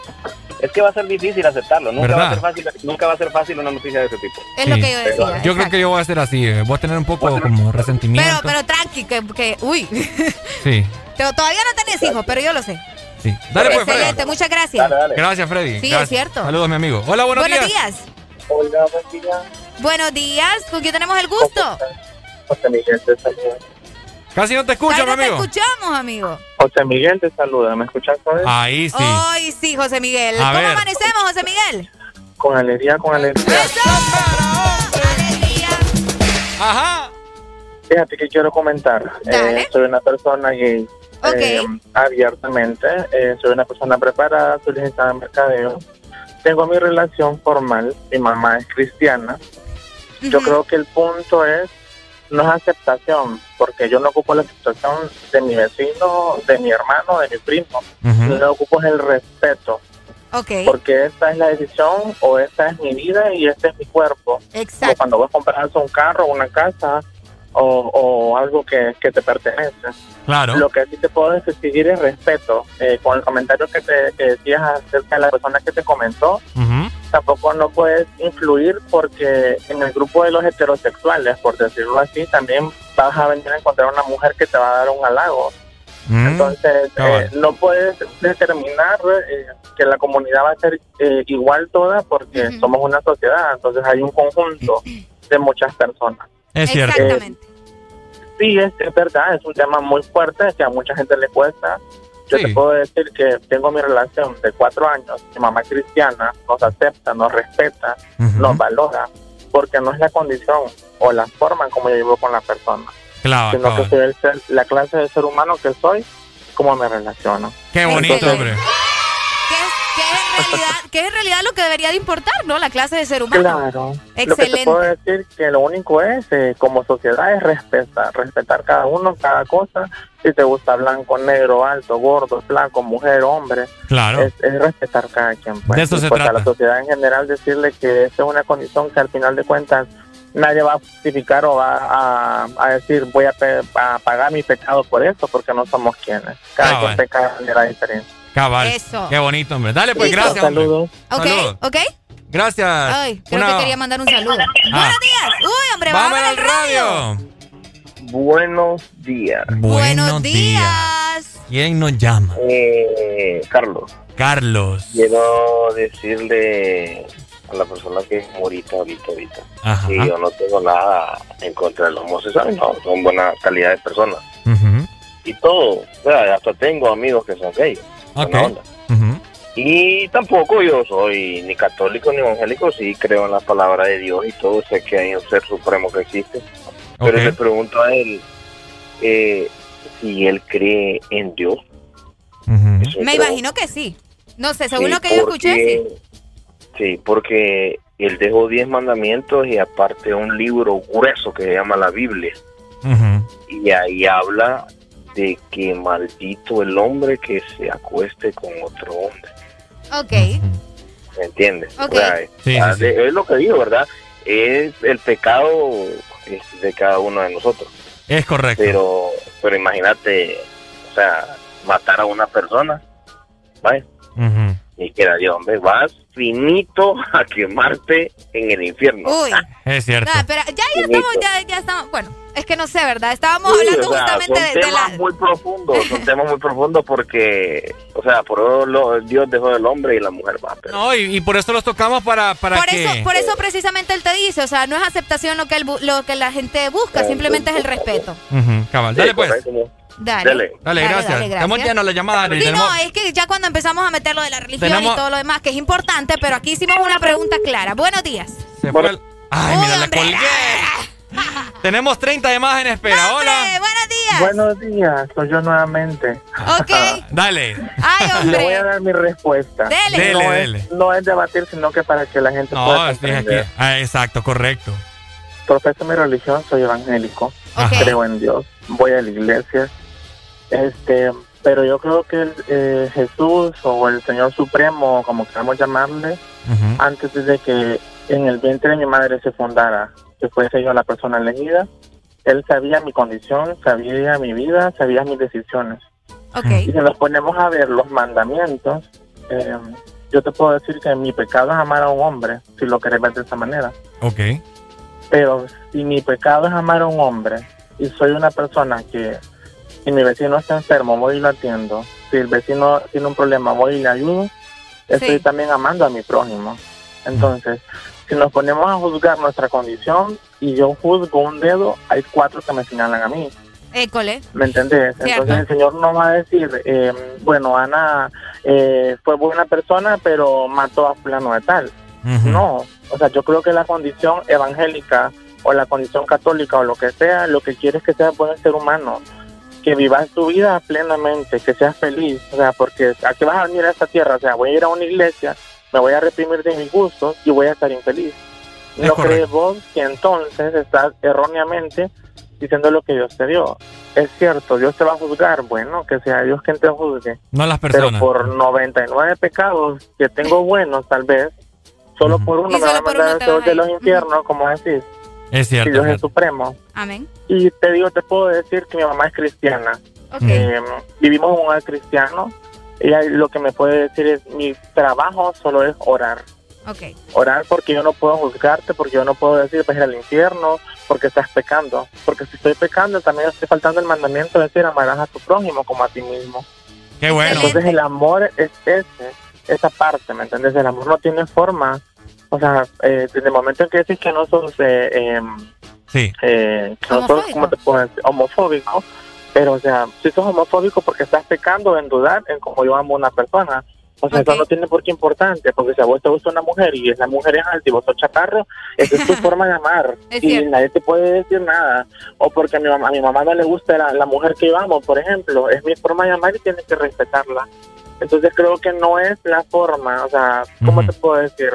Es que va a ser difícil aceptarlo, nunca va, a ser fácil, nunca va a ser fácil una noticia de ese tipo. Es lo que yo decía. Yo creo que yo voy a ser así. eh. Voy a tener un poco como resentimiento. Pero, pero tranqui, que, que uy, Sí, todavía no tenés hijos, pero yo lo sé. Sí. Dale, pues, Excelente, Freddy. muchas gracias. Gracias, Freddy. Sí, Gracias. es cierto. Saludos, mi amigo. Hola, buenos, Buenos días. días. Hola, buen día. Buenos días. ¿Con quién tenemos el gusto? José Miguel te saluda. Casi no te escucho, mi no te amigo. escuchamos, amigo. José Miguel te saluda, ¿me escuchas hoy? Ahí sí. Ay, sí, José Miguel. A ¿Cómo ver. amanecemos, José Miguel? Con alegría, con alegría. Alegría. Ajá. Fíjate que quiero comentar. Dale. Eh, soy una persona gay. Eh, abiertamente. Eh, soy una persona preparada, soy licenciada en mercadeo. Tengo mi relación formal. Mi mamá es cristiana. Yo creo que el punto es no es aceptación, porque yo no ocupo la aceptación de mi vecino, de mi hermano, de mi primo. Ujú. Lo que ocupo es el respeto, Ok. porque esta es la decisión o esta es mi vida y este es mi cuerpo. Como Exacto. cuando vos compras un carro, una casa o, o algo que, que te pertenece. Claro. Lo que sí te puedo exigir es respeto. Eh, con el comentario que, te, que decías acerca de la persona que te comentó, tampoco no puedes influir porque en el grupo de los heterosexuales, por decirlo así, también vas a venir a encontrar una mujer que te va a dar un halago. Mm. Entonces, cabal. eh, no puedes determinar eh, que la comunidad va a ser eh, igual toda porque somos una sociedad, entonces hay un conjunto de muchas personas. Es cierto. Exactamente. Sí, es, es verdad, es un tema muy fuerte que a mucha gente le cuesta. Yo Sí. te puedo decir que tengo mi relación de cuatro años, mi mamá cristiana nos acepta, nos respeta, Ujú. nos valora, porque no es la condición o la forma en como yo vivo con la persona, Claro, sino que cabal. soy el ser- la clase de ser humano que soy, cómo me relaciono. Qué bonito, Excelente. hombre. Realidad, qué es en realidad lo que debería de importar, ¿no? La clase de ser humano. Claro. Lo que te Excelente. puedo decir que lo único es, eh, como sociedad, es respetar, respetar cada uno, cada cosa. Si te gusta blanco, negro, alto, gordo, flaco, mujer, hombre, Claro. es, es respetar cada quien. pues. De eso se pues, A trata. la sociedad en general decirle que esa es una condición que al final de cuentas nadie va a justificar o va a, a decir voy a, pe- a pagar mi pecado por eso, porque no somos quienes. Cada Ah, quien bueno. peca de manera diferente. Cabal. Eso. Qué bonito, hombre. Dale, pues, Listo. gracias. Saludos. ¿Ok? Saludos. ¿Ok? Gracias. Ay, creo Una- que quería mandar un saludo. Ah. Buenos días. Uy, hombre, Vamos al radio. radio. Buenos días. Buenos días. ¿Quién nos llama? Eh, Carlos. Carlos. Quiero decirle a la persona que es morita ahorita, ahorita, Ajá. que yo no tengo nada en contra de los homosexuales, no, son buena calidad de personas. Ujú. Y todo, o sea, hasta tengo amigos que son gays. Ok. buena onda. Ujú. Y tampoco yo soy ni católico ni evangélico, sí creo en la palabra de Dios y todo, sé que hay un ser supremo que existe. Pero Ok. le pregunto a él eh, si él cree en Dios. Me creo. imagino que sí. No sé, según Sí, lo que yo escuché, sí. porque- Sí, porque él dejó 10 mandamientos y aparte un libro grueso que se llama la Biblia. Y ahí habla de que maldito el hombre que se acueste con otro hombre. Ok. ¿Me entiendes? Ok. O sea, Sí, ah, sí, sí. de- es lo que digo, ¿verdad? Es el pecado de cada uno de nosotros. Es correcto. Pero, pero imagínate, o sea, matar a una persona, ¿vale? Y quedaría, hombre, vas finito a quemarte en el infierno. Uy. Es cierto. Pero ya, ya estamos, ya, ya estamos, bueno, es que no sé, ¿verdad? Estábamos hablando o sea, justamente son de, de temas la... muy profundos, son temas muy profundos porque, o sea, por eso lo- Dios dejó el hombre y la mujer va. Pero No, y, y por eso los tocamos para, para Por que... eso, por eso precisamente él te dice, o sea, no es aceptación lo que, él bu- lo que la gente busca, simplemente es el respeto. Ujú, cabal. Dale, Sí, pues. correcto. Dale. Dale, Dale, gracias. dale, gracias. Estamos llenos la llamada. Sí, Tenemos- no, es que ya cuando empezamos a meter lo de la religión Tenemos- y todo lo demás, que es importante, pero aquí hicimos una pregunta clara. Buenos días. se fue el- Ay, mira, la colgué. Tenemos 30 llamadas en espera. Hola. buenos días. Buenos días, soy yo nuevamente. Ok. Dale. Ay, Le voy a dar mi respuesta. Dele. no, Dele, es, no es debatir, sino que para que la gente No, pueda aquí. comprender. Ah, exacto, correcto. Profeso mi religión, soy evangélico. Creo en Dios. Voy a la iglesia. Este, pero yo creo que el, eh, Jesús o el Señor Supremo, como queramos llamarle, antes de que en el vientre de mi madre se fundara, que fuese yo la persona elegida, él sabía mi condición, sabía mi vida, sabía mis decisiones. Y si nos ponemos a ver los mandamientos, eh, yo te puedo decir que mi pecado es amar a un hombre, si lo querés ver de esa manera. Ok. Pero si mi pecado es amar a un hombre y soy una persona que si mi vecino está enfermo, voy y lo atiendo. Si el vecino tiene un problema, voy y le ayudo. Estoy también amando a mi prójimo. Entonces, si nos ponemos a juzgar nuestra condición y yo juzgo un dedo, hay cuatro que me señalan a mí. École. ¿Me entendés? Cierto. Entonces el Señor no va a decir, eh, bueno, Ana eh, fue buena persona, pero mató a fulano de tal. No, o sea, yo creo que la condición evangélica o la condición católica o lo que sea, lo que quiere es que seas buen ser humano, que vivas tu vida plenamente, que seas feliz, o sea, porque ¿a qué vas a venir a esta tierra? O sea, voy a ir a una iglesia, me voy a reprimir de mis gustos y voy a estar infeliz. Es ¿No correcto. crees vos que entonces estás erróneamente diciendo lo que Dios te dio? Es cierto, Dios te va a juzgar, bueno, que sea Dios quien te juzgue. No las Pero personas. por 99 pecados que tengo buenos, tal vez, solo por uno Y me va a mandar a de los infiernos, como decís. Es cierto. Dios es supremo. Amén. Y te digo, te puedo decir que mi mamá es cristiana. Ok. Eh, vivimos en un hogar cristiano. Ella lo que me puede decir es, mi trabajo solo es orar. Orar porque yo no puedo juzgarte, porque yo no puedo decir, vas a ir al infierno, porque estás pecando. Porque si estoy pecando, también estoy faltando el mandamiento de decir, amarás a tu prójimo como a ti mismo. Qué bueno. Entonces el amor es ese, esa parte, ¿me entiendes? El amor no tiene forma. O sea, eh, desde el momento en que decís que no sos, eh, em, Sí. eh, que no sos, ¿cómo te puedo decir? Homofóbico. Pero, o sea, si sos homofóbico porque estás pecando en dudar en cómo yo amo a una persona. O sea, eso no tiene por qué importante, porque si a vos te gusta una mujer y esa mujer es alta y vos sos chaparro, esa es tu forma de amar. Es y cierto. nadie te puede decir nada. O porque a mi mamá, a mi mamá no le gusta la, la mujer que yo amo, por ejemplo. Es mi forma de amar y tienes que respetarla. Entonces creo que no es la forma, o sea, ¿cómo te puedo decir?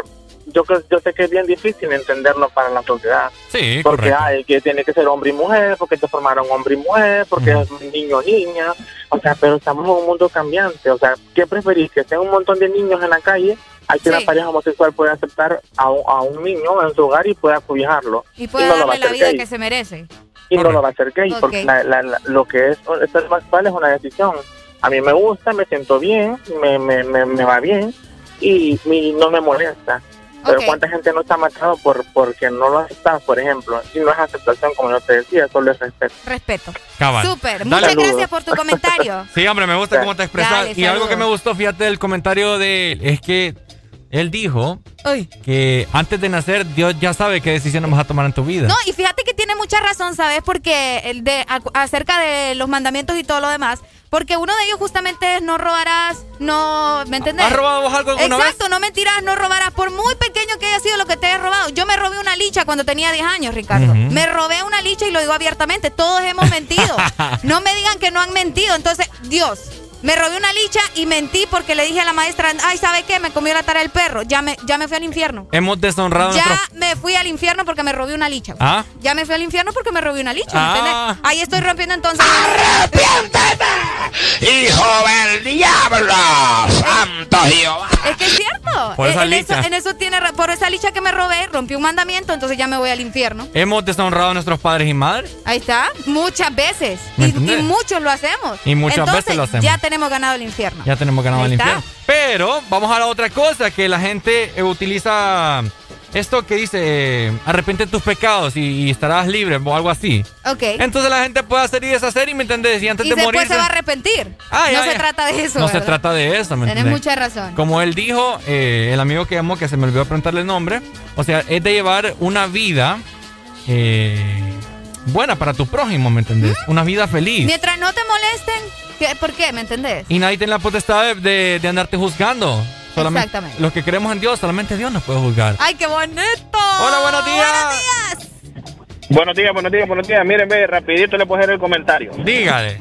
Yo creo, yo sé que es bien difícil entenderlo para la sociedad. Sí, Porque correcto. hay que tiene que ser hombre y mujer, porque te formaron hombre y mujer, porque es niño o niña. O sea, pero estamos en un mundo cambiante. O sea, ¿qué preferís? Que estén un montón de niños en la calle, hay que una pareja homosexual puede aceptar a un, a un niño en su hogar y pueda cuidarlo. Y puede no lo va darle a la vida gay. que se merece. Y no lo va a hacer gay, Ok. porque la- la- la- lo que es ser homosexual es una decisión. A mí me gusta, me siento bien, me, me, me, me va bien y, y no me molesta. Pero cuánta gente no está matado por porque no lo aceptas, por ejemplo. Y no es aceptación, como yo te decía, solo es respeto. Respeto. Cabal. Súper. Dale. Muchas Saludos. gracias por tu comentario. Sí, hombre, me gusta cómo te expresas. Y algo que me gustó, fíjate, del comentario de él, es que él dijo Uy. que antes de nacer, Dios ya sabe qué decisiones vas a tomar en tu vida. No, y fíjate que tiene mucha razón, ¿sabes? Porque el de ac- acerca de los mandamientos y todo lo demás, porque uno de ellos justamente es no robarás, no, ¿me entendés? ¿Has robado vos algo alguna Exacto, no mentirás, no robarás, por muy pequeño que haya sido lo que te hayas robado. Yo me robé una licha cuando tenía 10 años, Ricardo. Me robé una licha y lo digo abiertamente, todos hemos mentido. no me digan que no han mentido. Entonces, Dios, Me robé una licha y mentí porque le dije a la maestra, ay, ¿sabe qué? Me comió la tara del perro. Ya me, ya me fui al infierno. Hemos deshonrado Ya nuestro... me fui al infierno porque me robé una licha. ¿Ah? Ya me fui al infierno porque me robé una licha. Ah. ¿entendés? Ahí estoy rompiendo entonces. ¡Hijo del diablo! ¡Santo Jehová! Es que es cierto. Por esa en, eso, licha. en eso tiene, por esa licha que me robé, rompí un mandamiento, entonces ya me voy al infierno. Hemos deshonrado a nuestros padres y madres. Ahí está, muchas veces. ¿Me Y, muchos lo hacemos. Y muchas Entonces, veces lo hacemos. Ya tenemos ganado el infierno. Ya tenemos ganado Ahí el está. infierno. Pero vamos a la otra cosa, que la gente eh, utiliza esto que dice, eh, arrepiente tus pecados y, y estarás libre o algo así. Ok. Entonces la gente puede hacer y deshacer y me entendés, y antes y de después morir... se va a arrepentir. Ah, ya, no se ya. trata de eso. No se trata de eso, ¿me entendés? mucha razón. Como él dijo, eh, el amigo que llamó, que se me olvidó preguntarle el nombre, o sea, es de llevar una vida eh, buena para tu prójimo, ¿me entendés? Una vida feliz. Mientras no te molesten, ¿qué- ¿por qué? ¿Me entendés? Y nadie tiene la potestad de, de- de andarte juzgando. Solamente Exactamente. Los que creemos en Dios, solamente Dios nos puede juzgar. ¡Ay, qué bonito! Hola, buenos días. Buenos días. Buenos días, buenos días, buenos días. Miren, ve, rapidito le puedo hacer el comentario. Dígale.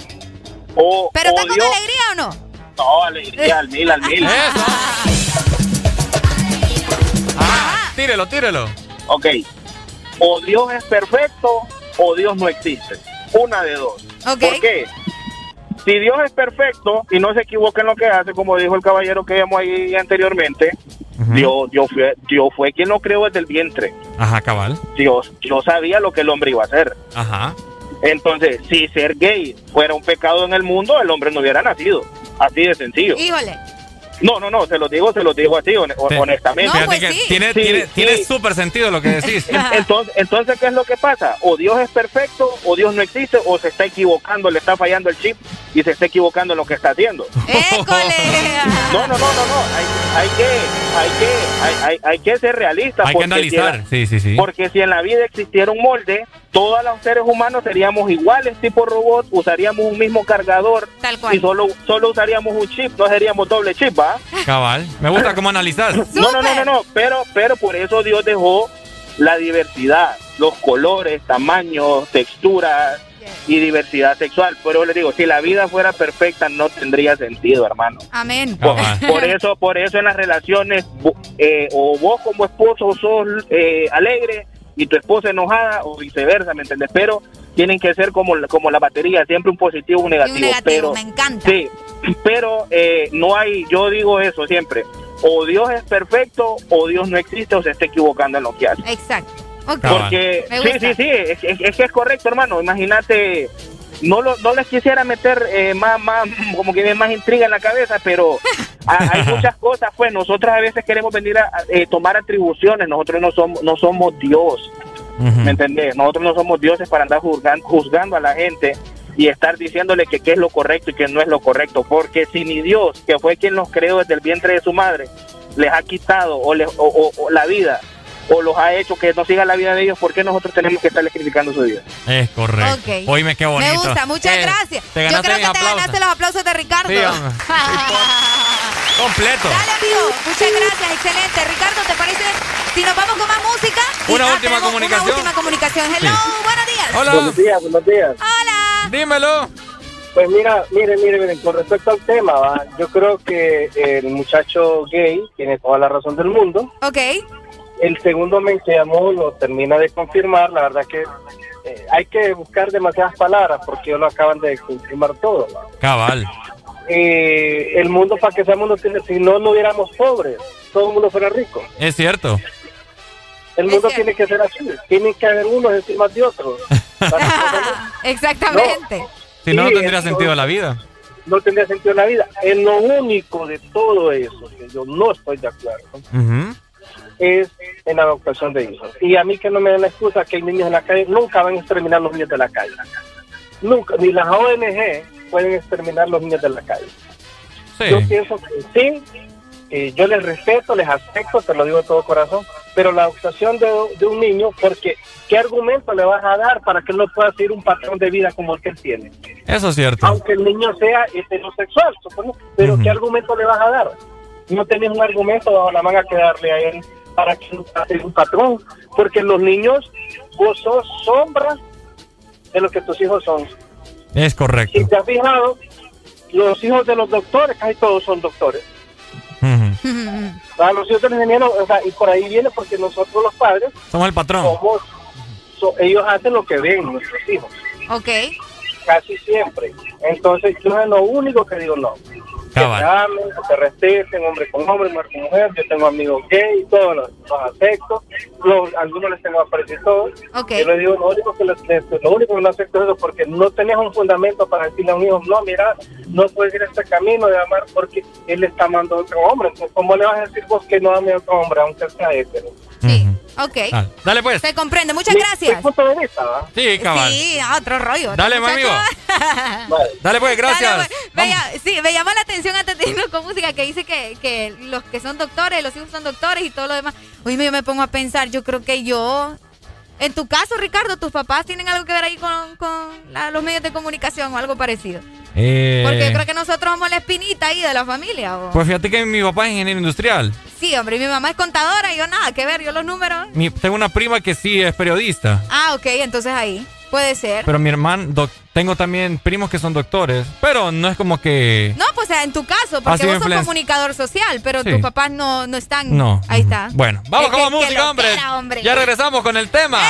O, ¿Pero o está con Dios- alegría o no? No, alegría, al mil, al mil. Tírelo, tírelo. Ok. O Dios es perfecto o Dios no existe. Una de dos. Ok. ¿Por qué? Si Dios es perfecto y no se equivoca en lo que hace, como dijo el caballero que vimos ahí anteriormente, Dios, Dios, fue, Dios fue quien lo creó desde el vientre. Ajá, cabal. Dios, Dios sabía lo que el hombre iba a hacer. Ajá. Entonces, si ser gay fuera un pecado en el mundo, el hombre no hubiera nacido. Así de sencillo. Híjole. No, no, no, se lo digo, se lo digo así, hon- honestamente. Que tiene, Sí, tiene, sí. tiene súper sentido lo que decís. Entonces, entonces, ¿qué es lo que pasa? O Dios es perfecto, o Dios no existe, o se está equivocando, le está fallando el chip y se está equivocando en lo que está haciendo. No, no, no, no, no. Hay, hay que, hay que, hay, hay, hay que ser realistas. Hay que porque si analizar. en la- Sí, sí, sí. Porque si en la vida existiera un molde, todos los seres humanos seríamos iguales, tipo robot, usaríamos un mismo cargador Tal cual. y solo, solo usaríamos un chip, no seríamos doble chip, ¿va? Cabal. Me gusta cómo analizar. No, no, no, no, no, pero, pero por eso Dios dejó la diversidad, los colores, tamaños, texturas y diversidad sexual. Pero le digo, si la vida fuera perfecta no tendría sentido, hermano. Amén. Por, por eso, por eso en las relaciones, eh, o vos como esposo sos eh, alegre y tu esposa enojada o viceversa, ¿me entiendes? Pero tienen que ser como, la- como la batería, siempre un positivo y un Y negativo. un negativo, pero, me encanta. Sí, pero eh, no hay, yo digo eso siempre, o Dios es perfecto o Dios no existe o se está equivocando en lo que hace. Exacto. Porque sí, sí, sí, es, es- es que es correcto, hermano. Imagínate, no lo, no les quisiera meter eh, más, más, como que más intriga en la cabeza, pero ha- hay muchas cosas. Pues nosotros a veces queremos venir a, eh, tomar atribuciones. Nosotros no somos, no somos Dios, ¿me entendés? Nosotros no somos dioses para andar juzgando, juzgando a la gente y estar diciéndole que qué es lo correcto y qué no es lo correcto. Porque si ni Dios, que fue quien los creó desde el vientre de su madre, les ha quitado o, les- o- o- o la vida o los ha hecho que no siga la vida de ellos, ¿por qué nosotros tenemos que estarles criticando su vida? Es correcto. Ok. Oíme, qué bonito. Me gusta, muchas Eh, gracias. Te Yo ganaste creo que te aplausos. ganaste los aplausos de Ricardo. Sí. Completo. Dale, amigo. Muchas gracias. Excelente. Ricardo, ¿te parece si nos vamos con más música? Una ah, última comunicación. Una última comunicación. Hello, Sí. buenos días. Hola. Buenos días, buenos días. Hola. Dímelo. Pues mira, mire, mire, miren, con respecto al tema, ¿va? yo creo que el muchacho gay tiene toda la razón del mundo. Ok. El segundo men que llamó lo termina de confirmar, la verdad que eh, hay que buscar demasiadas palabras porque ellos lo acaban de confirmar todo. Cabal. Eh, el mundo para que sea mundo tiene, si no, no hubiéramos pobres, todo el mundo fuera rico. Es cierto. El mundo tiene que ser así, tienen que haber unos encima de otros. Exactamente. Si no, no tendría eso- sentido la vida. no tendría sentido en la vida. En lo único de todo eso que yo no estoy de acuerdo Ujú. Es en la adoptación de hijos. Y a mí que no me den la excusa que hay niños en la calle, nunca van a exterminar los niños de la calle. Nunca, ni las ONG pueden exterminar los niños de la calle. Yo pienso que sí, que yo les respeto, les acepto, te lo digo de todo corazón, pero la adoptación de, de un niño, porque ¿qué argumento le vas a dar para que él no pueda seguir un patrón de vida como el que él tiene? Eso es cierto. aunque el niño sea heterosexual, supongo, pero ¿qué argumento le vas a dar? No tenés un argumento bajo la manga que darle a él para que pase un patrón, porque los niños, vos sos sombra de lo que tus hijos son. Es correcto. Si te has fijado, los hijos de los doctores, casi todos son doctores. A los hijos de los ingenieros, o sea, y por ahí viene porque nosotros los padres somos el patrón. Somos, ellos hacen lo que ven nuestros hijos. Ok. Casi siempre. Entonces, yo es lo único que digo, no. Que se amen, que se respeten, hombre con hombre, mujer con mujer. Yo tengo amigos gay, todos los, aspectos. Los, algunos les tengo aprecio. Okay. Yo les digo, lo único, que les, lo único que no acepto es eso, porque no tenés un fundamento para decirle a un hijo, no, mira, no puedes ir a este camino de amar porque él está amando a otro hombre. Entonces, ¿cómo le vas a decir vos que no ame a otro hombre, aunque sea hetero? Sí. Ok. Dale, pues. Se comprende. Muchas gracias. punto de vista, ¿va? Sí, cabal. Sí, otro rollo. Dale, mi amigo. Dale, pues, gracias. Dale, pues. sí, me llama la atención antes de irnos con música que dice que, que los que son doctores, los hijos son doctores y todo lo demás. Oye, yo me pongo a pensar, yo creo que yo en tu caso, Ricardo, ¿tus papás tienen algo que ver ahí con, con los medios de comunicación o algo parecido? Eh, Porque yo creo que nosotros somos la espinita ahí de la familia. Pues fíjate que mi papá es ingeniero industrial. Sí, hombre, y mi mamá es contadora y yo nada que ver, yo los números. tengo una prima que sí es periodista. Ah, ok, entonces ahí. Puede ser. Pero mi hermano, tengo también primos que son doctores, pero no es como que... No, pues en tu caso, porque vos sos comunicador social, pero tus papás no, no están... No. Ahí está. Bueno, vamos con la música, hombre. Ya regresamos con el tema.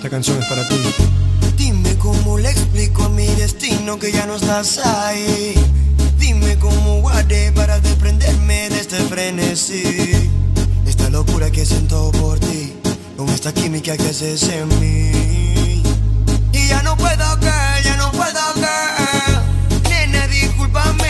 Esta canción es para ti. Explico mi destino que ya no estás ahí. Dime cómo guardé para desprenderme de este frenesí. Esta locura que siento por ti, con esta química que haces en mí. Y ya no puedo caer, ya no puedo caer. Nena, discúlpame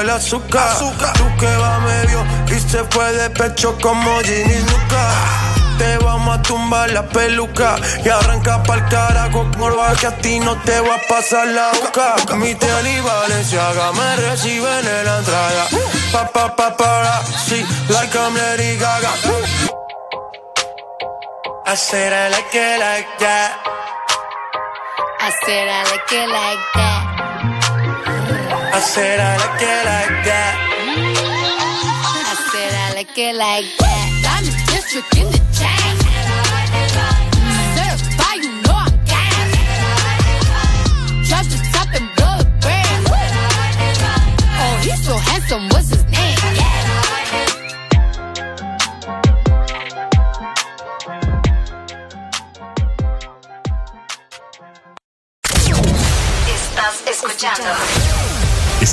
El azúcar. Tú que va medio y se fue de pecho como Ginny Luca. Te vamos a tumbar la peluca y arranca pa'l carajo morba que a ti no te va a pasar la boca. Mi tele y Valenciaga me reciben en la entrada. Pa pa pa para, sí, like I'm Lady Gaga. I said I like it like that. I said I like it like that. Said I like it like that. I said I like it like that. Diamond district in the chain. Certified, you know I'm gas. Drop the top and blow the brand. Oh, he's so handsome, what's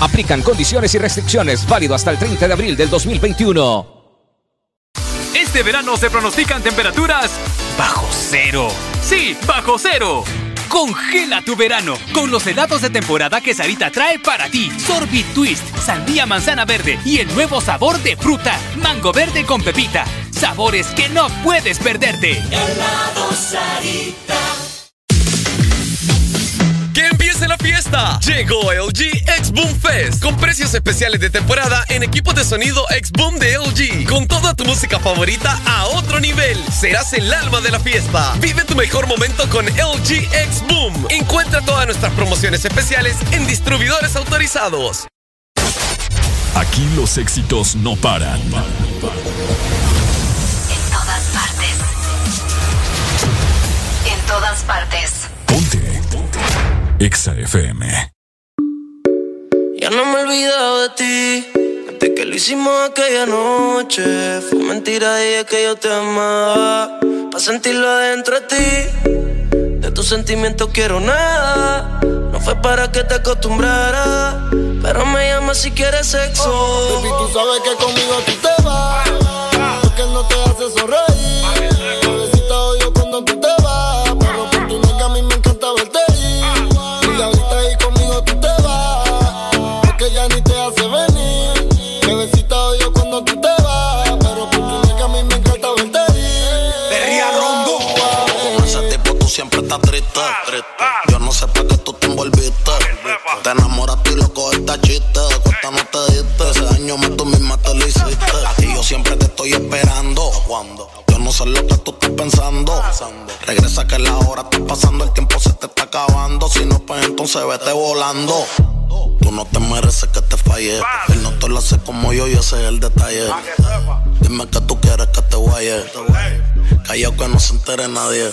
Aplican condiciones y restricciones válido hasta el 30 de abril del 2021. Este verano se pronostican temperaturas bajo cero. Sí, bajo cero. Congela tu verano con los helados de temporada que Sarita trae para ti. Sorbit Twist, sandía manzana verde y el nuevo sabor de fruta, mango verde con pepita. Sabores que no puedes perderte. Helado Sarita. ¡Que empiece la fiesta! Llegó LG X Boom Fest con precios especiales de temporada en equipos de sonido X Boom de LG. Con toda tu música favorita a otro nivel. Serás el alma de la fiesta. Vive tu mejor momento con LG X Boom. Encuentra todas nuestras promociones especiales en distribuidores autorizados. Aquí los éxitos no paran. En todas partes. En todas partes. EXA FM. Ya no me he olvidado de ti. Desde que lo hicimos aquella noche. Fue mentira ella que yo te amaba. Pa' sentirlo adentro de ti. De tus sentimientos quiero nada. No fue para que te acostumbrara. Pero me llama si quieres sexo. Baby, tú sabes que conmigo tú te vas. Porque no te hace sonreír. Yo no sé lo que tú estás pensando. Regresa que la hora está pasando. El tiempo se te está acabando. Si no, pues entonces vete volando. Tú no te mereces que te falle. Él no te lo hace como yo y ese es el detalle. Dime que tú quieres que te guaye. Callao que no se entere nadie.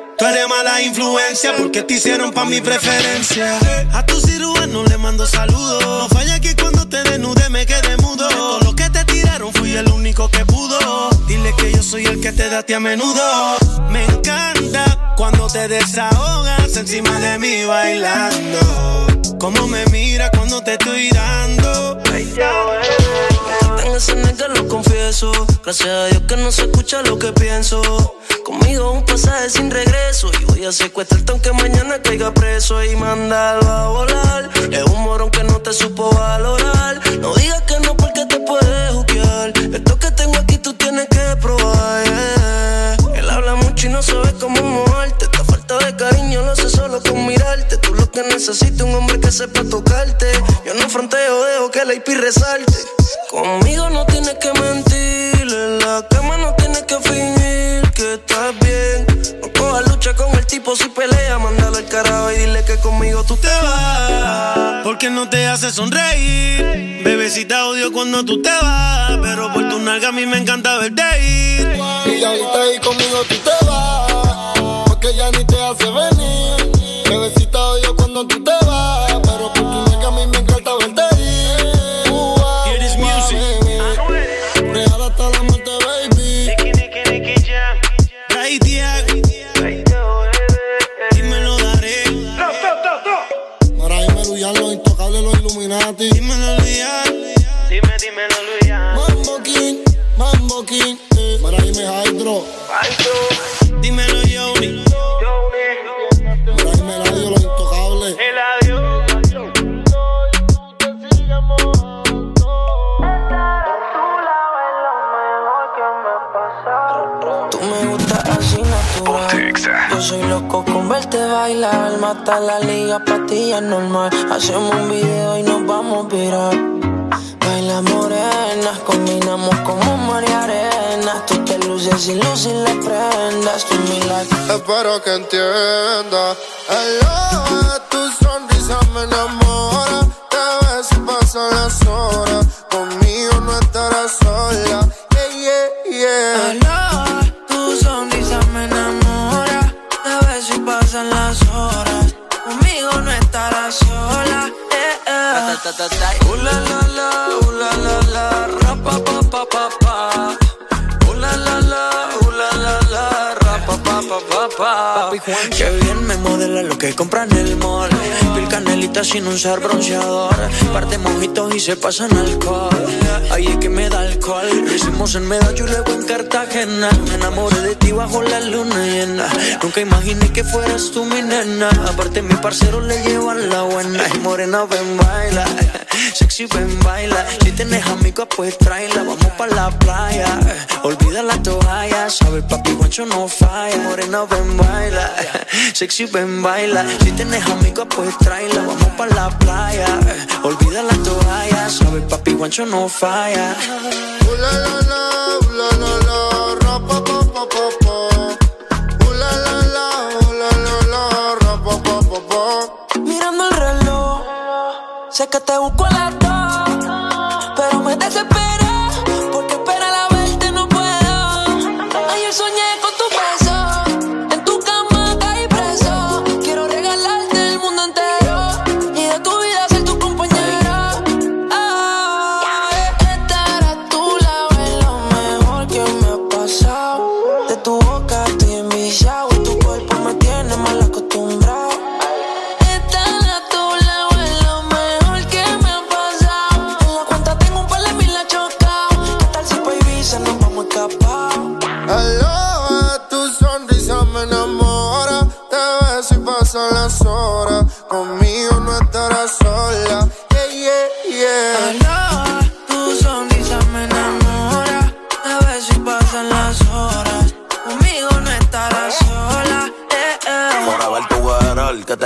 Tú eres mala influencia porque te hicieron pa' mi preferencia. A tu cirujano le mando saludos. No falla que cuando te desnude me quede mudo. Todo lo que te tiraron fui el único que pudo. Dile que yo soy el que te da a ti a menudo. Me encanta cuando te desahogas encima de mí bailando. Cómo me mira cuando te estoy dando. En ese nega lo confieso. Gracias a Dios que no se escucha lo que pienso. Conmigo un pasaje sin regreso. Y voy a secuestrarte aunque mañana caiga preso y mandarlo a volar. Es un morón que no te supo valorar. No digas que no porque te puedes juzgar. Esto que tengo aquí tú tienes que probar. Él habla mucho y no sabe cómo moverte. Esta falta de cariño lo hace solo con mirarte. Tú lo que necesitas un hombre que sepa tocarte. Yo no fronteo, dejo que la IP resalte. Conmigo no tienes que mentir. En la cama no tienes estás bien. No cojas lucha con el tipo si pelea. Mándalo al carajo y dile que conmigo tú te vas. Porque no te hace sonreír. Bebecita odio cuando tú te vas. Pero por tu nalga a mí me encanta verte ir. Y ahorita ahí conmigo tú te vas, porque ya ni te hace venir. Bebecita odio cuando tú te vas, bailar. Mata la liga, patilla normal. Hacemos un video y nos vamos a virar. Baila morenas, combinamos como mar y arena. Tú te luces y luces le prendas. Tú mi. Espero que entienda. Hello, tu sonrisa me enamora. Te ves y pasan las horas. Conmigo no estarás sola. Yeah, yeah, yeah. Eh. Uh, la, la, la, uh, la, la, la, ra, pa, pa, pa, pa, la, la, la, uh, la, la, la, pa, pa, pa, pa. Qué bien me modela lo que compra en el mall. Pil canelita sin usar bronceador. Parte mojitos y se pasan alcohol. Ahí es que me da alcohol. Lo hicimos en Medallo y luego en Cartagena. Me enamoré de ti bajo la luna llena. Nunca imaginé que fueras tú mi nena. Aparte, mi parcero le llevan la buena. Y morena, ven, baila. Sexy, ven, baila. Si tienes amigos, pues tráela. Vamos pa' la playa. Olvida la toalla. Sabe, papi, guancho no falla. Morena, ven, baila. Sexy, ven, baila. Si tienes amigos, pues tráela. Vamos pa' la playa. Olvida la toalla. Sabe, papi, guancho no falla. Ooh la la la, la la la, ra pa pa pa pa la la la, la la la, ra pa pa pa pa. Mirando el reloj, sé que te busco a las dos, pero me desespera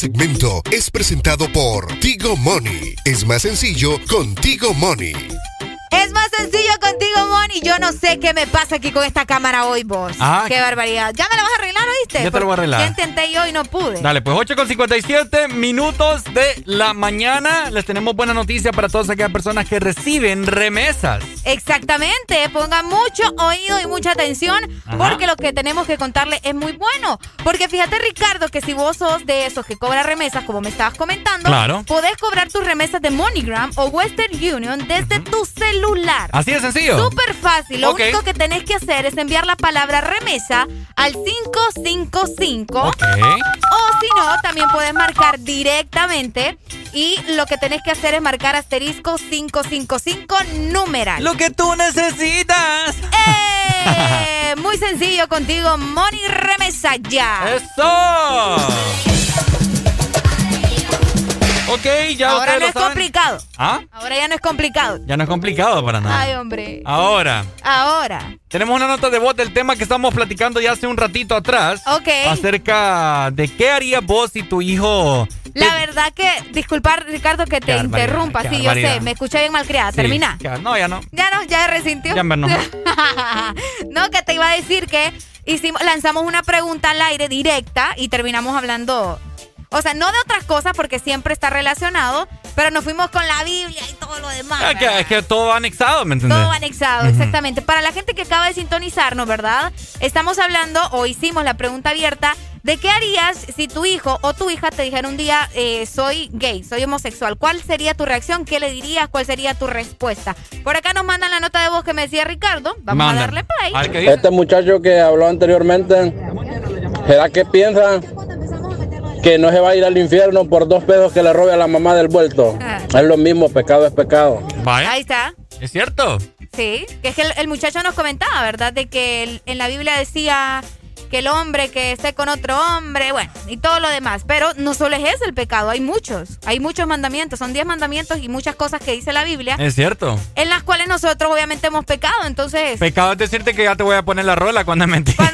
Segmento es presentado por Tigo Money. Es más sencillo con Tigo Money. Es más sencillo contigo, Moni. Yo no sé qué me pasa aquí con esta cámara hoy, vos. Ah, qué barbaridad. ¿Ya me la vas a arreglar, oíste? Ya te lo voy a arreglar. Ya intenté yo y no pude. Dale, pues 8 con 57 minutos de la mañana. Les tenemos buena noticia para todas aquellas personas que reciben remesas. Exactamente, pongan mucho oído y mucha atención Ajá. porque lo que tenemos que contarle es muy bueno. Porque fíjate, Ricardo, que si vos sos de esos que cobra remesas, como me estabas comentando, Claro. podés cobrar tus remesas de MoneyGram o Western Union desde tu celular. Así de sencillo. Súper fácil. Lo único que tenés que hacer es enviar la palabra remesa al 555. Ok. O si no, también puedes marcar directamente. Y lo que tenés que hacer es marcar asterisco 555 numeral. Lo que tú necesitas. ¡Eh! Muy sencillo contigo, Money Remesa ya. ¡Eso! Ok, ya Ahora no es saben. complicado. ¿Ah? Ahora ya no es complicado. Ya no es complicado para nada. Ay, hombre. Ahora, Ahora. tenemos una nota de voz del tema que estamos platicando ya hace un ratito atrás. Ok. Acerca de qué harías vos si tu hijo... La verdad que, disculpar, Ricardo, que te interrumpa. Sí, yo sé, me escuché bien malcriada. Sí, Termina. ya, no, ya no. Ya no, ya resintió. Ya, hombre, no. no, que te iba a decir que hicimos, lanzamos una pregunta al aire directa y terminamos hablando, o sea, no de otras cosas porque siempre está relacionado, pero nos fuimos con la Biblia y todo lo demás. Es que, ¿verdad? es que todo va anexado, ¿me entiendes? Todo anexado, Ujú. exactamente. Para la gente que acaba de sintonizarnos, ¿verdad? Estamos hablando o hicimos la pregunta abierta de qué harías si tu hijo o tu hija te dijera un día, eh, soy gay, soy homosexual. ¿Cuál sería tu reacción? ¿Qué le dirías? ¿Cuál sería tu respuesta? Por acá nos mandan la nota de voz que me decía Ricardo. Vamos Manda. a darle play. A ver qué dice. Este muchacho que habló anteriormente, ¿será que piensa que no se va a ir al infierno por dos pesos que le robe a la mamá del vuelto? Ah. Es lo mismo, pecado es pecado. Vaya. Ahí está. ¿Es cierto? Sí, que es que el, el muchacho nos comentaba, ¿verdad? De que el- en la Biblia decía que el hombre que esté con otro hombre, bueno, y todo lo demás. Pero no solo es ese el pecado, hay muchos. Hay muchos mandamientos, son 10 mandamientos y muchas cosas que dice la Biblia, Es cierto. en las cuales nosotros obviamente hemos pecado. Entonces, Pecado es decirte que ya te voy a poner la rola cuando es mentira. es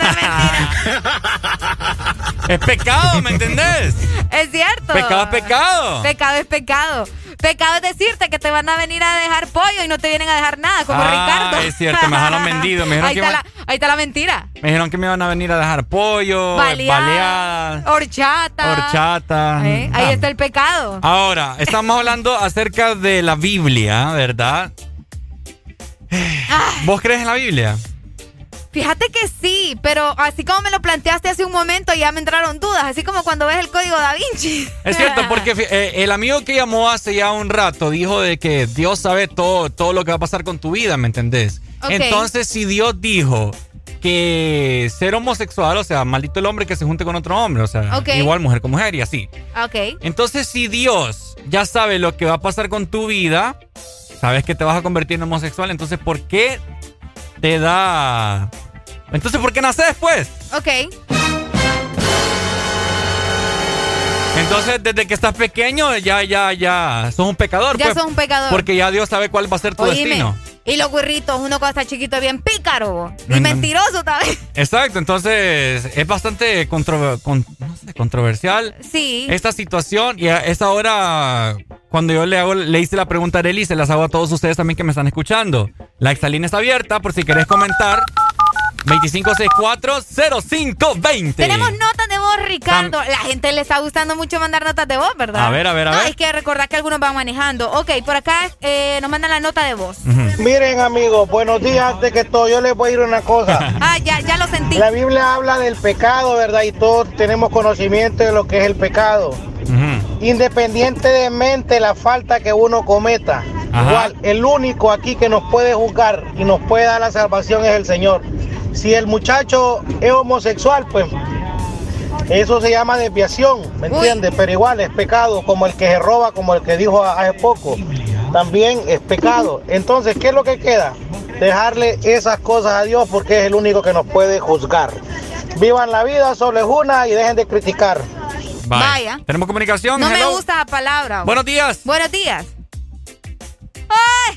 pecado, ¿me entendés? es cierto. Pecado es pecado. Pecado es pecado. Pecado es decirte que te van a venir a dejar pollo y no te vienen a dejar nada, como Ah, Ricardo. es cierto, me dejaron vendido, me dijeron ahí, que está iba- la, ahí está la mentira. Me dijeron que me iban a venir a dejar pollo, Baleada, baleadas, horchata. horchata. ¿Eh? Ahí Ah. está el pecado. Ahora, estamos hablando acerca de la Biblia, ¿verdad? ¿Vos crees en la Biblia? Fíjate que sí, pero así como me lo planteaste hace un momento, ya me entraron dudas. Así como cuando ves el código da Vinci. Es cierto, porque eh, el amigo que llamó hace ya un rato dijo de que Dios sabe todo, todo lo que va a pasar con tu vida, ¿me entendés? Entonces, si Dios dijo que ser homosexual, o sea, maldito el hombre que se junte con otro hombre, o sea, igual mujer con mujer y así. Ok. Entonces, si Dios ya sabe lo que va a pasar con tu vida, sabes que te vas a convertir en homosexual, entonces, ¿por qué te da... Entonces, ¿por qué naces, pues? Ok. Entonces, desde que estás pequeño, ya, ya, ya, sos un pecador. Ya pues, sos un pecador. Porque ya Dios sabe cuál va a ser tu Oíme, destino. Y los guirritos, uno cuando está chiquito es bien pícaro y mentiroso también. Exacto, entonces es bastante controversial sí. esta situación y a esta hora cuando yo le hago le hice la pregunta a Arely, se las hago a todos ustedes también que me están escuchando. La exalina está abierta por si querés comentar 2564-0520. Tenemos notas de voz, Ricardo. La gente le está gustando mucho mandar notas de voz, ¿verdad? A ver, a ver, a no, ver. Hay que recordar que algunos van manejando. Ok, por acá eh, nos mandan la nota de voz. Miren, amigos, buenos días. Antes que todo, yo les voy a ir una cosa. ah, ya, ya lo sentí. La Biblia habla del pecado, ¿verdad? Y todos tenemos conocimiento de lo que es el pecado. Independientemente de la falta que uno cometa. Igual, el único aquí que nos puede juzgar y nos puede dar la salvación es el Señor. Si el muchacho es homosexual, pues eso se llama desviación, ¿me entiendes? Pero igual es pecado, como el que se roba, como el que dijo hace poco. También es pecado. Entonces, ¿qué es lo que queda? Dejarle esas cosas a Dios porque es el único que nos puede juzgar. Vivan la vida, solo es una y dejen de criticar. Vaya. ¿Tenemos comunicación? No me gusta la palabra. Buenos días. Buenos días.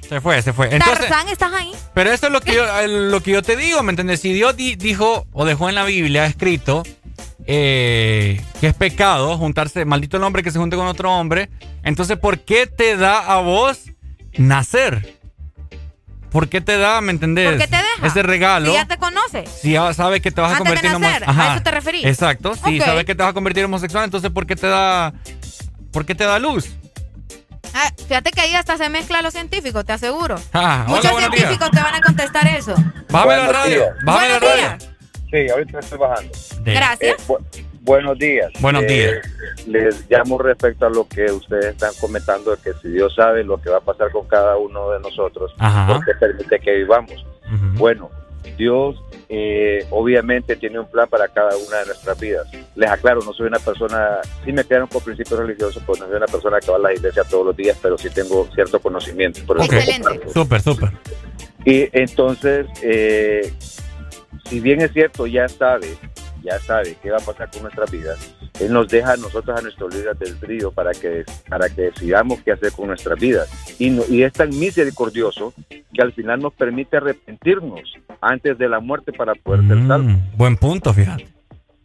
Se fue, se fue. Entonces, Tarzán, ¿estás ahí? Pero eso es lo que yo, lo que yo te digo, ¿me entiendes? Si Dios dijo o dejó en la Biblia escrito eh, que es pecado juntarse, maldito el hombre que se junte con otro hombre, entonces ¿por qué te da a vos nacer? ¿Por qué te da, me entendés? ¿Por qué te deja? Ese regalo. Si ya te conoce. Si ya sabe que te vas a convertir en homosexual. ¿A eso te referís? Exacto. Si Ok. sabe que te vas a convertir en homosexual, entonces ¿por qué te da, por qué te da luz? Ah, fíjate que ahí hasta se mezcla los científicos, te aseguro. Ah, Muchos científicos te van a contestar eso. Bájame la radio. Bájame la radio. Sí, ahorita estoy bajando. Gracias. Eh, bu- buenos días. Buenos Eh, días. Les llamo respecto a lo que ustedes están comentando, de que si Dios sabe lo que va a pasar con cada uno de nosotros, Ajá. porque permite que vivamos. Bueno, Dios eh, obviamente tiene un plan para cada una de nuestras vidas. Les aclaro, no soy una persona, sí me quedaron por principios religiosos, pues no soy una persona que va a la iglesia todos los días, pero sí tengo cierto conocimiento. Por eso Ok. comparto. Súper, súper. Y entonces, eh, si bien es cierto, ya sabe, ya sabe qué va a pasar con nuestras vidas, Él nos deja a nosotros a nuestros líderes del trío para que, para que decidamos qué hacer con nuestras vidas. Y, no- y es tan misericordioso que al final nos permite arrepentirnos antes de la muerte para poder ser salvos. Mm, buen punto, fíjate.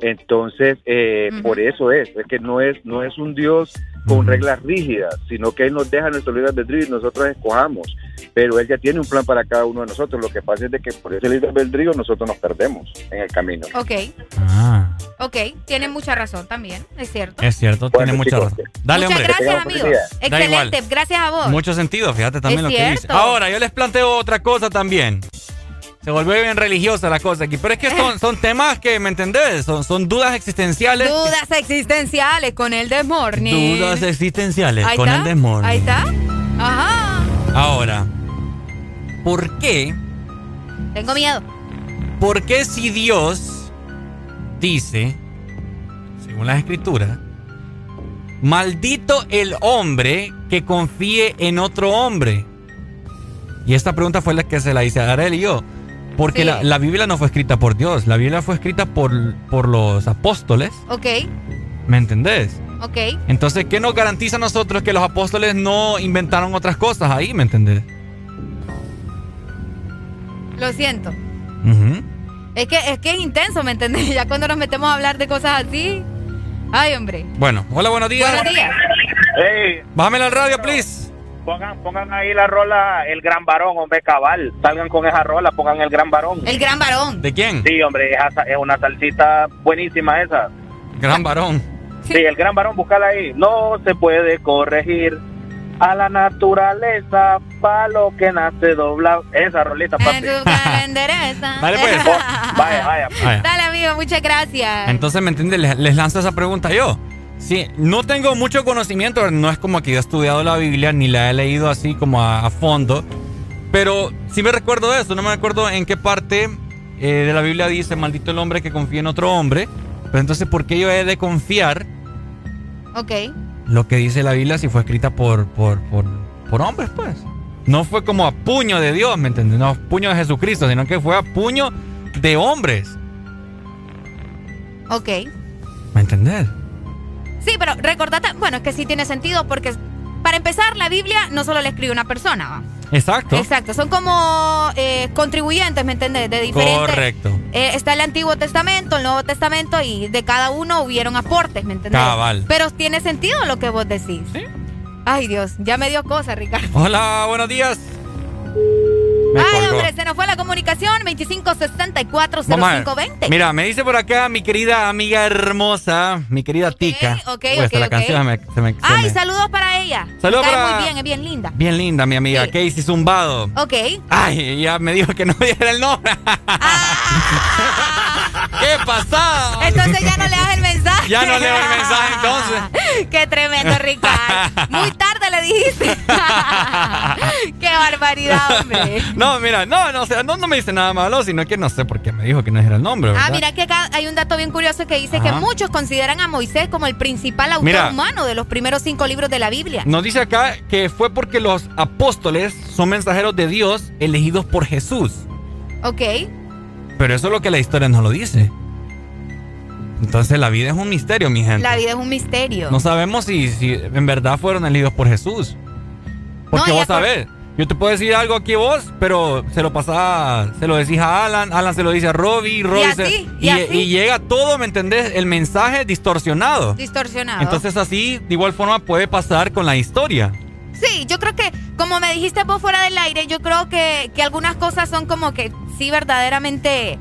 Entonces, eh, por eso es, es que no es, no es un Dios con reglas rígidas, sino que Él nos deja nuestro libre albedrío y nosotros escojamos. Pero Él ya tiene un plan para cada uno de nosotros. Lo que pasa es de que por ese libre albedrío nosotros nos perdemos en el camino. Ok, Ah, ok. Tiene mucha razón también, es cierto. es cierto, tiene mucha razón. Dale, Muchas hombre. gracias, amigo. Da igual. Excelente, gracias a vos. Mucho sentido, fíjate también Es lo que dice. Ahora, yo les planteo otra cosa también. Se volvió bien religiosa la cosa aquí. Pero es que son, son temas que, ¿me entendés? Son, son dudas existenciales. Dudas existenciales con el Desmorning. Dudas existenciales con está, el desmorning. Ahí está. Ajá. Ahora, ¿por qué? Tengo miedo. ¿Por qué si Dios dice, según las escrituras, maldito el hombre que confíe en otro hombre? Y esta pregunta fue la que se la hice a Arel y yo. Porque Sí. la, la Biblia no fue escrita por Dios, la Biblia fue escrita por, por los apóstoles, Ok, ¿me entendés? ok. Entonces, ¿qué nos garantiza a nosotros que los apóstoles no inventaron otras cosas ahí, ¿me entendés? Lo siento. Es que, es que es intenso, ¿me entendés? Ya cuando nos metemos a hablar de cosas así. Ay, hombre. Bueno, hola, buenos días. Buenos días. Hey, Bájamela al radio, please. Pongan, pongan ahí la rola El Gran Varón, hombre, cabal. Salgan con esa rola, pongan El Gran Varón. El gran varón. ¿De quién? Sí, hombre, esa- es una salsita buenísima esa. Gran varón. Sí, El Gran Varón, búscala ahí. No se puede corregir a la naturaleza para lo que nace doblado. Esa rolita, papi. En tu cara endereza. Dale, pues. Vaya, vaya. Vaya. Dale, amigo, muchas gracias. Entonces, ¿me entiendes? Les, les lanzo esa pregunta yo. Sí, no tengo mucho conocimiento, no es como que yo he estudiado la Biblia ni la he leído así como a, a fondo, pero sí me recuerdo de eso, no me acuerdo en qué parte eh, de la Biblia dice, maldito el hombre que confía en otro hombre, pero entonces, ¿por qué yo he de confiar Ok. lo que dice la Biblia si fue escrita por, por, por, por hombres, pues? No fue como a puño de Dios, ¿me entiendes? No a puño de Jesucristo, sino que fue a puño de hombres, Ok. ¿me entendés? Sí, pero recordate, bueno, es que sí tiene sentido porque para empezar la Biblia no solo la escribe una persona, ¿va? Exacto. Exacto, son como eh, contribuyentes, ¿me entendés? De diferentes. Correcto. Eh, está el Antiguo Testamento, el Nuevo Testamento y de cada uno hubieron aportes, ¿me entendés? Cabal. Pero tiene sentido lo que vos decís. ¿Sí? Ay, Dios, ya me dio cosa, Ricardo. Hola, buenos días. Ay, hombre, se nos fue la comunicación 25640520. Mira, me dice por acá mi querida amiga hermosa, mi querida Tica. Ok, Pues, ok, la ok. canción me- se me- se Ay, me- saludos para ella. Saludos para- muy bien, es bien linda. Bien linda, mi amiga Casey Zumbado. Ok. Ay, ya me dijo que no diera el nombre. ¿Qué pasada? Entonces ya no le das el mensaje. Ya no leo el mensaje entonces. Qué tremendo, Ricardo. Muy tarde le dijiste. Qué barbaridad, hombre. No, mira, no, no, o sea, no, no me dice nada malo, sino que no sé por qué me dijo que no dijera el nombre, ¿verdad? Ah, mira que acá hay un dato bien curioso que dice que muchos consideran a Moisés como el principal autor Mira. humano de los primeros cinco libros de la Biblia. Nos dice acá que fue porque los apóstoles son mensajeros de Dios elegidos por Jesús. Ok. Pero eso es lo que la historia nos lo dice. Entonces la vida es un misterio, mi gente. La vida es un misterio. No sabemos si, si en verdad fueron elegidos por Jesús. Porque No, vos sabés, yo te puedo decir algo aquí vos, pero se lo pasás, se lo decís a Alan, Alan se lo dice a Robbie, Robbie así, se- y así. y llega todo, ¿me entendés? El mensaje distorsionado. Distorsionado. Entonces así, de igual forma, puede pasar con la historia. Sí, yo creo que, como me dijiste vos fuera del aire, yo creo que, que algunas cosas son como que sí verdaderamente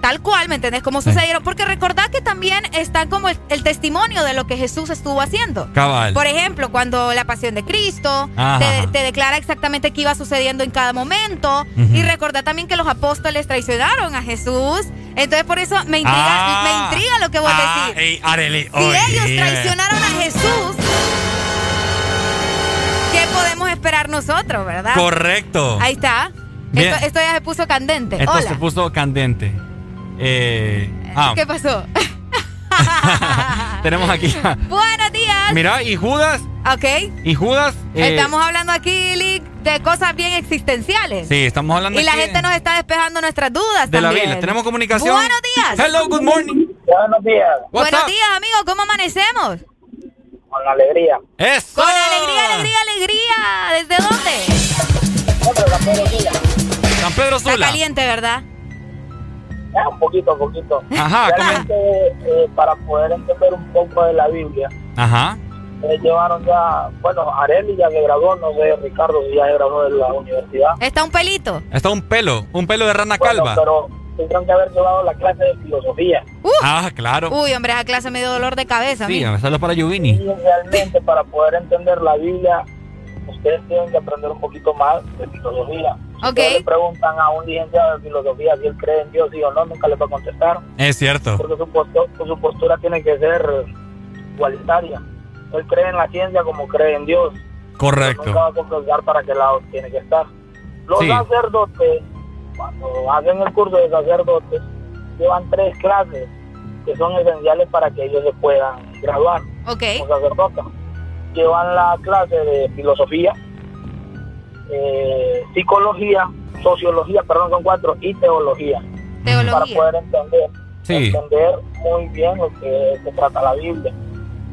tal cual, ¿me entendés? Como Sí. sucedieron. Porque recordad que también está como el, el testimonio de lo que Jesús estuvo haciendo. Cabal. Por ejemplo, cuando la pasión de Cristo te, te declara exactamente qué iba sucediendo en cada momento. Y recordad también que los apóstoles traicionaron a Jesús. Entonces, por eso me intriga, Ah. me intriga lo que vos Ah, decís. Arely, Si ellos traicionaron a Jesús, nosotros, verdad? Correcto. Ahí está. Bien. Esto, esto ya se puso candente. Esto Hola. se puso candente. Eh, ah, ¿Qué pasó? tenemos aquí. Buenos días. Mira, y Judas, Ok. y Judas. eh, Estamos hablando aquí, Lick, de cosas bien existenciales. Sí, estamos hablando Y la gente nos está despejando nuestras dudas de la también. Biblia. Tenemos comunicación. Buenos días. Hello, good morning. Buenos días. What's Buenos up? días, amigos. ¿Cómo amanecemos? Con alegría. Eso. Con alegría, alegría, alegría. ¿Desde dónde? San Pedro Está Sula. caliente, ¿verdad? Un poquito, un poquito. Ajá, Realmente, eh, para poder entender un poco de la Biblia, Ajá. eh, llevaron ya, bueno, Areli ya se graduó, no sé, Ricardo si ya se graduó de la universidad. Está un pelito. Está un pelo, un pelo de rana Bueno, calva. pero tendrán que haber llevado la clase de filosofía. Ah, claro. Uy, hombre, esa clase me dio dolor de cabeza. Sí, me sale para Yuvini. Y realmente para poder entender la Biblia, ustedes tienen que aprender un poquito más de filosofía. Si Ok. ustedes le preguntan a un licenciado de filosofía si él cree en Dios sí o no, nunca les va a contestar. Es cierto. Porque su, posto- su postura tiene que ser igualitaria. Él cree en la ciencia como cree en Dios. Correcto. Nunca va a para qué lado tiene que estar. Los Sí. sacerdotes, cuando hacen el curso de sacerdotes, llevan tres clases que son esenciales para que ellos se puedan graduar Ok. como sacerdotes. Llevan la clase de filosofía, eh, psicología, sociología, perdón, son cuatro, y teología. Para Teología. poder entender, Sí. entender muy bien lo que se trata la Biblia.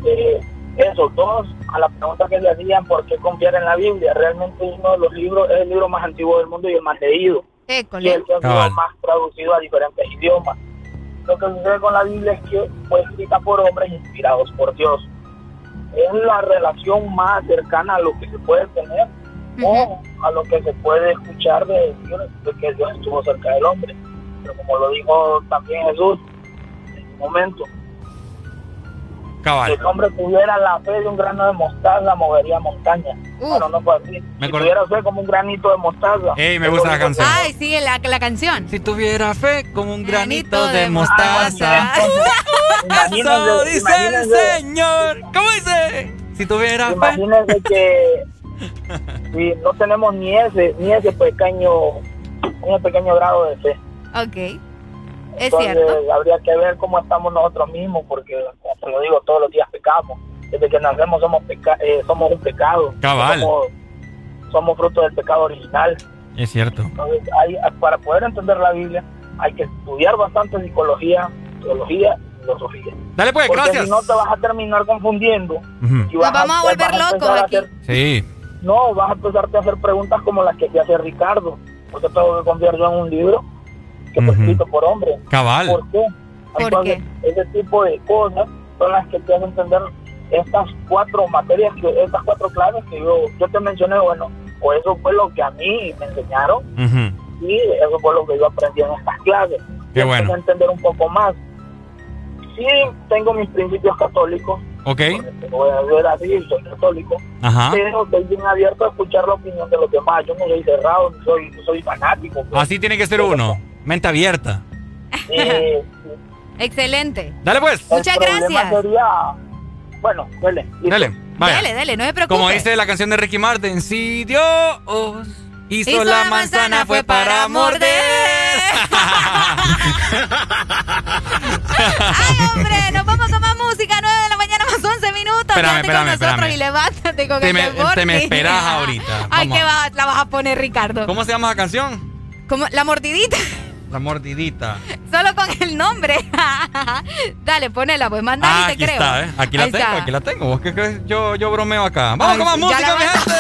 Eh, esos dos, a la pregunta que le hacían, ¿por qué confiar en la Biblia? Realmente uno de los libros es el libro más antiguo del mundo y el más leído. Y el que más traducido a diferentes idiomas. Lo que sucede con la Biblia es que fue escrita por hombres inspirados por Dios. Es la relación más cercana a lo que se puede tener o a lo que se puede escuchar de Dios, de que Dios estuvo cerca del hombre. Pero como lo dijo también Jesús en un momento, si el hombre tuviera la fe de un grano de mostaza, movería montañas. Bueno, no fue así. Me si acordé- tuviera fe como un granito de mostaza. Ey, me gusta la canción. Ay, sí, la, la canción. Si tuviera fe como un granito Granito de de mostaza. Eso dice el Señor. ¿Cómo dice? Si tuviera fe. Imagínense que si no tenemos ni ese, ni ese pequeño, un pequeño grado de fe. Ok. Es Entonces cierto. habría que ver cómo estamos nosotros mismos, porque como te lo digo, todos los días pecamos. Desde que nacemos somos peca eh, somos un pecado. Cabal. Somos, somos fruto del pecado original. Es cierto. Entonces, hay, para poder entender la Biblia hay que estudiar bastante psicología, teología y filosofía. Dale pues, Porque gracias. si no te vas a terminar confundiendo. Ujú. y vas Nos vamos a volver vas locos a aquí. hacer- Sí. No, vas a empezarte a hacer preguntas como las que te hace Ricardo, porque tengo que confiar yo en un libro que fue escrito por hombres. Cabal. ¿Por qué? Entonces, ese tipo de cosas son las que te hacen entender estas cuatro materias, que estas cuatro claves que yo, yo te mencioné, bueno, o eso fue lo que a mí me enseñaron y eso fue lo que yo aprendí en estas clases. Qué Yo bueno. entender un poco más. Sí, tengo mis principios católicos, Ok. voy a ver así, soy católico, Ajá. pero estoy bien abierto a escuchar la opinión de los demás. Yo no soy cerrado, no soy, no soy fanático. pues. Así tiene que ser uno. Mente abierta. Eh, Excelente. Dale pues. Muchas el gracias. sería, bueno, dale. Dale. Vaya. Dale, dale, no se preocupe. Como dice la canción de Ricky Martin, si Dios hizo, Hizo la la manzana manzana fue para morder. Ay, hombre, nos vamos con más música. 9 de la mañana más 11 minutos. Espérame, Quédate espérame, con nosotros espérame. y levántate con Te el me- te me esperas ahorita. Ay, que va, la vas a poner, Ricardo. ¿Cómo se llama la canción? Como la mordidita. La mordidita. Solo con el nombre. Dale, ponela, pues mandala Ah, y te aquí creo. está, ¿eh? Aquí la Ahí tengo, está. aquí la tengo. ¿Vos qué crees? Yo, yo bromeo acá. Vamos Ay, con más música, mi gente.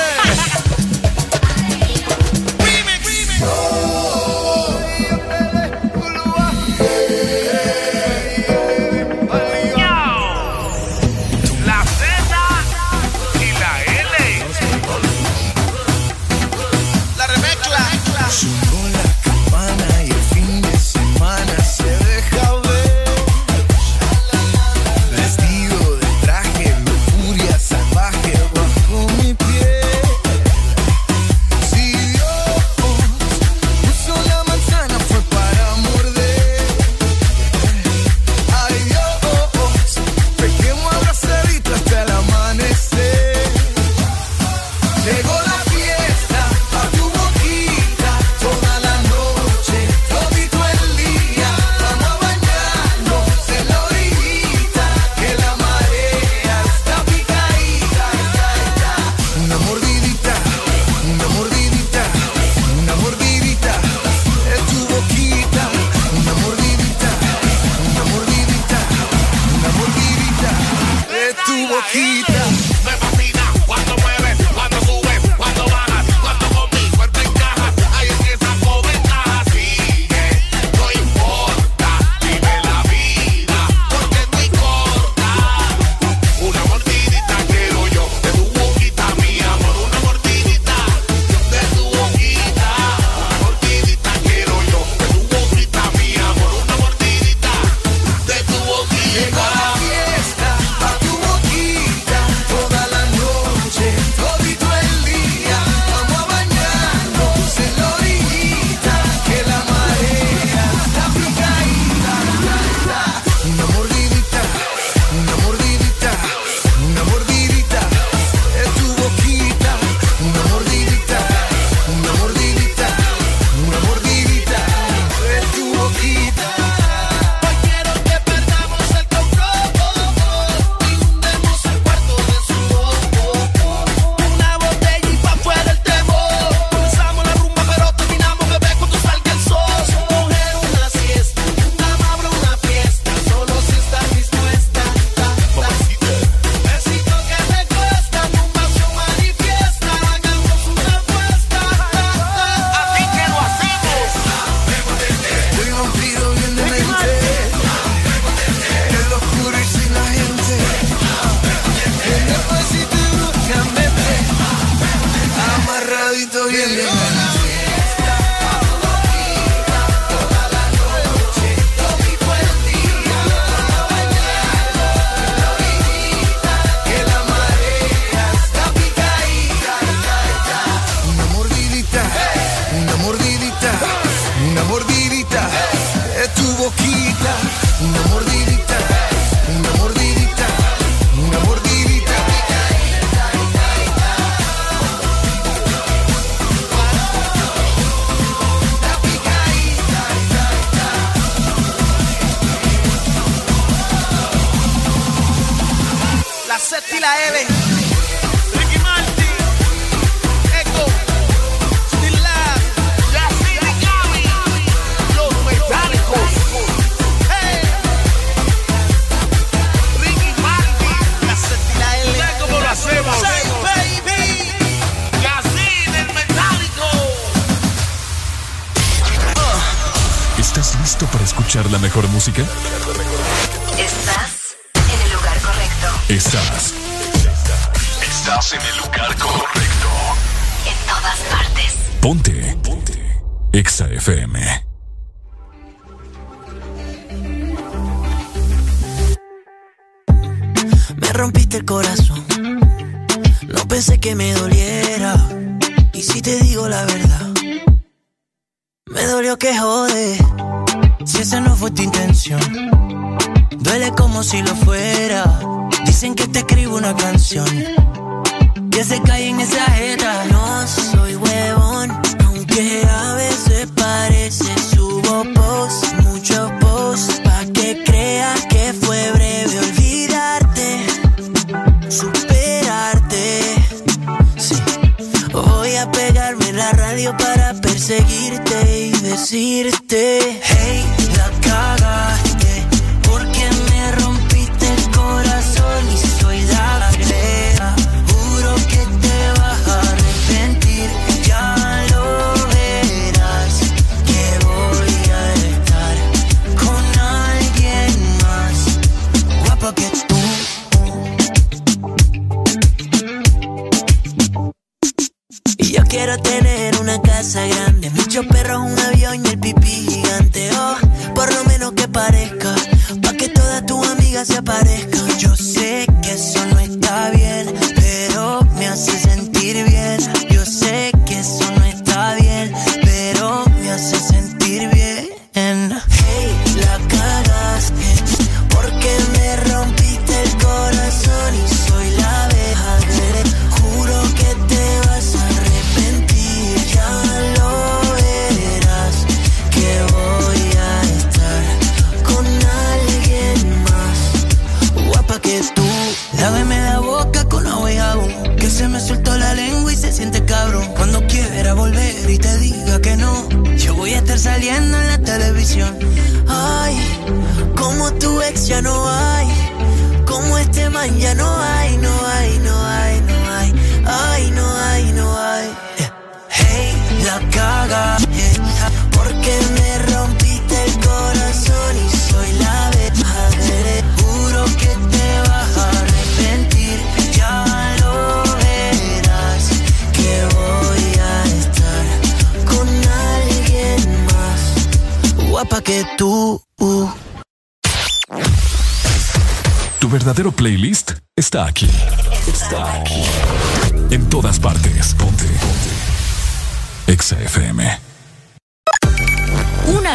Quiero tener una casa grande, muchos perros, un avión y el pipí gigante. Oh, por lo menos que parezca, pa' que todas tus amigas se aparezcan.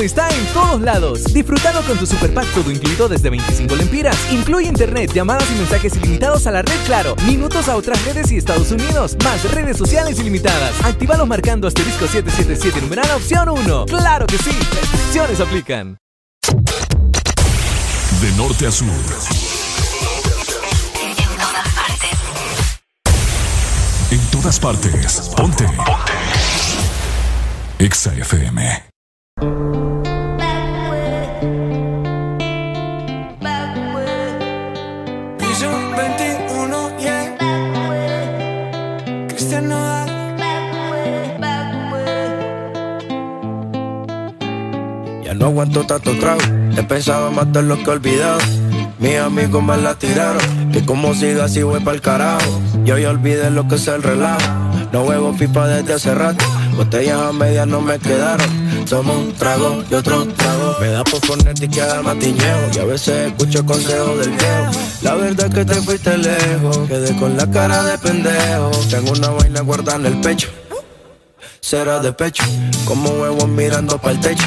Está en todos lados. Disfrutando con tu super pack todo incluido desde 25 lempiras. Incluye internet, llamadas y mensajes ilimitados a la red Claro, minutos a otras redes y Estados Unidos, más redes sociales ilimitadas. Actívalos marcando asterisco 777 numeral opción 1. ¡Claro que sí! Restricciones aplican. De norte a sur. En todas partes. Ponte. Ponte. Exa FM. Aguanto tanto trago. He pensado matar lo que he olvidado. Mis amigos me la tiraron. Que como siga así voy pa'l carajo. Yo ya olvidé lo que es el relajo. No huevo pipa desde hace rato. Botellas a medias no me quedaron. Somos un trago y otro trago. Me da por ponerte y quedar matiñeo. Y a veces escucho consejos del viejo. La verdad es que te fuiste lejos. Quedé con la cara de pendejo. Tengo una vaina guardada en el pecho. Será de pecho. Como huevos mirando para el techo.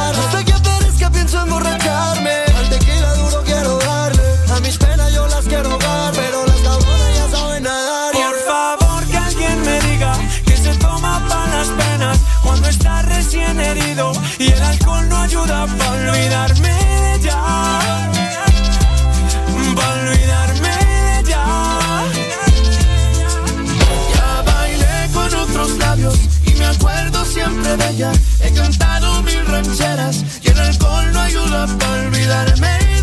de ella. He cantado mil rancheras y el alcohol no ayuda para olvidarme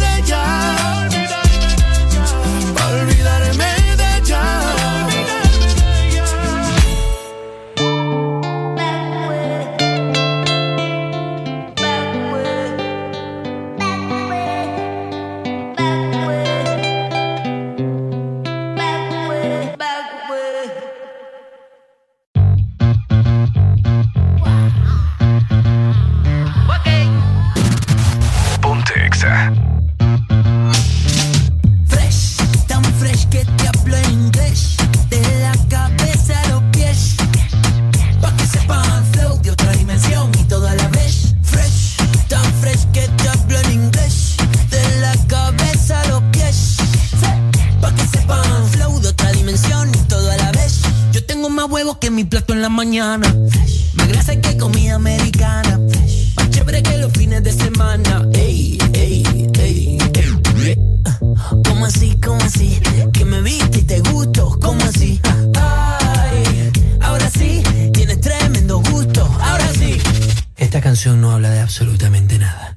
mi plato en la mañana. Más grasa que comida americana. Más chévere que los fines de semana. Ey, ey, ey, ey. ¿Cómo así, cómo así? Que me viste y te gusto, ¿cómo así? Ay, ahora sí, tienes tremendo gusto, ahora sí. Esta canción no habla de absolutamente nada.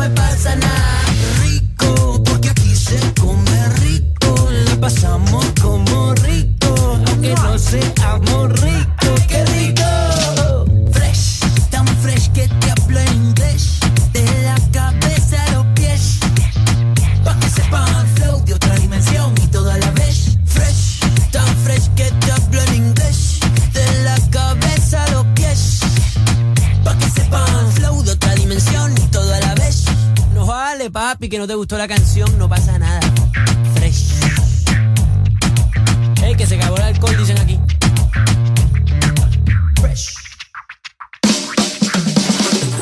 Me pasa nada. Gustó la canción, no pasa nada. Fresh. Ey, que se acabó el alcohol, dicen aquí.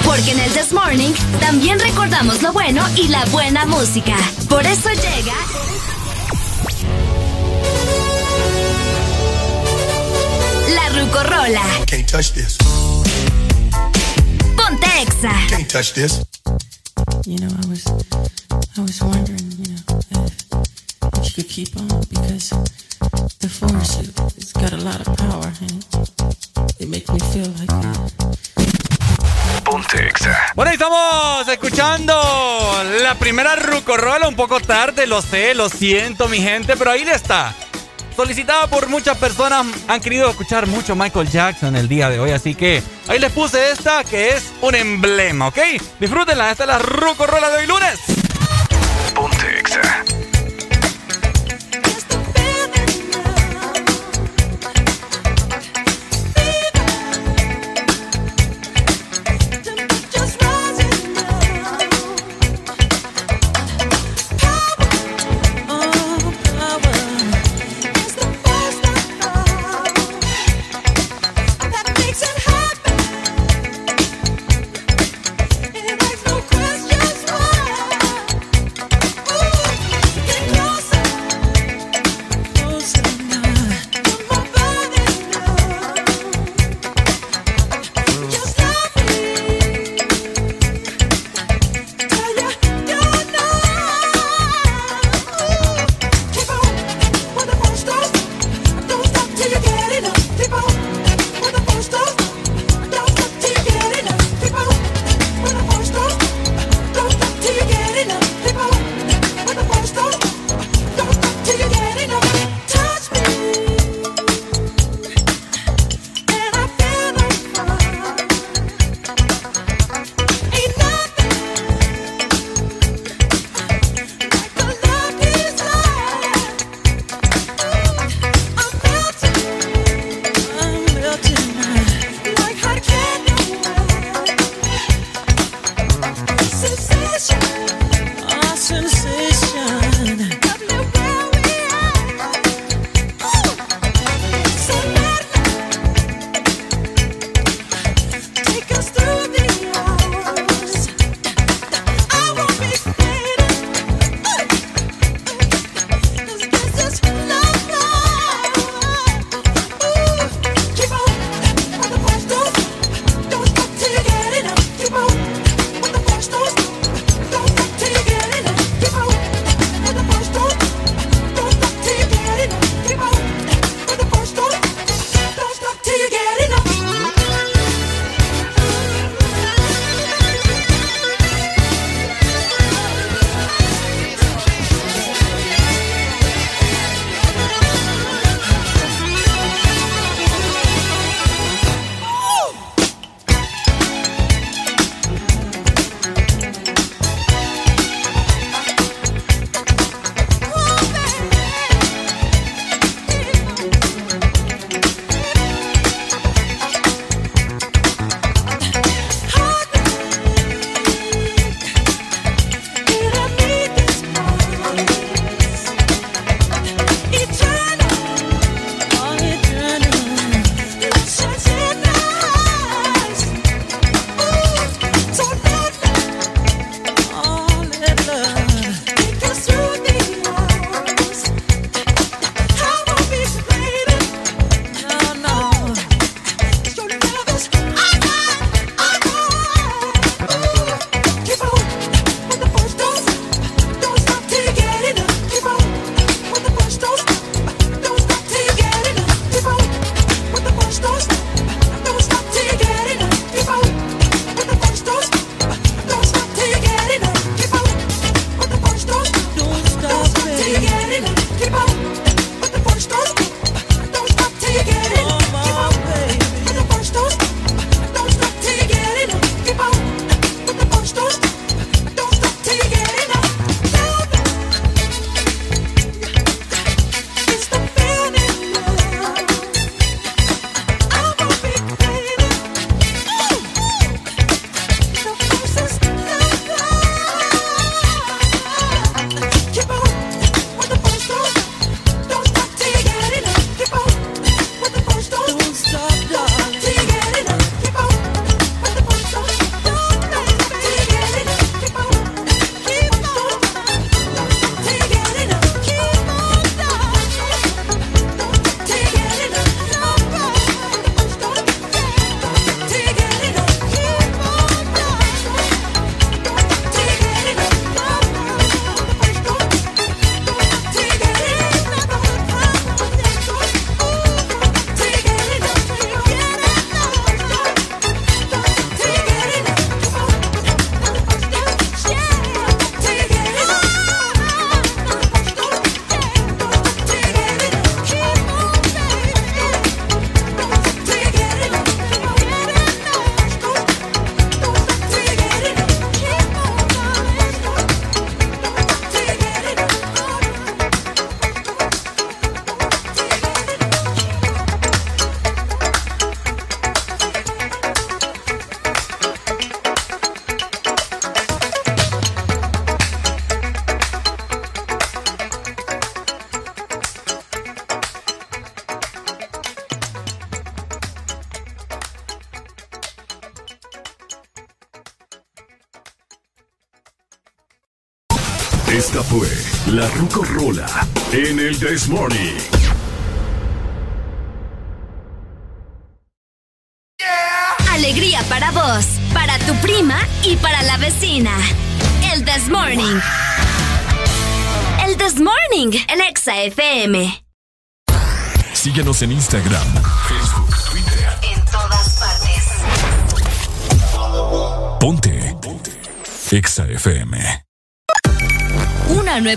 Porque en el This Morning también recordamos lo bueno y la buena música. Por eso llega. La Rucorola. Can't touch this. Ponte Exa. Can't touch this. You know, I was, was wondering, you know, if, if you could keep on because the force it, it's got a lot of power and it makes me feel like. Bueno, ahí estamos escuchando la primera Rucorola un poco tarde, lo sé, lo siento, mi gente, pero ahí está. Solicitada por muchas personas, han querido escuchar mucho Michael Jackson el día de hoy, así que ahí les puse esta que es un emblema, ¿ok? Disfrútenla, esta es la Rucorola de hoy lunes.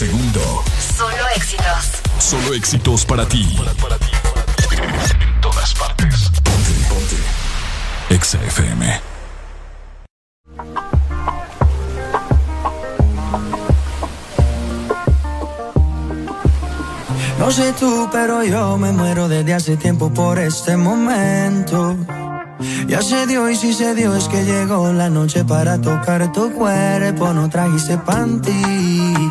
Segundo. Solo éxitos. Solo éxitos para ti. En todas partes. Ponte, ponte. Exa FM. No sé tú, pero yo me muero desde hace tiempo por este momento. Ya se dio y si se dio es que llegó la noche para tocar tu cuerpo. No trajiste panty,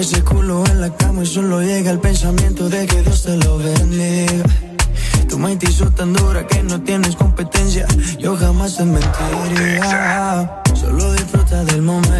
Ese culo en la cama y solo llega el pensamiento de que Dios te lo bendiga. Tu mente hizo tan dura que no tienes competencia. Yo jamás te mentiría. Solo disfruta del momento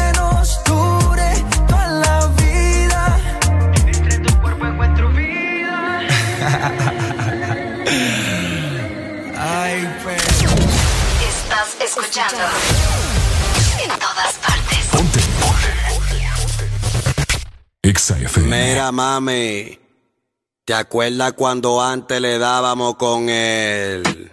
escuchando. En todas partes. Exa FM. Mira, mami. ¿Te acuerdas cuando antes le dábamos con él?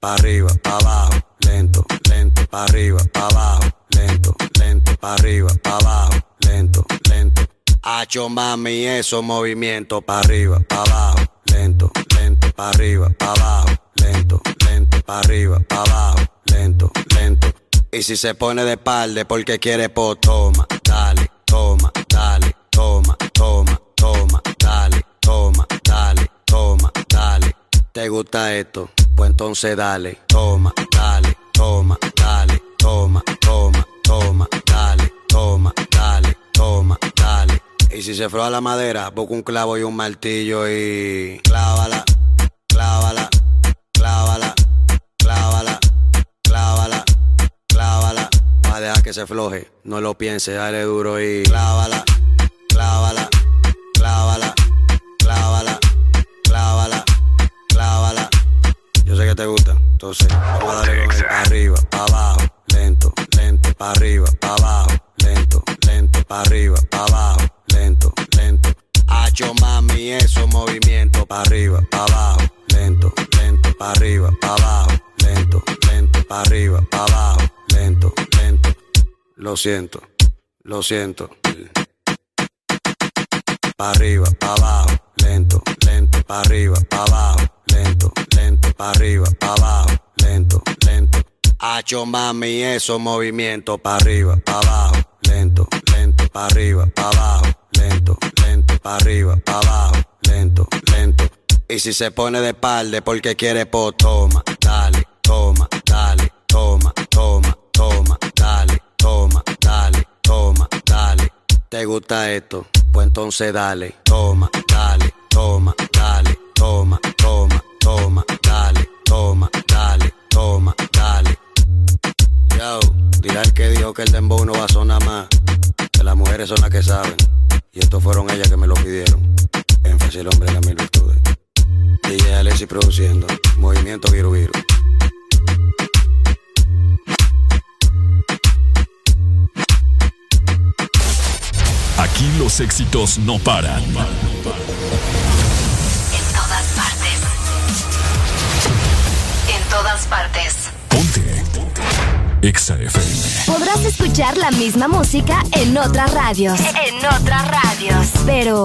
Pa' arriba, pa' abajo, lento, lento, pa' arriba, pa' abajo, lento, lento, pa' arriba, pa' abajo, lento, lento. Hacho mami, esos movimientos pa' arriba, pa' abajo, lento, lento, pa' arriba, pa' abajo, lento, lento, pa' arriba, pa' abajo, lento, lento. Y si se pone de espalda porque quiere po, toma, dale, toma, dale, toma, toma, toma, dale, toma, dale, toma, dale. ¿Te gusta esto? Pues entonces dale, toma, dale, toma, dale, toma, toma, toma, dale, toma, dale, toma, dale. Y si se froa la madera, busca un clavo y un martillo y clávala, clávala clávala, clávala, clávala, clávala. Va a dejar que se floje, no lo piense, dale duro y clávala, clávala, clávala, clávala, clávala, clávala. Yo sé que te gusta, entonces vamos a darle con él pa' arriba, pa' abajo, lento, lento, pa' arriba, pa' abajo, lento, lento, pa' arriba, pa' abajo, lento, lento. Hacho mami, eso movimiento, pa' arriba, pa' abajo, lento, lento, pa' arriba, pa' abajo, lento, lento, pa' arriba, pa' abajo, lento, lento. Lo siento, lo siento. Pa' arriba, pa' abajo, lento, lento, pa' arriba, pa' abajo, lento, lento, pa' arriba, pa' abajo, lento, lento. Hacho mami, eso movimiento, pa' arriba, pa' abajo, lento, lento, pa' arriba, pa' abajo, lento, lento, pa' arriba, pa' abajo, lento, lento. Y si se pone de palde porque quiere po, toma, dale, toma, dale, toma, toma, toma, dale, toma, dale, toma, dale. ¿Te gusta esto? Pues entonces dale, toma, dale, toma, dale, toma, toma, toma, dale, toma, dale, toma, dale. Yo, dirá el que dijo que el dembow no va a sonar más, que las mujeres son las que saben. Y estos fueron ellas que me lo pidieron. Énfasis el hombre en las mil virtudes. DJ Alessi produciendo, movimiento Viru Viru. Aquí los éxitos no paran. En todas partes. En todas partes. Exa FM. Podrás escuchar la misma música en otras radios. En otras radios. Pero,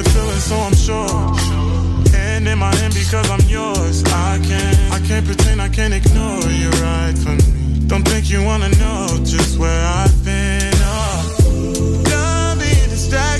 I get the feeling, so I'm sure. And in my hand because I'm yours. I can't, I can't pretend, I can't ignore you right from me. Don't think you wanna know just where I've been. Oh. Done being distracted.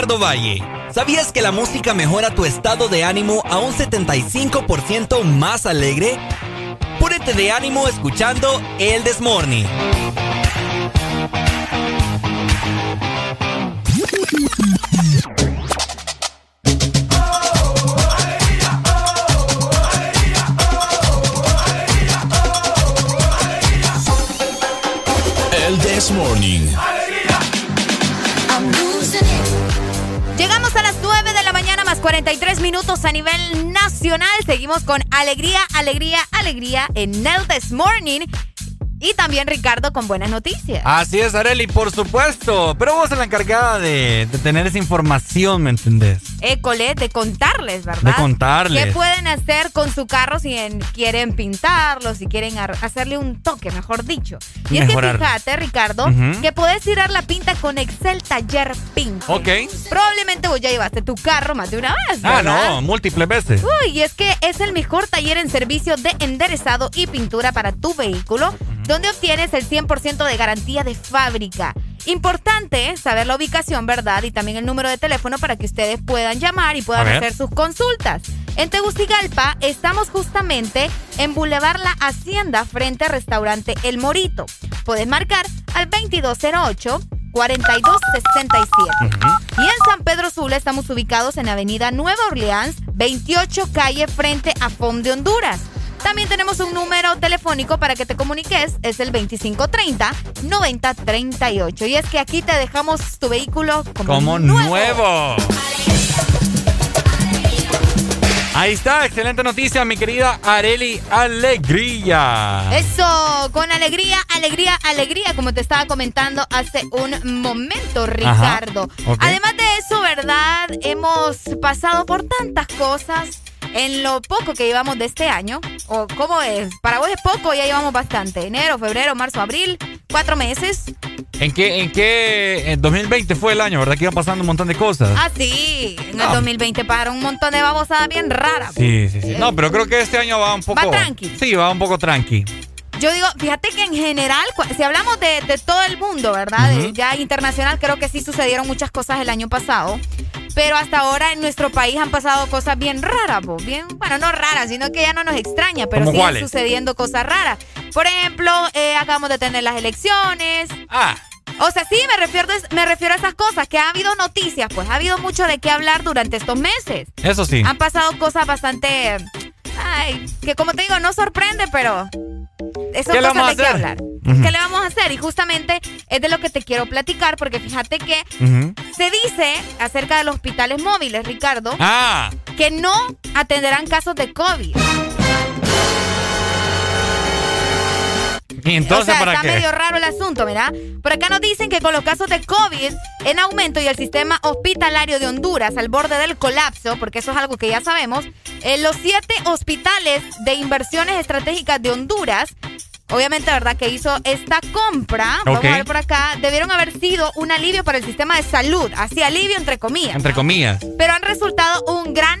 Ricardo Valle. ¿Sabías que la música mejora tu estado de ánimo a un 75% más alegre? Púrete de ánimo escuchando El Desmorning. El This Morning. 43 minutos a nivel nacional. Seguimos con alegría, alegría, alegría en el This Morning. Y también Ricardo con buenas noticias. Así es, Areli, por supuesto. Pero vos eres la encargada de, de tener esa información, ¿me entendés? École, de contarles, ¿verdad? De contarles. ¿Qué pueden hacer con su carro si en- quieren pintarlo, si quieren hacerle un toque, mejor dicho? Y Mejorar. es que fíjate, Ricardo, que puedes tirar la pinta con Excel Taller Pink. Ok. Probablemente vos ya llevaste tu carro más de una vez, Ah, ¿verdad? no, múltiples veces. Uy, y es que es el mejor taller en servicio de enderezado y pintura para tu vehículo, donde obtienes el 100% de garantía de fábrica. Importante saber la ubicación, ¿verdad? Y también el número de teléfono para que ustedes puedan llamar y puedan hacer sus consultas. En Tegucigalpa estamos justamente en Boulevard La Hacienda frente al restaurante El Morito. Puedes marcar al 2208 4267. Y en San Pedro Sula estamos ubicados en Avenida Nueva Orleans, 28 calle frente a FOM de Honduras. También tenemos un número telefónico para que te comuniques, es el 2530-9038. Y es que aquí te dejamos tu vehículo como, Como nuevo. Ahí está, excelente noticia, mi querida Areli Alegría. Eso, con alegría, alegría, alegría, como te estaba comentando hace un momento, Ricardo. Además de eso, ¿verdad? Hemos pasado por tantas cosas en lo poco que llevamos de este año. ¿O cómo es? Para vos es poco, ya llevamos bastante. Enero, febrero, marzo, abril, cuatro meses. ¿En qué, en qué, en 2020 fue el año, verdad? Que iban pasando un montón de cosas. Ah, sí, en el Ah. 2020 para un montón de babosadas bien raras. Sí, sí, sí. No, pero creo que este año va un poco. Va tranqui. Sí, va un poco tranqui. Yo digo, fíjate que en general, si hablamos de, de todo el mundo, ¿verdad? De ya internacional, creo que sí sucedieron muchas cosas el año pasado. Pero hasta ahora en nuestro país han pasado cosas bien raras, po, bien, bueno, no raras, sino que ya no nos extraña, pero ¿Cómo siguen cuáles? sucediendo cosas raras. Por ejemplo, eh, acabamos de tener las elecciones. Ah. O sea, sí, me refiero, me refiero a esas cosas, que ha habido noticias, pues ha habido mucho de qué hablar durante estos meses. Eso sí. Han pasado cosas bastante. Ay, que como te digo, no sorprende, pero. Son ¿Qué cosas vamos a de qué hacer? ¿Qué le vamos a hacer? Y justamente es de lo que te quiero platicar, porque fíjate que se dice acerca de los hospitales móviles, Ricardo, Ah, que no atenderán casos de COVID. y entonces o sea, para está qué? medio raro el asunto, ¿verdad? Por acá nos dicen que con los casos de COVID en aumento y el sistema hospitalario de Honduras al borde del colapso, porque eso es algo que ya sabemos, en los siete hospitales de inversiones estratégicas de Honduras, obviamente, ¿verdad? Que hizo esta compra, vamos a ver por acá, debieron haber sido un alivio para el sistema de salud, así alivio entre comillas, Entre comillas. pero han resultado un gran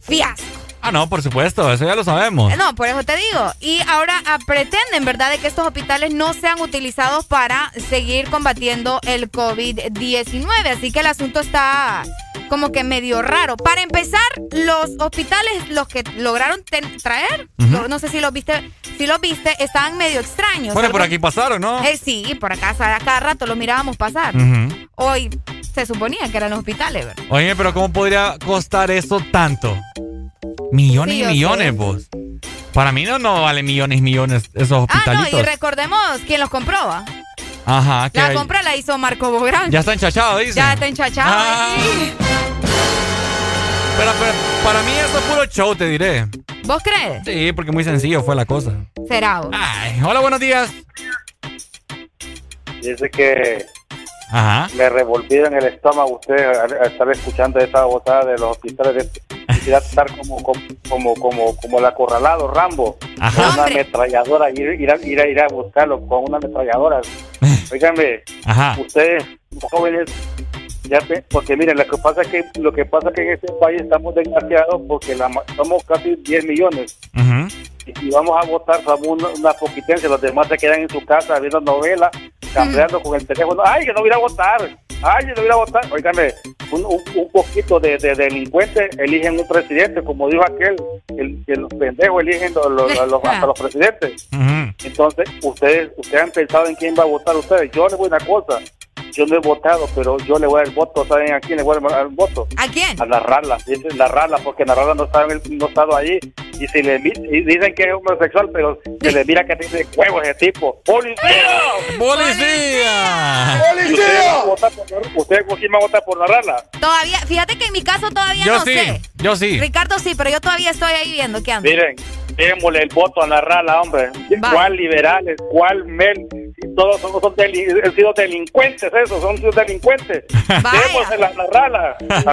fiasco. Ah, no, por supuesto, eso ya lo sabemos. No, por eso te digo. Y ahora ah, pretenden, ¿verdad?, de que estos hospitales no sean utilizados para seguir combatiendo el COVID-19. Así que el asunto está como que medio raro. Para empezar, los hospitales, los que lograron traer, lo- no sé si los viste, si los viste, estaban medio extraños. Bueno, por aquí pasaron, ¿no? Eh, sí, por acá, a cada rato los mirábamos pasar. Hoy se suponía que eran los hospitales, ¿verdad? Oye, pero ¿cómo podría costar eso tanto? Millones Sí, y millones, vos. Para mí no, no vale millones y millones esos Ah, no, hospitalitos. y recordemos quién los compró. ¿va? Ajá, que La hay- compra la hizo Marco Bográn. ya está enchachado, dice. Ya está enchachado. Ah. sí. Pero, para mí eso es puro show, te diré. ¿Vos crees? Sí, porque muy sencillo fue la cosa. Será. Ay, hola, buenos días. Dice que Ajá. me revolvieron el estómago usted al, al estar escuchando esa botada de los hospitales. De, quisiera estar como, como, como, como, como el acorralado Rambo. Ajá. Con una ametralladora, ir, ir, a, ir, a, ir a buscarlo con una ametralladora. Óigame, ustedes jóvenes ya porque miren lo que pasa es que lo que pasa es que en este país estamos desgraciados porque la, somos casi 10 millones y si vamos a votar somos una, una poquitencia los demás se quedan en su casa viendo novelas cambiando con el teléfono ay que no voy a votar ay que no voy a votar Óigame, un, un, un poquito de, de delincuentes eligen un presidente como dijo aquel el, que los pendejos eligen los, los- los- hasta los presidentes entonces, ustedes ustedes han pensado en quién va a votar ustedes. Yo les voy a una cosa. Yo no he votado, pero yo le voy a dar el voto. ¿Saben a quién le voy a dar el voto? ¿A quién? A la Rala. La Rala, porque la Rala no está, en el- no ha estado allí. Y, si le, y dicen que es homosexual, pero se le mira que tiene huevos ese tipo. ¡Policía! ¡Policía! ¿Y ¿Usted quién va a votar por la Rala? Todavía, fíjate que en mi caso todavía Yo no sí, sé. yo sí. Ricardo sí, pero yo todavía estoy ahí viendo qué anda. Miren, démosle el voto a la Rala, hombre. ¿Cuál liberales? ¿Cuál Mel? Todos son, son deli- han sido delincuentes, esos, son sido delincuentes. Démosle la, la Rala. Al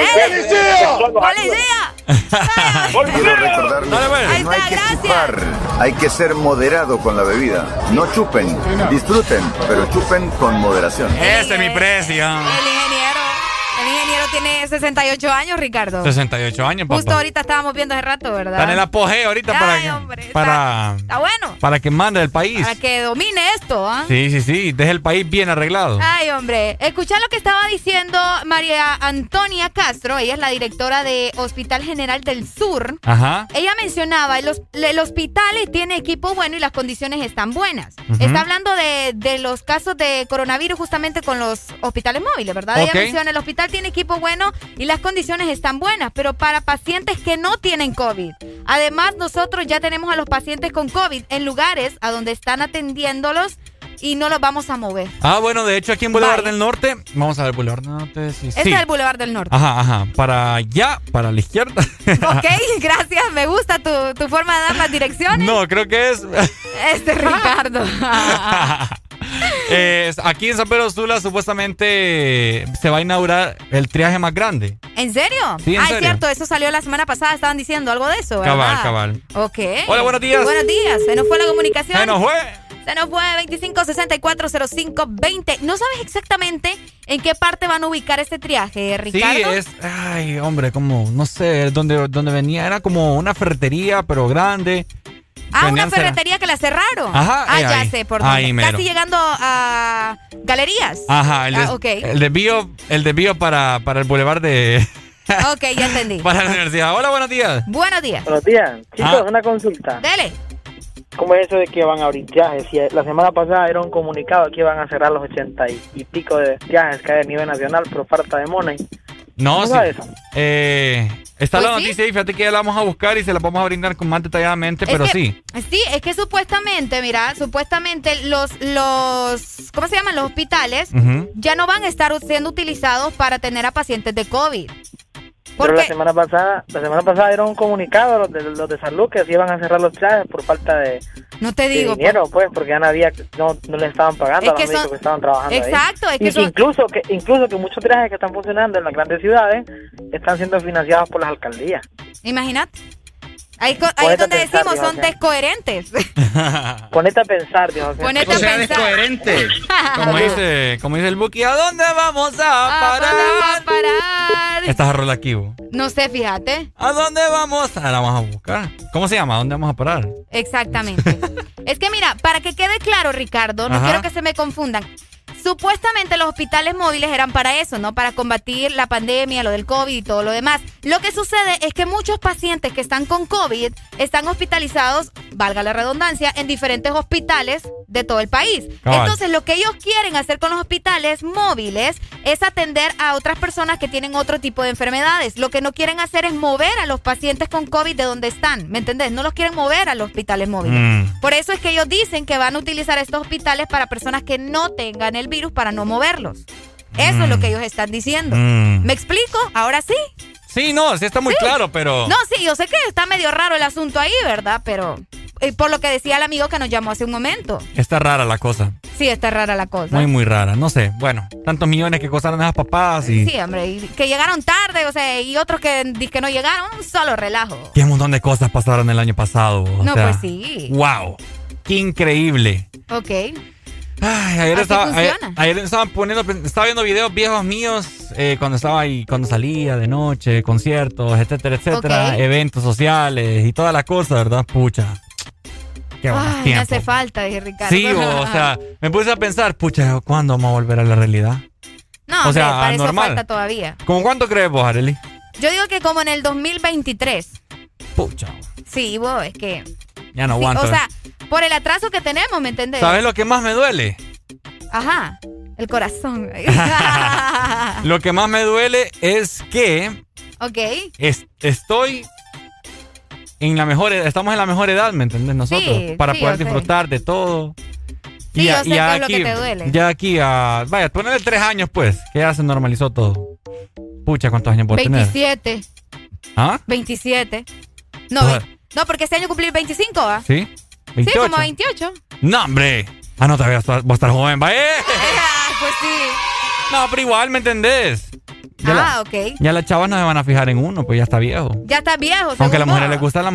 ¡Policía! Quiero recordarles que no hay que chupar, hay que ser moderado con la bebida. No chupen, disfruten, pero chupen con moderación. Ese es mi precio. El ingeniero, el ingeniero tiene 68 años, Ricardo. 68 años, papá. Justo ahorita estábamos viendo hace rato, ¿verdad? Está en el apogeo ahorita para, Ay, que, hombre, para, Está bueno. para que mande el país. Para que domine esto, ¿ah? Sí, sí, sí. Deje el país bien arreglado. Ay, hombre. Escucha lo que estaba diciendo María Antonia Castro. Ella es la directora de Hospital General del Sur. Ajá. Ella mencionaba, el, el hospital tiene equipo bueno y las condiciones están buenas. Está hablando de, de los casos de coronavirus justamente con los hospitales móviles, ¿verdad? Ella menciona, el hospital tiene equipo bueno y las condiciones están buenas, pero para pacientes que no tienen COVID. Además, nosotros ya tenemos a los pacientes con COVID en lugares a donde están atendiéndolos y no los vamos a mover. Ah, bueno, de hecho aquí en Boulevard del Norte, vamos a ver Boulevard del Norte, sí, Este sí. es el Boulevard del Norte. Ajá, ajá, para allá, para la izquierda. Ok, gracias, me gusta tu, tu forma de dar las direcciones. no, creo que es, Este Ricardo. eh, aquí en San Pedro Sula supuestamente se va a inaugurar el triaje más grande. ¿En serio? Sí, en ah, es serio. cierto, eso salió la semana pasada, estaban diciendo algo de eso, ¿verdad? Cabal, cabal. Ok. Hola, buenos días. Buenos días, se nos fue la comunicación. Se nos fue. Se nos fue 25640520. ¿No sabes exactamente en qué parte van a ubicar este triaje, Ricardo? Sí, es, ay, hombre, como, no sé, donde, donde venía, era como una ferretería, pero grande. Ah, una ferretería que la cerraron. Ajá, Ah, eh, ya ahí. sé, por Ahí dónde. mero. Casi llegando a galerías. Ajá, el, Ah, des- ok. el desvío, el desvío para, para el bulevar de, Ok, ya entendí. para la universidad. Hola, buenos días. Buenos días. Buenos días. Chicos, Ah. una consulta. Dele. ¿Cómo es eso de que van a abrir viajes? Si la semana pasada era un comunicado que iban a cerrar los ochenta y, y pico de viajes que hay a nivel nacional por falta de money. No, ¿Cómo sí. Eh, está la Pues sí. noticia y fíjate que ya la vamos a buscar y se la vamos a brindar con más detalladamente, Es pero que- sí. Sí, es que supuestamente, mira, supuestamente los, los, ¿cómo se llaman? Los hospitales ya no van a estar siendo utilizados para tener a pacientes de COVID. Pero la semana pasada, la semana pasada era un comunicado los de, los de salud que se iban a cerrar los viajes por falta de, no te de digo, dinero, pues, porque ya no había, no, no le estaban pagando Es a los que médicos son- que estaban trabajando ahí. Exacto, es que Y- son- incluso que incluso que muchos viajes que están funcionando en las grandes ciudades están siendo financiados por las alcaldías. Imagínate. Ahí, ahí es a donde pensar, decimos, son descoherentes. Ponete a pensar, Dios. Ponete a pensar. Como dice, como dice el Buki, ¿a dónde vamos a ¿A parar? dónde va a parar? Esta es rola aquí, bo. No sé, fíjate. ¿A dónde vamos? Ah, la vamos a buscar. ¿Cómo se llama? ¿A dónde vamos a parar? Exactamente. es que mira, para que quede claro, Ricardo, no Ajá. quiero que se me confundan. Supuestamente los hospitales móviles eran para eso, ¿no? Para combatir la pandemia, lo del COVID y todo lo demás. Lo que sucede es que muchos pacientes que están con COVID están hospitalizados, valga la redundancia, en diferentes hospitales de todo el país. Cabal. Entonces, lo que ellos quieren hacer con los hospitales móviles es atender a otras personas que tienen otro tipo de enfermedades. Lo que no quieren hacer es mover a los pacientes con COVID de donde están, ¿me entendés? No los quieren mover a los hospitales móviles. Mm. Por eso es que ellos dicen que van a utilizar estos hospitales para personas que no tengan el virus para no moverlos. Eso es lo que ellos están diciendo. Mm. ¿Me explico? Ahora sí. Sí, no, sí está muy claro, pero... No, sí, yo sé que está medio raro el asunto ahí, ¿verdad? Pero eh, por lo que decía el amigo que nos llamó hace un momento. Está rara la cosa. Sí, está rara la cosa. Muy, muy rara. No sé, bueno, tantos millones que costaron esas papás y... Sí, hombre, y que llegaron tarde, o sea, y otros que, que no llegaron, un solo relajo. Qué montón de cosas pasaron el año pasado. no, pues sí. ¡Wow! ¡Qué increíble! Ok. Ay, ayer, estaba, ayer, estaba poniendo, estaba viendo videos viejos míos eh, cuando estaba ahí, cuando salía de noche, conciertos, etcétera, etcétera, eventos sociales y toda la cosa, ¿verdad? Pucha. Qué Ay, me hace falta, dije Ricardo. Sí, o, sea, me puse a pensar, pucha, ¿cuándo vamos a volver a la realidad? No, o sea, para eso falta todavía. ¿Cómo cuánto crees vos, Arely? Yo digo que como en el 2023. Pucha. Sí, vos, es que... Ya no aguanto. o sea, por el atraso que tenemos, ¿me entendés? ¿Sabes lo que más me duele? Ajá, el corazón. lo que más me duele es que... Ok. estoy en la mejor estamos en la mejor edad, ¿me entiendes? Nosotros, para poder disfrutar de todo. Sí, y, yo sé es lo que te duele. Ya aquí a. Vaya, ponele tres años, pues, que ya se normalizó todo. Pucha, ¿cuántos años puedo 27. tener? ¿Ah? 27. No, no, porque este año cumplí 25, ¿ah? Sí. Sí, como 28. No, hombre. Ah, no, todavía vas a estar joven, vaya. pues sí. No, pero igual, ¿me entendés? ah, ok. Ya las chavas no se van a fijar en uno, pues ya está viejo. Ya está viejo, Aunque a las mujeres les gusta la...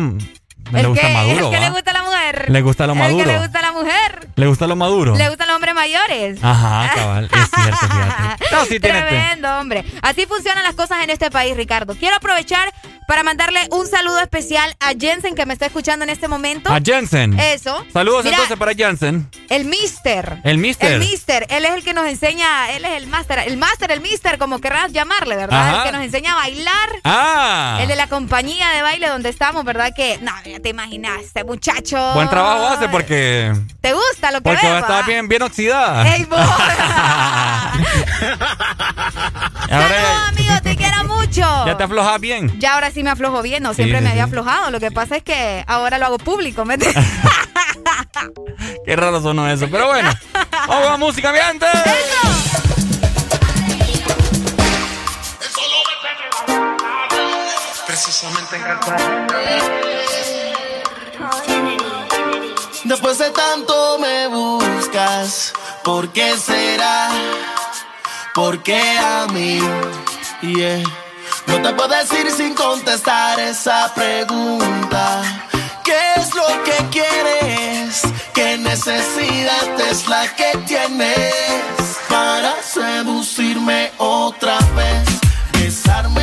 Le gusta maduro. ¿El que le gusta a la mujer? Le gusta lo maduro. ¿El que le gusta a la mujer? ¿Le gusta lo maduro? Le gustan los hombres mayores. Ajá, cabal. Es cierto, fíjate. No, sí Tremendo, hombre. Así funcionan las cosas en este país, Ricardo. Quiero aprovechar para mandarle un saludo especial a Jensen que me está escuchando en este momento. A Jensen. Eso. Saludos entonces para Jensen. El Mister. El Mister. El Mister. Él es el que nos enseña, él es el Master. El Master, el Mister, como querrás llamarle, ¿verdad? El que nos enseña a bailar. Ah. El de la compañía de baile donde estamos, ¿verdad? Que, no, ya te imaginas, este muchacho. Buen trabajo hace porque... ¿Te gusta lo que Porque va a estar bien, bien oxidada. ¡Ey, Saludos, amigo, te quiero mucho. ¿Ya te aflojas bien? Ya ahora sí me aflojo bien, no siempre me había aflojado. Lo que pasa es que ahora lo hago público, ¿me Qué raro sonó eso, pero bueno. Vamos a música, mi gente. Precisamente Después de tanto me buscas, ¿por qué será? ¿Por qué a mí? Yeah. No te puedo decir sin contestar esa pregunta. ¿Qué es lo que quieres? ¿Qué necesidad es la que tienes para seducirme otra vez? Besarme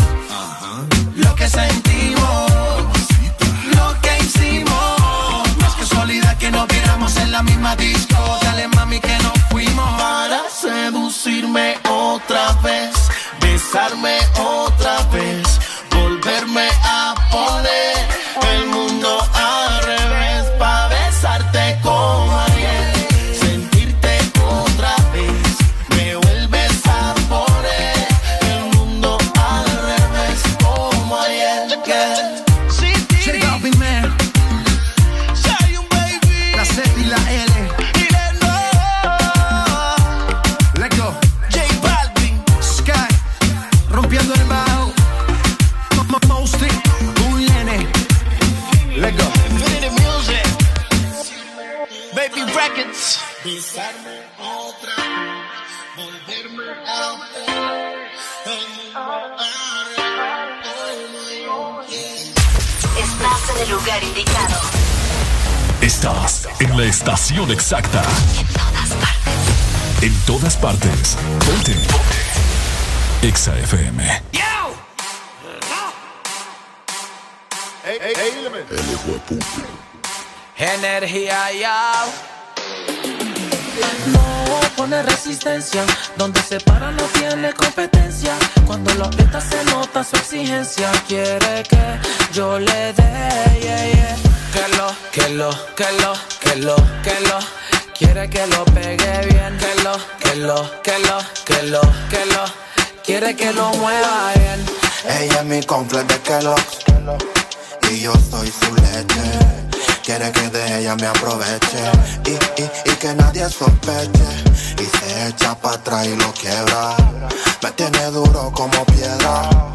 lo que hicimos. Más que casualidad que nos viéramos en la misma disco. Dale mami que nos fuimos. Para seducirme otra vez, besarme otra vez Estás en la estación exacta. En todas partes. En todas partes. Ponte. Ponte. Exa FM. Energía ya. No pone resistencia, donde se para no tiene competencia. Cuando lo aprieta se nota su exigencia. Quiere que yo le dé, yeah, yeah. Que lo, que lo, que lo, que lo, que lo. Quiere que lo pegue bien, que lo, que lo, que lo, que lo, que lo. Quiere que lo mueva bien. Ella es mi complex de Kellogg's Y yo soy su leche. Quiere que de ella me aproveche. Y, y, y que nadie sospeche. Y se echa para atrás y lo quiebra. Me tiene duro como piedra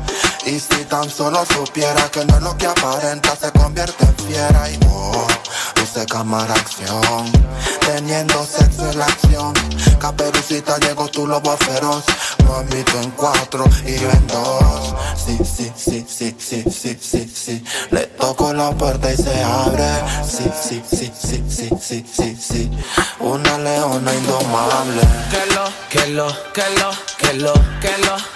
Y si tan solo supiera que no es lo que aparenta Se convierte en fiera y oh, luce cámara acción Teniendo sexo en la acción Caperucita llegó tu lobo feroz Mami tú en cuatro y yo en dos Sí, sí, sí, sí, sí, sí, sí, sí Le toco la puerta y se abre Sí, sí, sí, sí, sí, sí, sí, sí Una leona indomable que lo, que lo, que lo, que lo, que lo.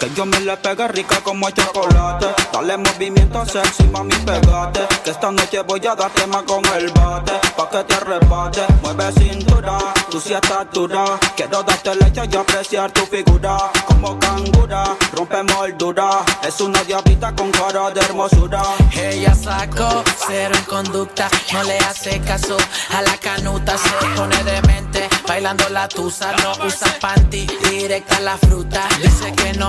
que yo me le pegue rica como el chocolate. Dale movimiento sexy, mami, pegate. Que esta noche voy a darte más con el bate. Pa' que te arrebate, mueve cintura, tú sí estás dura. Quiero darte leche y apreciar tu figura. Como cangura, rompe moldura. Es una diablita con cara de hermosura. Ella sacó cero en conducta, no le hace caso a la canuta, se pone demente, bailando la tusa, no usa panty, directa la fruta. Dice que no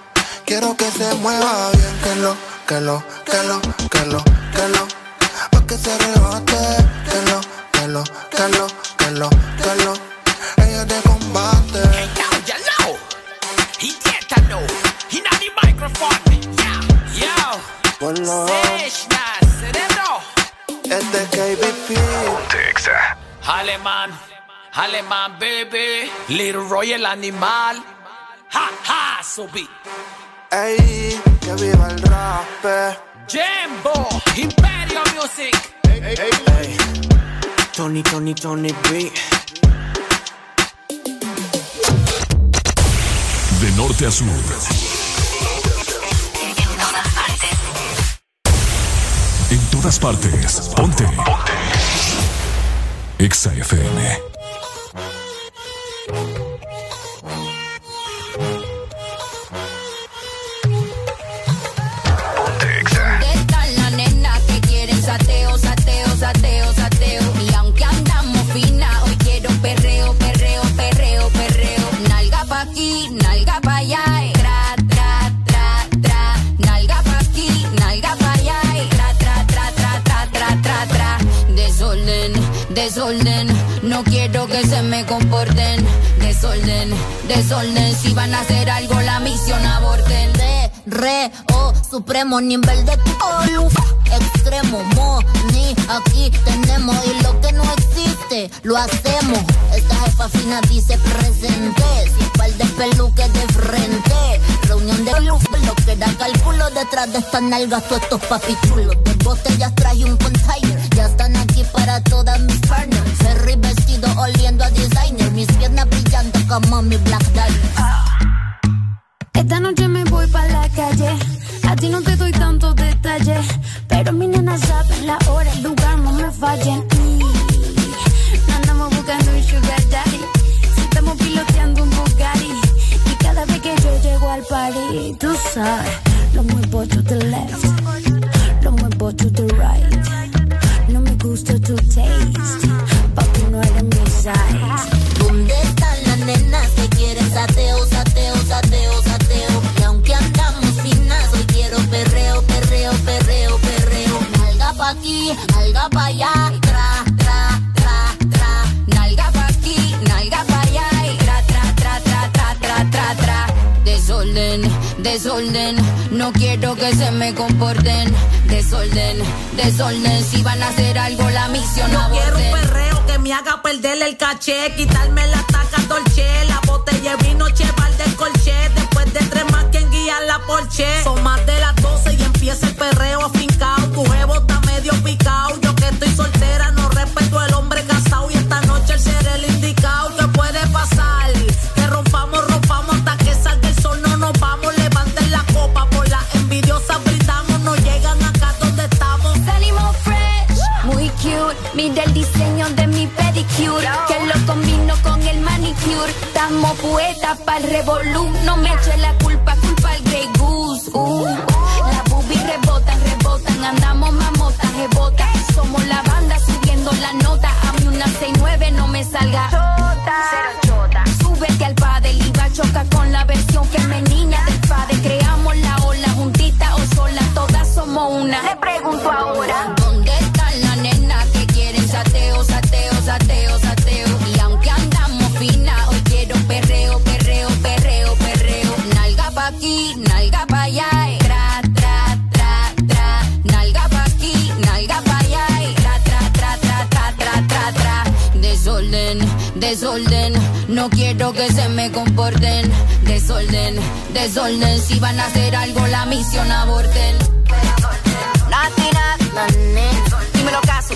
Quiero que se mueva bien, que lo, que lo, que lo, que lo, que lo Pa' que se rebate, que lo, que lo, que lo, que lo, que lo Ella de combate Yellow, microphone. Yo, Ponlo cerebro. Es de KBP Alemán, alemán, baby. Little Roy el animal. Ha, ha, subí. Ey, que viva el rap Jambo, Imperio Music. Ey, Tony, Tony, Tony B. De norte a sur. En todas partes. Ponte. Ponte. Exa FM. Se me comporten. Desorden, desorden. Si van a hacer algo, la misión aborten. De, re, o, supremo nivel de Extremo, mo, ni, aquí tenemos. Y lo que no existe, lo hacemos. Esta jefa fina dice presente. Sin par de peluques de frente. Reunión de luz, lo que da cálculo detrás de estas nalgas, todos estos papichulos. De botellas traje un container. Ya están aquí para todas mis partners. Ferry oliendo a designer. Mis piernas brillando como mi black diamond. Esta noche me voy para la calle. A ti no te doy tantos detalles. Pero mi nena sabe la hora, el lugar, no me fallen. No andamos buscando un sugar daddy. Si estamos piloteando un Bugatti. Y cada vez que yo llego al party, tú sabes, lo muevo to the left. Lo muevo to the right. No me gusta tu taste. ¿Dónde están las nenas que quieren sateo, sateo, sateo, sateo? Y aunque andamos finas, hoy quiero perreo, perreo, perreo, perreo. Nalga pa' aquí, nalga pa' allá, tra, tra, tra, tra. Nalga pa' aquí, nalga pa' allá, y tra, tra, tra, tra, tra, tra, tra, tra. Desorden, desorden, no quiero que se me comporten. Desorden, desorden, si van a hacer algo, la misión No quiero un aborten. perreo que me haga perder el caché, quitarme la taca dolce, la botella vino cheval del colché, después de tres más quien guía la porche. Son más las 12 y empieza el perreo afincao, tu jevo está medio picao, Mira el diseño de mi pedicure, que lo combino con el manicure. Estamos poetas para el revolú. No me eche la culpa, culpa al Grey Goose. Uh. Las boobies rebotan, rebotan, andamos mamotas, rebotan. Somos la banda subiendo la nota. A mí una 69 no me salga. Chota. Súbete al padre, iba choca con la versión femenina del padre. Creamos la ola juntita o sola, todas somos una. Le pregunto ahora. Desorden, no quiero que se me comporten. Desorden, desorden, si van a hacer algo, la misión aborten. Dímelo caso.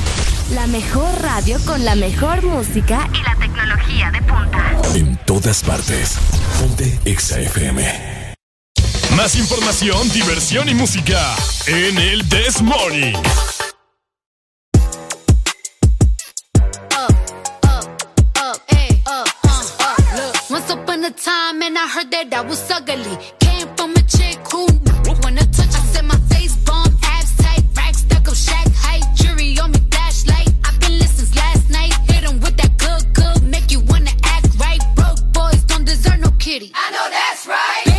La mejor radio con la mejor música y la tecnología de punta. En todas partes. Ponte Exa FM. Más información, diversión y música en el This Morning. Once upon a time, and I heard that I was ugly. Came from a chick who deserve no kitty. I know that's right.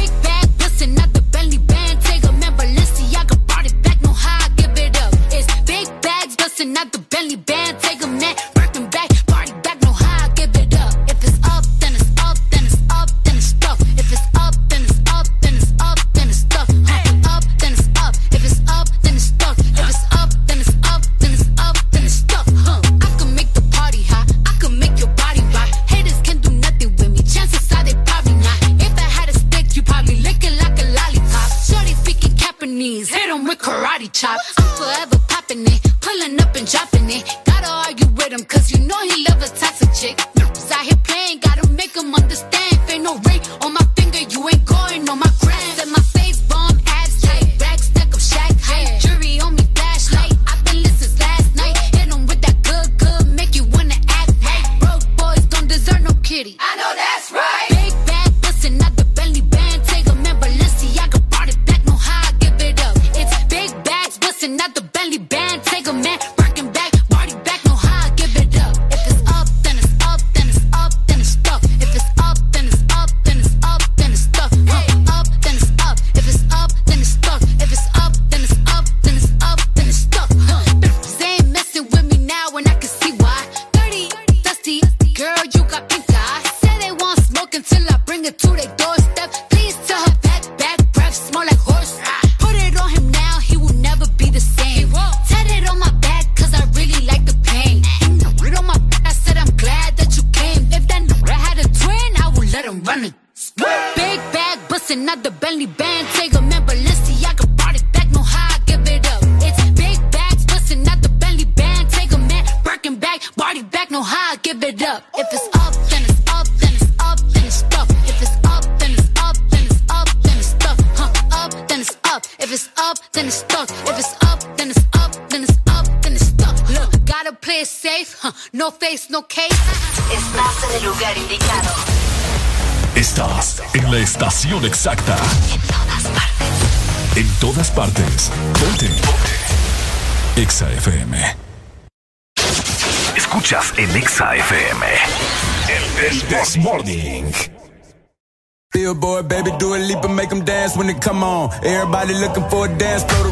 come on. Everybody looking for a dance floor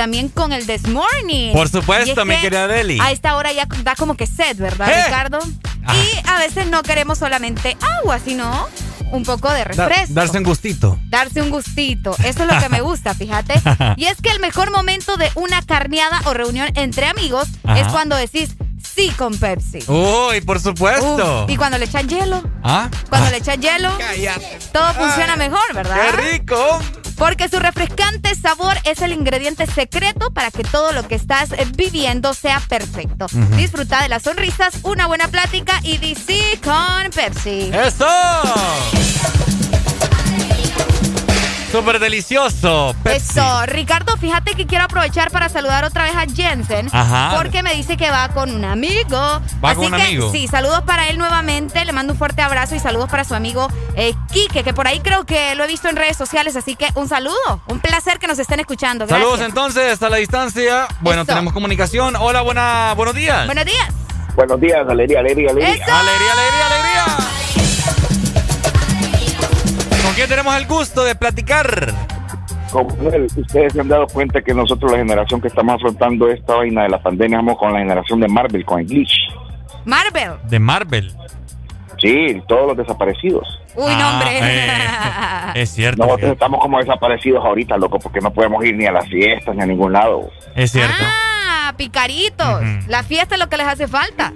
también con el This Morning. Por supuesto, mi querida Deli. A esta hora ya da como que sed, ¿verdad, ¡Eh! Ricardo? Ah. Y a veces no queremos solamente agua, sino un poco de refresco. darse un gustito. Darse un gustito. Eso es lo que me gusta, fíjate. Y es que el mejor momento de una carneada o reunión entre amigos es cuando decís sí con Pepsi. Uy, por supuesto. Uf, y cuando le echan hielo. ¿Ah? Cuando ah. le echan hielo. Cállate. Todo funciona Ay, mejor, ¿verdad? ¡Qué rico! Porque su refrescante sabor es el ingrediente secreto para que todo lo que estás viviendo sea perfecto. Disfruta de las sonrisas, una buena plática y DC con Pepsi. ¡Eso! Súper delicioso. Pepsi. Eso, Ricardo, fíjate que quiero aprovechar para saludar otra vez a Jensen. Ajá. Porque me dice que va con un amigo. ¿Va Así con un que, amigo? Sí, saludos para él nuevamente. Le mando un fuerte abrazo y saludos para su amigo Quique, que por ahí creo que lo he visto en redes sociales. Así que un saludo. Un placer que nos estén escuchando. Gracias. Saludos entonces a la distancia. Bueno, Eso. tenemos comunicación. Hola, buena, buenos días. Buenos días. Buenos días, alegría, alegría, alegría. Eso. Alegría, alegría, alegría. ¿Con quién tenemos el gusto de platicar? Como ustedes se han dado cuenta que nosotros, la generación que estamos afrontando esta vaina de la pandemia, vamos con la generación de Marvel, con el glitch. Marvel. De Marvel. Sí, todos los desaparecidos. Uy, no, hombre. Ah, eh, es cierto. Nosotros fíjate. estamos como desaparecidos ahorita, loco, porque no podemos ir ni a las fiestas ni a ningún lado. Es cierto. Ah, picaritos. La fiesta es lo que les hace falta.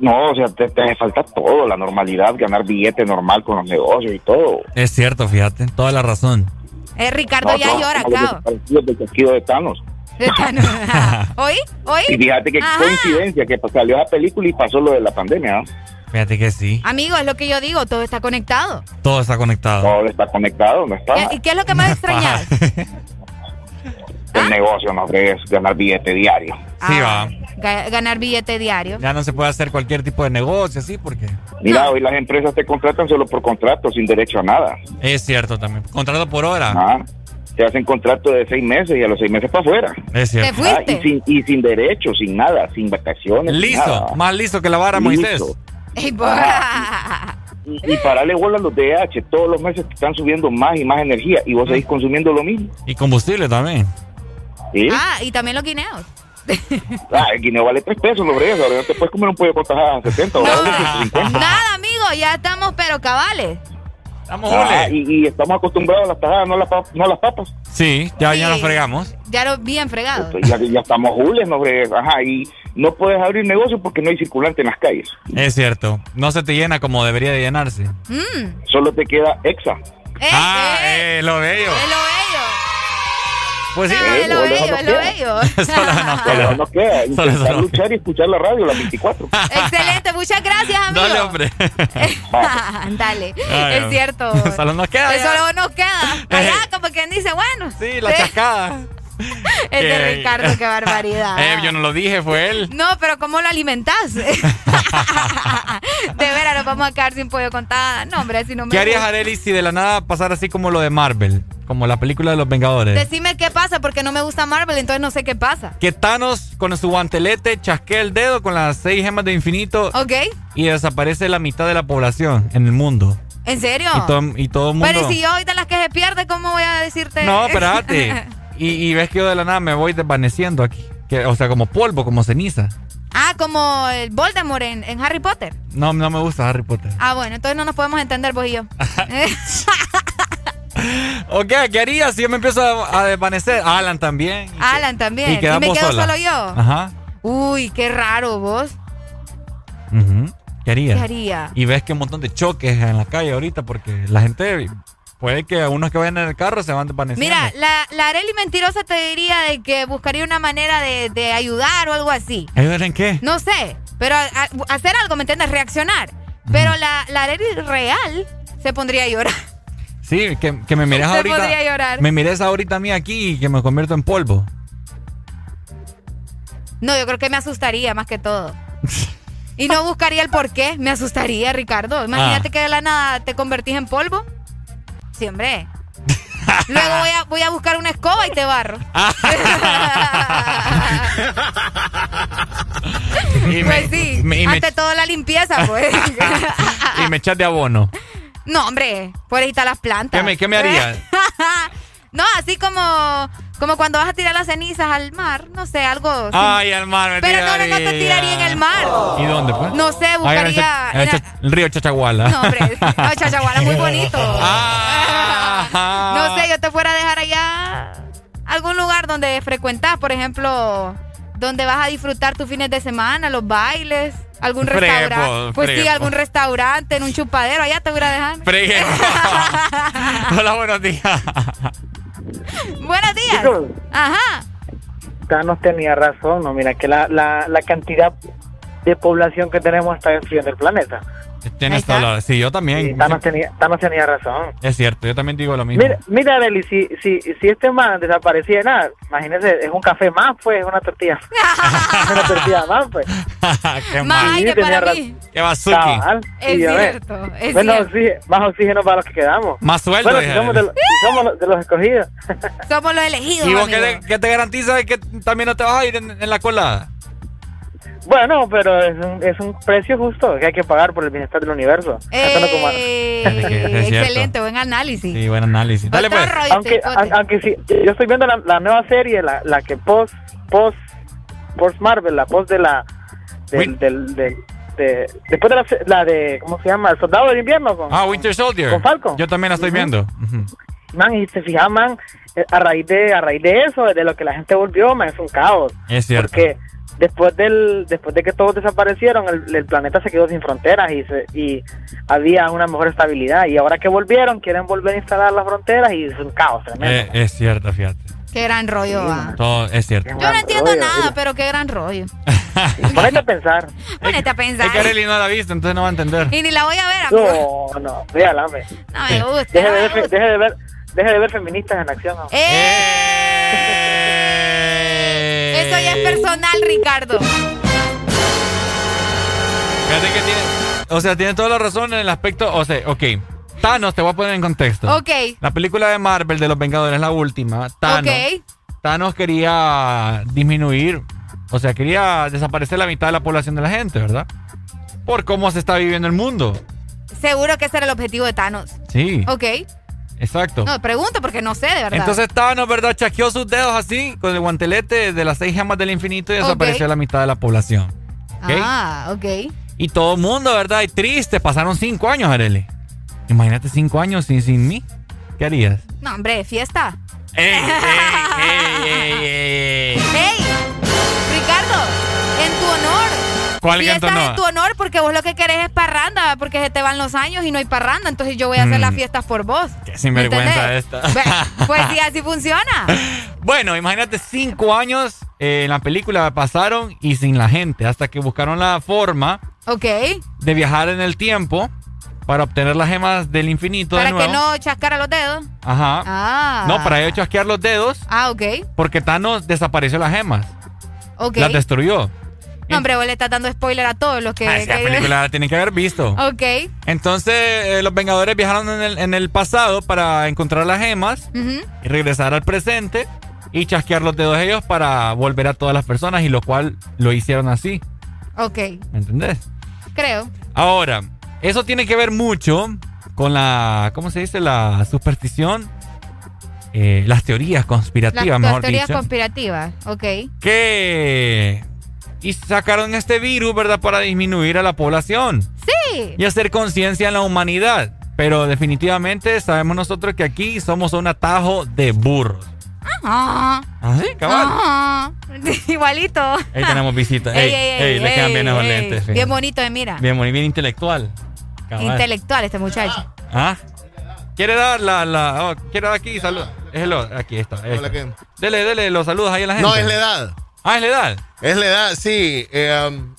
No, o sea, te, te hace falta todo, la normalidad, ganar billete normal con los negocios y todo. Es cierto, fíjate. Toda la razón. Eh, Ricardo ya Nosotros llora, desaparecidos del casquillo de Thanos. ¿Oí? ¿Oí? Y fíjate Ajá. coincidencia que salió esa película y pasó lo de la pandemia. ¿no? Fíjate que sí. Amigo, es lo que yo digo, todo está conectado. Todo está conectado. Todo está conectado, no está. ¿Y qué es lo que más extrañas? El negocio no es ganar billete diario. Sí, va. Ga- Ganar billete diario. Ya no se puede hacer cualquier tipo de negocio así porque... Mira, hoy las empresas te contratan solo por contrato, sin derecho a nada. Es cierto también. Contrato por hora. Ah, te hacen contrato de seis meses y a los seis meses para afuera. Es cierto. ¿Te fuiste? Ah, y, sin, y sin derecho, sin nada, sin vacaciones. sin Listo. nada. Más listo que la vara Listo. Moisés. Y, y pararle bola a los DH, todos los meses te están subiendo más y más energía y vos seguís consumiendo lo mismo. Y combustible también. ¿sí? Ah, y también los guineos. Ah, el guineo vale tres pesos, los breves, ahora no te puedes comer un pollo con tajadas a 70 o vale 150. Nada, amigo, ya estamos pero cabales. Estamos Ah, y, y estamos acostumbrados a las tajadas, no a las, no a las papas. Sí, ya, ya Sí. nos fregamos. Ya lo bien fregado. Ya, ya estamos jules, no breves. Ajá, y no puedes abrir negocio porque no hay circulante en las calles. Es cierto. No se te llena como debería de llenarse. Mm. Solo te queda exa. Eh, ah, eh, eh, lo bello. es lo bello. Pues sí. Ah, es lo solo bello, no es lo queda. bello. Solo nos Solo queda. no queda. Solo Intentar no luchar y escuchar la radio las 24. Excelente, muchas gracias, amigo. Dale, hombre. Dale, Ay, es cierto. Solo nos queda. Luego nos queda. Allá, como quien dice, bueno. Sí, la chascada. Es de Eh, Ricardo, qué barbaridad. Eh, yo no lo dije, fue él. No, pero ¿cómo lo alimentás? de veras, nos vamos a quedar sin pollo contada. No, hombre, si no me ¿Qué harías, gusta. Arely, si de la nada pasara así como lo de Marvel? Como la película de los Vengadores. Decime qué pasa, porque no me gusta Marvel, entonces no sé qué pasa. Que Thanos con su guantelete chasquea el dedo con las seis gemas de infinito ¿Ok? y desaparece la mitad de la población en el mundo. ¿En serio? Y todo, y todo el mundo. Pero ¿y si yo ahorita las que se pierde, ¿cómo voy a decirte? No, espérate. Y, y ves que yo de la nada me voy desvaneciendo aquí. Que, o sea, como polvo, como ceniza. ah, como el Voldemort en, en Harry Potter. No, no me gusta Harry Potter. Ah, bueno, entonces no nos podemos entender vos y yo. Ok, ¿qué harías si yo me empiezo a, a desvanecer? Alan también. Alan también. Y Y, me quedo sola. solo yo. Ajá. Uy, qué raro vos. Ujú. ¿Qué harías? ¿Qué haría? Y ves que un montón de choques en la calle ahorita porque la gente puede que algunos que vayan en el carro se van desvaneciendo. Mira, la, la Areli mentirosa te diría de que buscaría una manera de, de ayudar o algo así. ¿Ayudar en qué? No sé, pero a- a- hacer algo, ¿me entiendes? Reaccionar. Pero la, la Areli real se pondría a llorar. Sí, que, que me mires ahorita. podría llorar. Me mires ahorita a mí aquí y que me convierto en polvo. No, yo creo que me asustaría más que todo. Y no buscaría el por qué, me asustaría, Ricardo. Imagínate Ah. que de la nada te convertís en polvo. Sí, hombre. Luego voy a, voy a buscar una escoba y te barro. Y pues sí, me- y me- ante todo la limpieza, pues. y me echas de abono. no, hombre, por ahí están las plantas. ¿Qué me, qué me harías? no, así como, como cuando vas a tirar las cenizas al mar, no sé, algo. Ay, al mar me Pero no, no, no te tiraría. en el mar. ¿Y dónde, pues? No sé, buscaría. en el, en cha- el río Chachaguala. No, hombre, no, Chachaguala es muy bonito. Ah. No sé, yo te fuera a dejar allá algún lugar donde frecuentás, por ejemplo, donde vas a disfrutar tus fines de semana, los bailes, algún restaurante. Pues sí, algún restaurante, en un chupadero, allá te voy a dejar. Hola, buenos días. buenos días. Ajá. Thanos tenía razón, no, mira que la, la, la cantidad de población que tenemos está destruyendo el planeta. Tienes toda la... Sí, yo también. Sí, Thanos, tenía, Thanos tenía razón. Es cierto, yo también digo lo mismo. Mira, mira Arely, si, si, si este man desaparecía, nada, imagínese, es un café más, pues, es una tortilla. una tortilla más, pues. Qué más aire para mí. Qué bazuki. Es cierto, es bueno, cierto. Oxígeno, más oxígeno para los que quedamos. Más sueldo. Bueno, si somos, de, los, si somos los, de los escogidos. Somos los elegidos, ¿Y vos qué te, qué te garantiza que también no te vas a ir en, en la colada? Bueno, pero es un, es un precio justo que hay que pagar por el bienestar del universo. Eso no como- Eh, excelente, buen análisis. Sí, buen análisis. Dale pues. aunque, aunque sí, yo estoy viendo la, la nueva serie, la, la que post, post, post Marvel, la post de la, del, del, del- de, después de la, de, ¿cómo se llama? El Soldado del Invierno con, Ah, Winter Soldier. con Falcon. Yo también la estoy viendo. Ujú. Man, y se fijan, man, eh, a raíz de, a raíz de eso, de lo que la gente volvió, man, es un caos. Es cierto. Porque después del después de que todos desaparecieron, el, el planeta se quedó sin fronteras y, se- y había una mejor estabilidad. Y ahora que volvieron, quieren volver a instalar las fronteras y es un caos tremendo. Eh, es cierto, fíjate. Qué gran rollo, va. Todo es cierto. Yo no entiendo nada, pero qué gran rollo. Ponete a pensar. Ponete a pensar. Es que Arely no la ha visto, entonces no va a entender. Y ni la voy a ver, amigo. No, no, véala. No me gusta. Deje no de, me ver, deje de ver, deje de ver feministas en acción. hombre. Eh. Eso ya es personal, Ricardo. Fíjate que tiene. O sea, tiene toda la razón en el aspecto. O sea, ok. Thanos, te voy a poner en contexto. Ok. La película de Marvel de los Vengadores, la última. Thanos. Thanos quería disminuir. O sea, quería desaparecer la mitad de la población de la gente, ¿verdad? Por cómo se está viviendo el mundo. Seguro que ese era el objetivo de Thanos. Sí. Ok. Exacto. No, pregunto porque no sé, de verdad. Entonces Thanos, ¿verdad? Chaqueó sus dedos así, con el guantelete de las seis gemas del infinito y desapareció la mitad de la población. Ah, ok. Y todo el mundo, ¿verdad? Y triste. Pasaron cinco años, Arely. Imagínate cinco años sin, sin mí. ¿Qué harías? No, hombre, fiesta. ¡Ey, ey, ey, ey, ey! ¡Ey! Ricardo, en tu honor. ¿Cuál tu Fiestas honor? en tu honor porque vos lo que querés es parranda, porque se te van los años y no hay parranda, entonces yo voy a hacer Mm. las fiestas por vos. Qué sinvergüenza ¿Entendés? esta. Pues sí, así funciona. Bueno, imagínate cinco años eh, en la película pasaron y sin la gente, hasta que buscaron la forma Ok. de viajar en el tiempo para obtener las gemas del infinito Para de nuevo. que no chascara los dedos. Ajá. Ah. No, para ello chasquear los dedos Ah, ok. porque Thanos desapareció las gemas. Ok. Las destruyó. No, hombre, vos le estás dando spoiler a todos los que. Ah, esa que- película la tienen que haber visto. Ok. Entonces, eh, los Vengadores viajaron en el, en el pasado para encontrar las gemas y regresar al presente y chasquear los dedos ellos para volver a todas las personas y lo cual lo hicieron así. Ok. ¿Me entendés? Creo. Ahora, eso tiene que ver mucho con la, ¿cómo se dice? La superstición, eh, las teorías conspirativas, Las, mejor las teorías dicho. conspirativas. Ok. que y sacaron este virus, ¿verdad? Para disminuir a la población Sí. y hacer conciencia en la humanidad. Pero definitivamente sabemos nosotros que aquí somos un atajo de burros. Ajá. ¿Ah, sí? Cabal. Ajá. Igualito. Ahí tenemos visita. Ey, ey, le quedan bien ey. lentes. fíjate. Bien bonito de mira. Bien, boni- bien intelectual. Cabal. Intelectual este muchacho. ¿Ah? ¿Quiere dar la, la oh, quiere dar aquí salud? Es el aquí está. Dele, dele los saludos ahí a la gente. No, es la edad. Ah, es la edad. Es la edad, sí. Eh, um,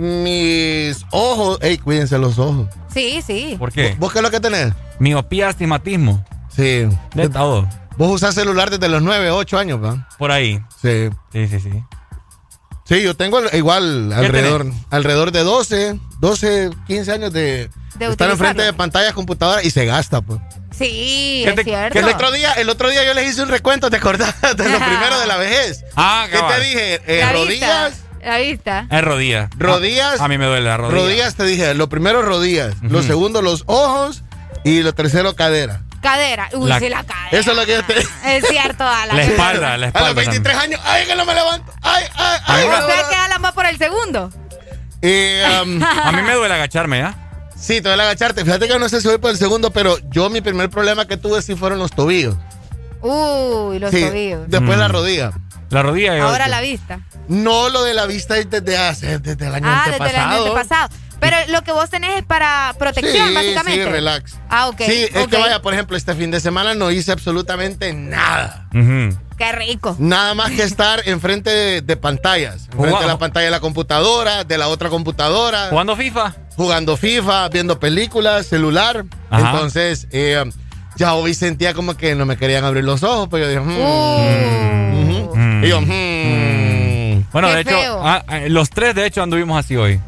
mis ojos. Ey, cuídense los ojos. Sí, sí. ¿Por qué? ¿Vos qué es lo que tenés? Miopía, astigmatismo. Sí. De todo. Vos usás celular desde los 9, 8 años, ¿va? Por ahí. Sí. Sí, sí, sí. Sí, yo tengo igual alrededor, alrededor de 12, 12, 15 años de, De estar enfrente de pantallas, computadoras y se gasta, pues. Sí, ¿Qué es te- cierto. que el otro día, el otro día yo les hice un recuento, ¿te acordás? De lo primero de la vejez. Ah, ¿Qué te dije? Eh, La rodillas, vista. La vista. Es rodillas. rodillas, A, a mí me duele la rodilla. rodillas te dije, lo primero rodillas, lo segundo los ojos y lo tercero cadera. Cadera. Uy, La- sí, la cadera. Eso es lo que yo te Es cierto, Alan. La espalda, la A espalda. los 23 años, ay, que no me levanto. Ay, ay, A ay. sea que Alan va por el segundo. Y, um, A mí me duele agacharme, ¿ah? Sí, te voy a agacharte. Fíjate que no sé si voy por el segundo, pero yo mi primer problema que tuve sí fueron los tobillos. Uy, los sí, tobillos. después Mm. la rodilla. La rodilla. Ahora la vista. No, lo de la vista es desde hace, desde el año ah, antepasado. desde el año antepasado. Pero lo que vos tenés es para protección, sí, básicamente. Sí, relax. Ah, ok. Sí, es que vaya, por ejemplo, este fin de semana no hice absolutamente nada. Qué rico. Nada más que estar enfrente de, de pantallas. Enfrente de la pantalla de la computadora, de la otra computadora. ¿Jugando FIFA? Jugando FIFA, viendo películas, celular. Ajá. Entonces, eh, ya hoy sentía como que no me querían abrir los ojos, pero yo dije, mm. Y yo, mm. Bueno, Qué de hecho, feo. ah, ah, los tres de hecho anduvimos así hoy.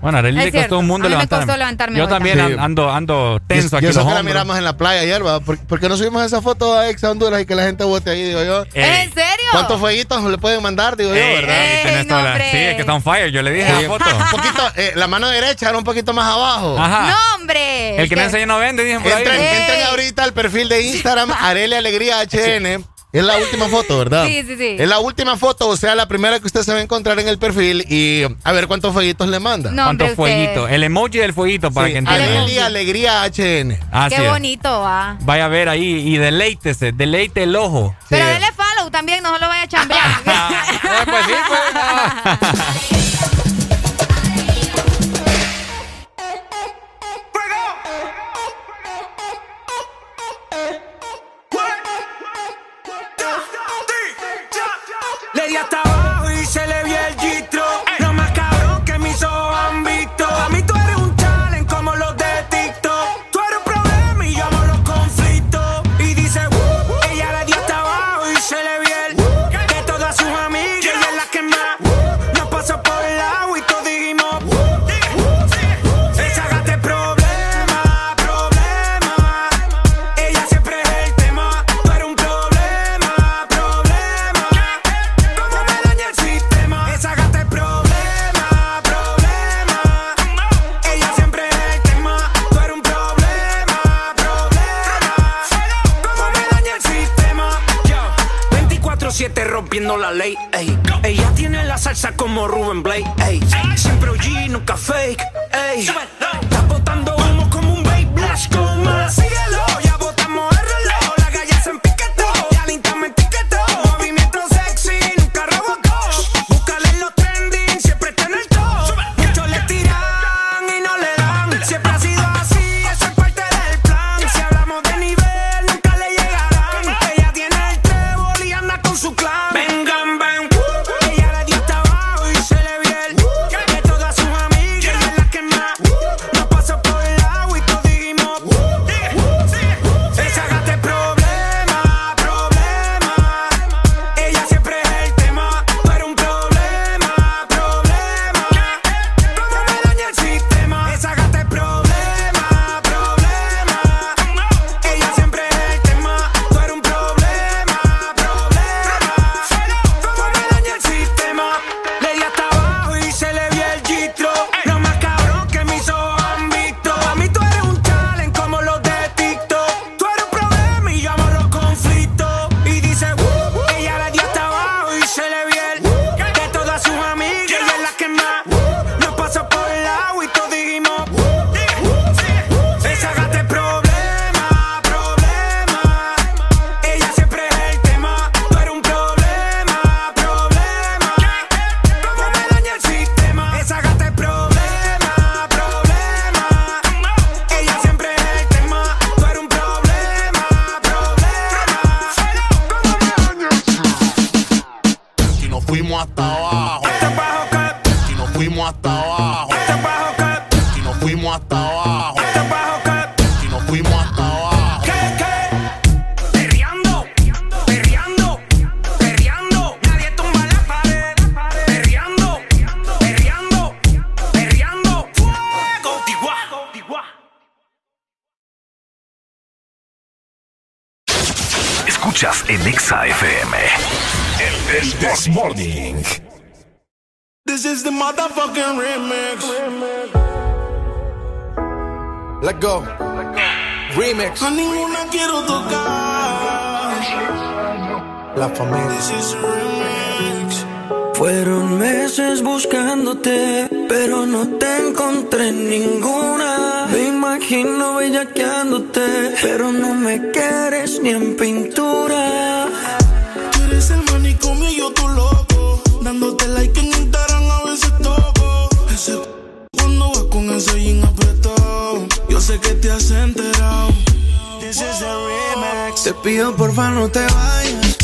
Bueno, a Arely le costó un mundo A mí me levantarme. costó levantarme Yo también también. an- ando, ando tenso y, aquí y eso los que la miramos en la playa ayer, ¿va? ¿Por, por qué no subimos esa foto a Ex Honduras y que la gente vote ahí, digo yo? Ey. ¿En serio? ¿Cuántos fueguitos le pueden mandar, digo yo, Ey, verdad? la- hombre. Sí, es que está on fire. Yo le dije la foto. Un poquito, eh, la mano derecha era un poquito más abajo. Ajá. No, hombre. El que no enseña no vende, dicen por. Entren, entren ahorita al perfil de Instagram, Arele Alegría HN. Es la última foto, ¿verdad? Sí, sí, sí. Es la última foto, o sea, la primera que usted se va a encontrar en el perfil y a ver cuántos fueguitos le manda. No, ¿Cuántos fueguitos? usted- El emoji del fueguito para Sí, que entiendan. Areli Alegría HN. Así Qué es. bonito va. Vaya a ver ahí y deleítese, deleite el ojo. Pero Sí. dele follow también, no se lo vaya a chambear. Eh, pues sí, pues. la ley, ey. Ella tiene la salsa como Ruben Blake, ey. Siempre OG, nunca fake, ey. Está botando humo como un babe blast, con más. imagino bellaqueándote, pero no me quieres ni en pintura. Tú eres el manicomio y yo tu loco, dándote like en Instagram a veces toco. Ese cuando vas con ese jean apretado, yo sé que te has enterado. This is a remix. Te pido porfa no te vayas,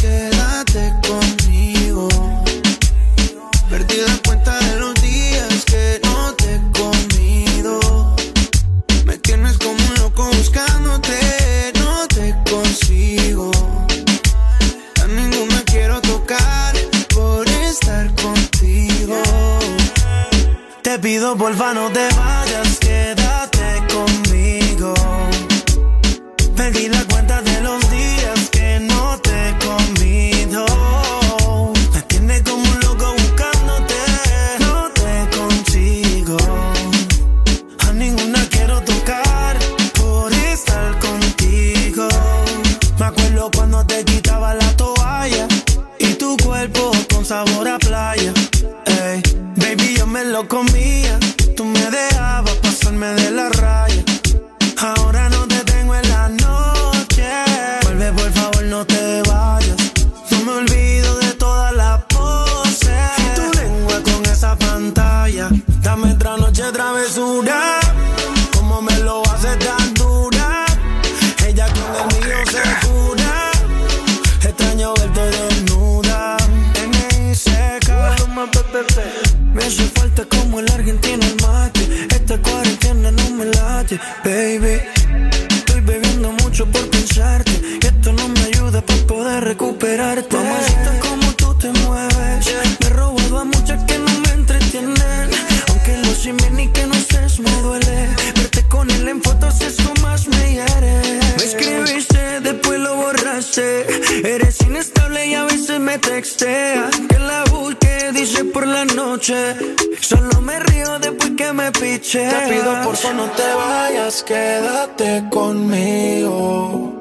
pido porfa no te vayas, Solo me río después que me piche. Te pido por favor no te vayas, quédate conmigo.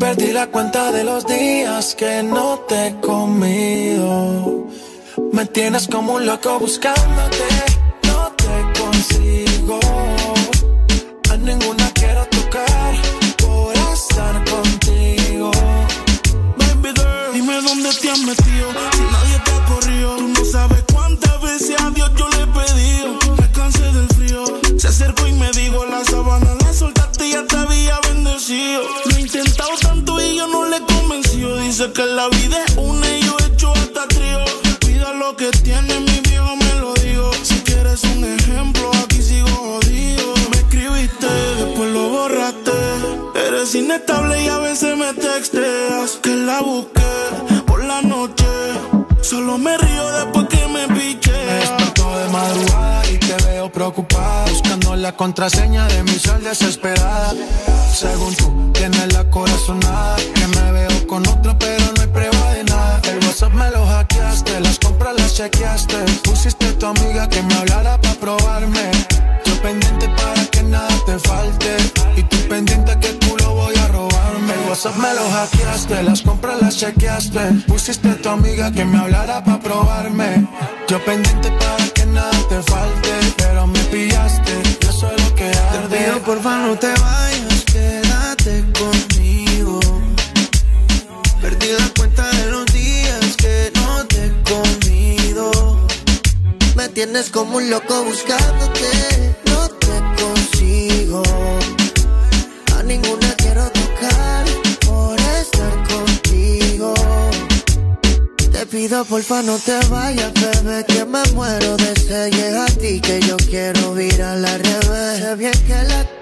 Perdí la cuenta de los días que no te he comido. Me tienes como un loco buscándote, Lo he intentado tanto y yo no le he convencido. Dice que la vida es una y yo he hecho hasta trío. Cuida lo que tiene, mi viejo me lo digo. Si quieres un ejemplo, aquí sigo jodido. Me escribiste, después lo borraste. Eres inestable y a veces me texteas. Que la busqué por la noche. Solo me río después que preocupada. Buscando la contraseña de mi sal desesperada. Según tú, tienes la corazonada. Que me veo con otra, pero no hay prueba de nada. El WhatsApp me lo hackeaste, las compras las chequeaste. Pusiste a tu amiga que me hablara para probarme. Pendiente para que nada te falte. Y tú pendiente que el culo voy a robarme. El WhatsApp me lo hackeaste, las compras las chequeaste. Pusiste a tu amiga que me hablara para probarme. Yo pendiente para que nada te falte. Pero me pillaste, y eso es lo que arde. Te pido porfa no te vayas, quédate conmigo. Perdí la cuenta de los días que no te he comido. Me tienes como un loco buscándote, A ninguna quiero tocar por estar contigo. Te pido porfa no te vayas, bebé, que me muero de sed. Es a ti que yo quiero ir a la revés. Sé bien que la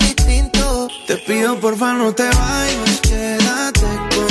Te pido porfa no te vayas, quédate conmigo.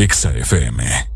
Exa FM.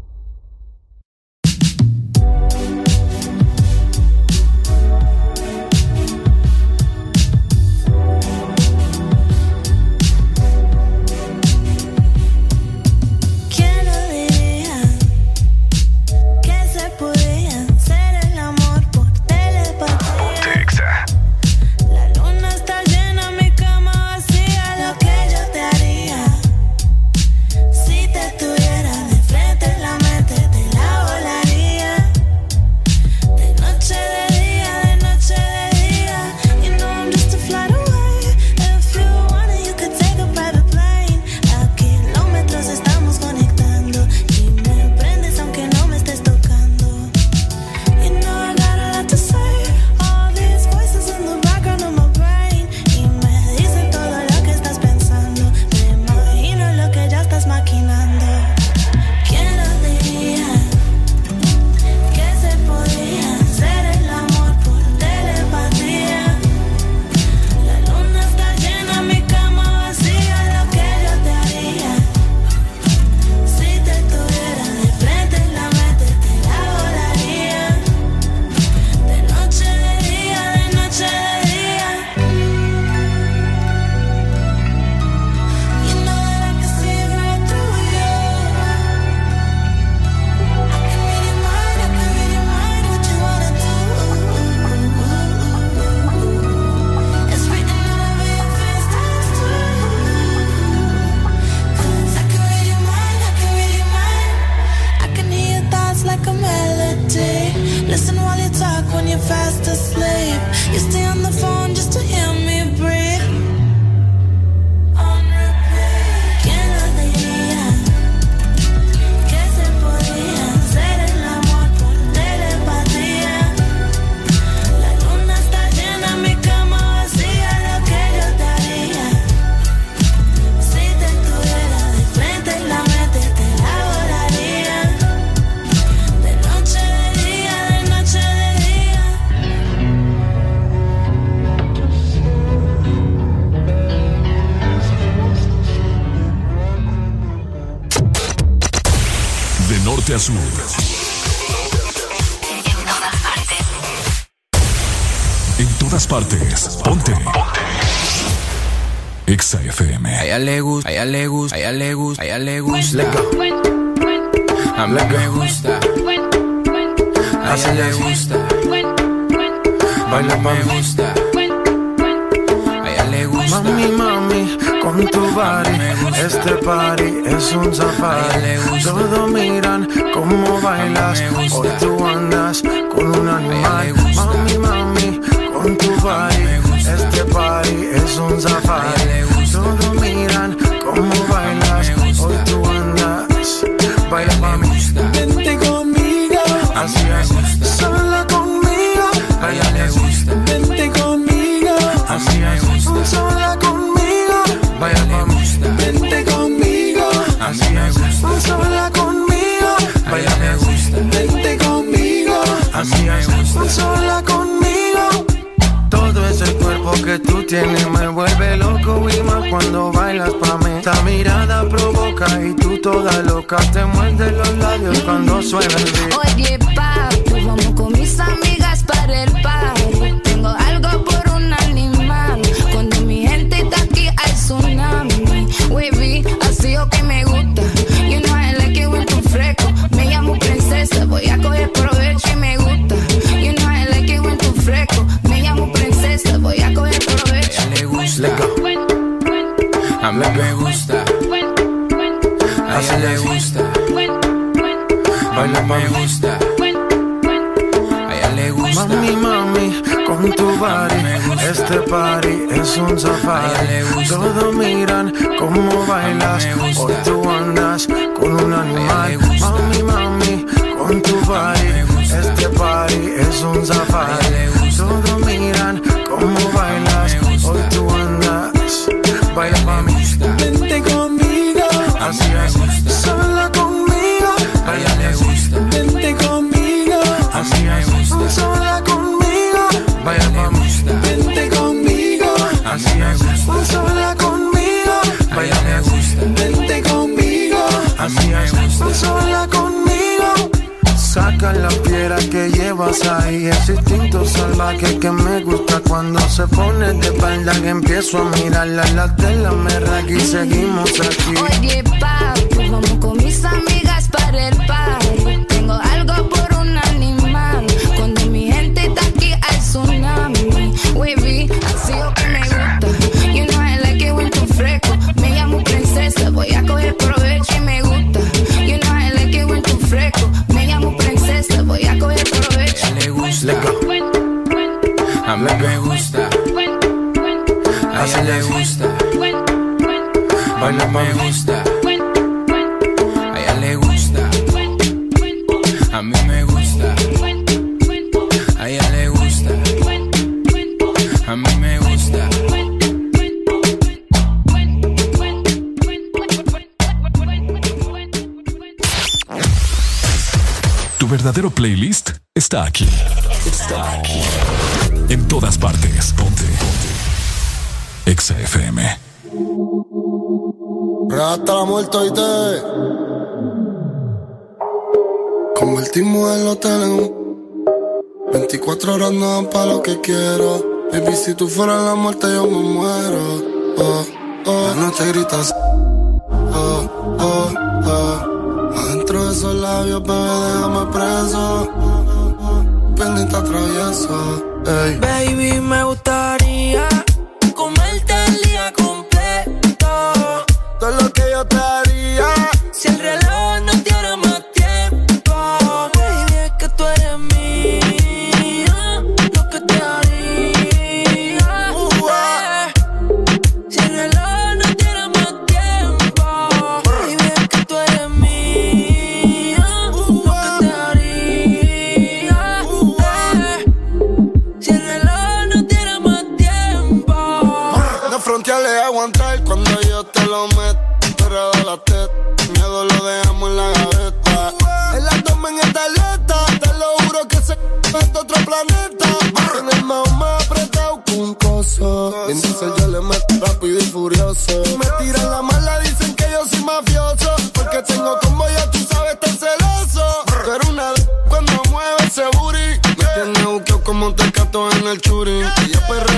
que quiero. Baby, si tú fueras la muerte, yo me muero. Oh, oh. La noche gritas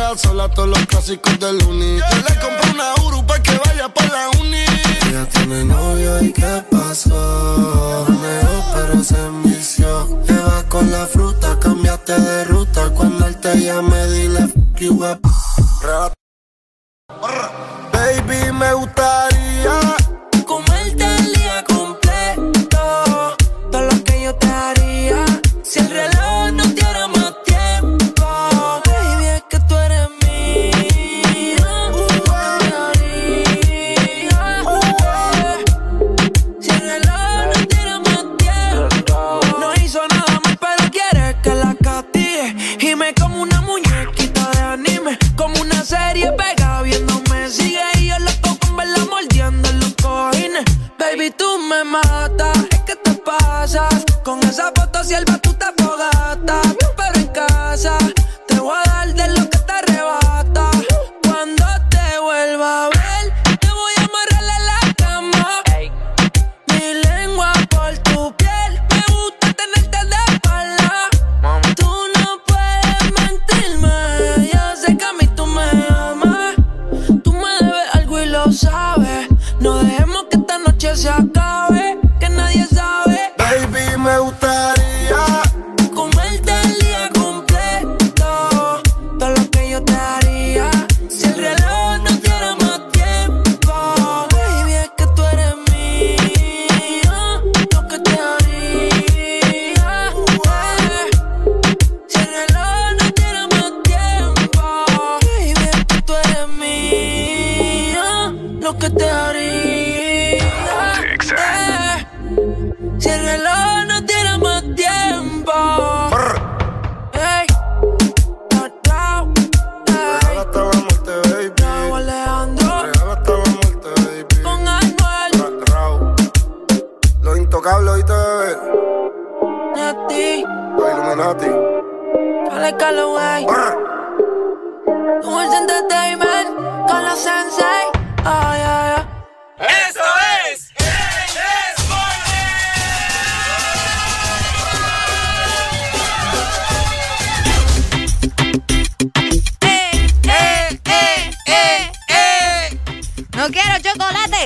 queda sola todos los clásicos del uni. Yo le compré una Uru pa' que vaya pa' la uni. Ella tiene novio y qué pasó. Neo, pero se envició. Te vas con la fruta, cambiaste de ruta. Cuando él te llame, dile que up. Baby, me gustaría mata. Es que te pasas con esa foto si el batuta fogata. Pero en casa te voy a dar de lo que te arrebata. Cuando te vuelva a ver, te voy a amarrar en la cama. Mi lengua por tu piel, me gusta tenerte de espalda. Tú no puedes mentirme, yo sé que a mí tú me amas. Tú me debes algo y lo sabes. No dejemos que esta noche se acabe. Illuminati. Dale Calloway. Dulce Entertainment. Con la Sensei. Ay, ay, ay. ¡Eso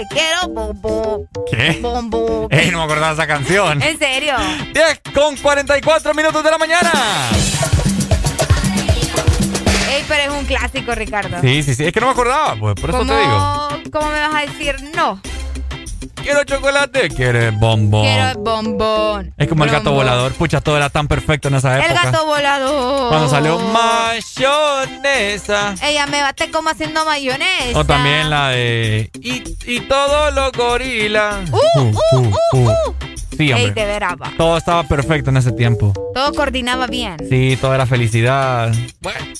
quiero. ¿Qué? Bombón. Ey, no me acordaba esa canción. ¿En serio? 10 con 44 minutos de la mañana. Ey, pero es un clásico, Ricardo. Sí, sí, sí. Es que no me acordaba, pues por eso ¿Cómo, te digo. ¿Cómo me vas a decir no? Quiero chocolate, quieres bombón. Quiero el bombón. Es como el gato Bombón. volador. Pucha, todo era tan perfecto en esa El época. gato volador. Cuando salió mayonesa. Ella me bate como haciendo mayonesa. O también la de. Y, y todos los gorilas. Uh, uh, uh, uh. Sí, hombre. Ey, de veras, va. Todo estaba perfecto en ese tiempo. Todo coordinaba bien. Sí, toda la felicidad.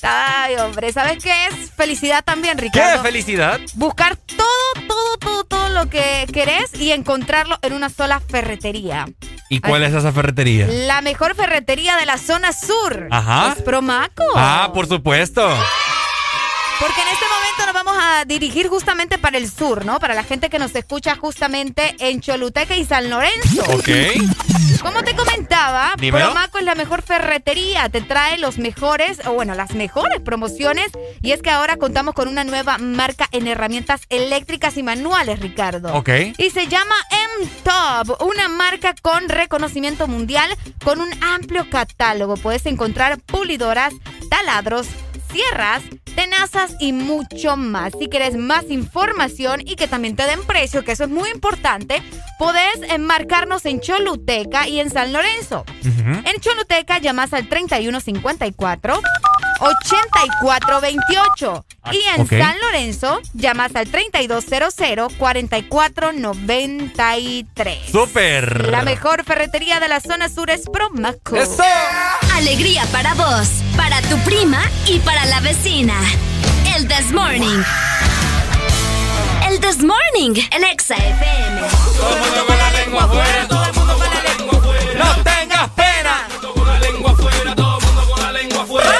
Ay, hombre, ¿sabes qué es felicidad también, ¿Qué Ricardo? felicidad? Buscar todo, todo, todo, todo lo que querés y encontrarlo en una sola ferretería. ¿Y cuál es esa ferretería? La mejor ferretería de la zona sur. Ajá. Es Promaco. Ah, por supuesto. Porque en este momento nos vamos a dirigir justamente para el sur, ¿no? Para la gente que nos escucha justamente en Choluteca y San Lorenzo. Ok. Como te comentaba, Dímelo. Promaco es la mejor ferretería. Te trae los mejores, o bueno, las mejores promociones. Y es que ahora contamos con una nueva marca en herramientas eléctricas y manuales, Ricardo. Ok. Y se llama M-Top, una marca con reconocimiento mundial con un amplio catálogo. Puedes encontrar pulidoras, taladros, sierras, tenazas y mucho más. Si quieres más información y que también te den precio, que eso es muy importante, podés eh, marcarnos en Choluteca y en San Lorenzo. En Choluteca llamas al 3154 8428 y en. San Lorenzo llamas al 3200 4493. Súper. La mejor ferretería de la zona sur es Promaco. ¡Eso! Alegría para vos, para tu prima y para la vecina. El This Morning. El This Morning, el Exa FM. Todo el mundo con la lengua afuera, todo el mundo con la lengua afuera. No tengas pena. Todo el mundo con la lengua afuera, todo el mundo con la lengua afuera.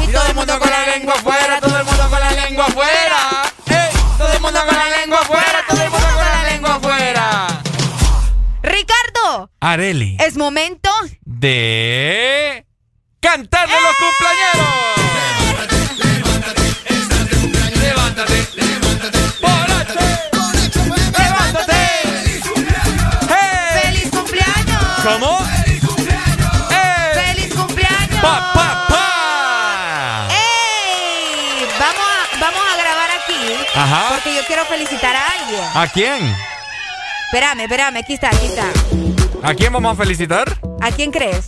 Y todo el mundo con la lengua afuera, todo el mundo con la lengua afuera. ¡Ey! Todo el mundo con la lengua afuera, todo el mundo con la lengua afuera. Ricardo, Areli. es momento De. ¡Cantarle los cumpleaños! Levántate, levántate. ¡Levántate! ¡Hey! ¡Feliz cumpleaños! ¿Cómo? ¡Eh! ¡Feliz cumpleaños! ¡Pa, pa, pa! ¡Ey! Vamos a, vamos a grabar aquí. Ajá. Porque yo quiero felicitar a alguien. ¿A quién? Espérame, espérame, aquí está, aquí está. ¿A quién vamos a felicitar? ¿A quién crees?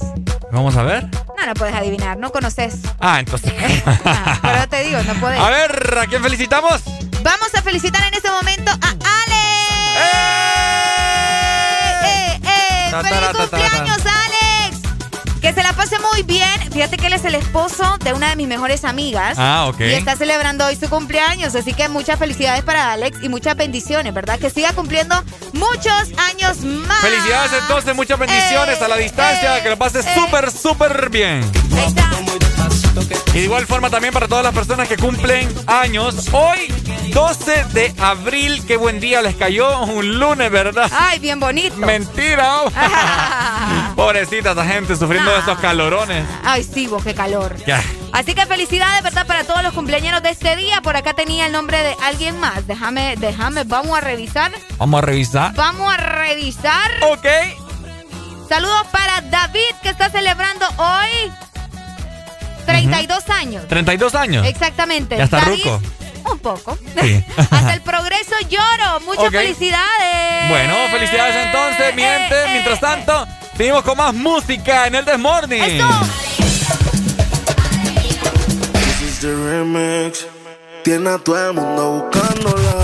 Vamos a ver. No, no puedes adivinar, no conoces. Ah, entonces. Pero te digo, no puedes. A ver, ¿a quién felicitamos? Vamos a felicitar en este momento a Ale. ¡Eh! ¡Eh! Ta, ¡Feliz cumpleaños, Alex! Que se la pase muy bien. Fíjate que él es el esposo de una de mis mejores amigas. Ah, ok. Y está celebrando hoy su cumpleaños. Así que muchas felicidades para Alex y muchas bendiciones, ¿verdad? Que siga cumpliendo muchos años más. Felicidades entonces, muchas bendiciones a la distancia, que lo pases súper, súper bien. Ahí está. Y de igual forma también para todas las personas que cumplen años. Hoy, 12 de abril, qué buen día les cayó, un lunes, ¿verdad? Ay, bien bonito. Mentira. oh. Pobrecita esa gente sufriendo de estos calorones. Ay, sí, vos, qué calor. Así que felicidades, ¿verdad? Para todos los cumpleaños de este día. Por acá tenía el nombre de alguien más. Déjame, déjame, vamos a revisar. Vamos a revisar. Vamos a revisar. Ok. Saludos para David, que está celebrando hoy 32 años. 32 años. Exactamente. Ya está David, ruco. Un poco. Sí. Hasta el progreso lloro. Muchas Ok. felicidades. Bueno, felicidades entonces, mi gente. Mientras tanto, seguimos con más música en el This Morning. This is the remix. Tiene a todo el mundo buscándola.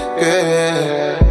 que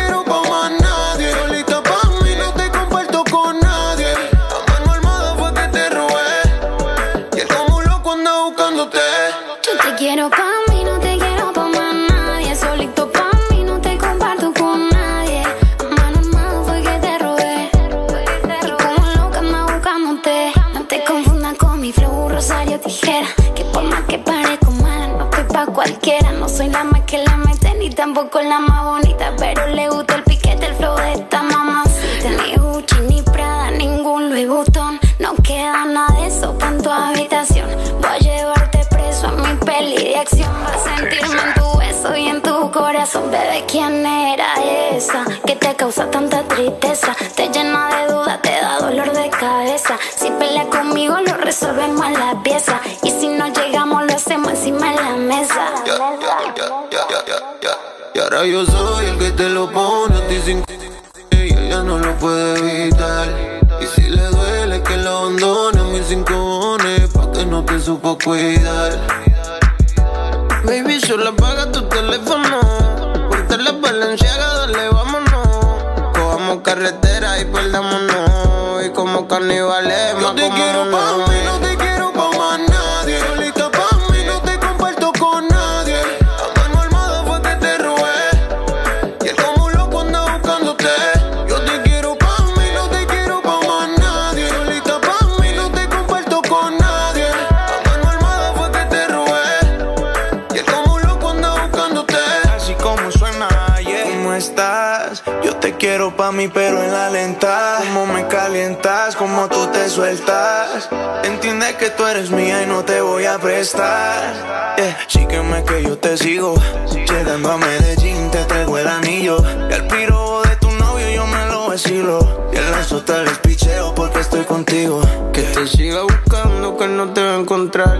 soy la más que la mete, ni tampoco la más bonita. Pero le gusta el piquete, el flow de esta mamacita. Ni Gucci, ni Prada, ningún Louis Vuitton. No queda nada de eso pa' en tu habitación. Voy a llevarte preso a mi peli de acción. Vas a sentirme en tu beso y en tu corazón. Bebé, ¿quién era esa? Que te causa tanta tristeza. Te llena de dudas, te da dolor de cabeza. Si pelea conmigo, lo resolvemos en la pieza. Y si no llegamos, lo hacemos encima de la mesa. Y ahora yo soy el que te lo pone a ti sin y ella no lo puede evitar. Y si le duele que lo abandone a mis cinco pa' que no te supo cuidar. Baby, solo apaga tu teléfono. Ponte la valenciaga, dale, vámonos. Cojamos carretera y perdámonos. Y como carnivales, Yo te quiero pa' mí, no te mí, pero en la lenta. Cómo me calientas, cómo tú te sueltas. Entiende que tú eres mía y no te voy a prestar. Yeah. Sígueme que yo te sigo. Llegando a Medellín, te traigo el anillo. Y al piro de tu novio yo me lo vacilo. Y el lazo tal les picheo porque estoy contigo. Que te siga buscando, que no te va a encontrar.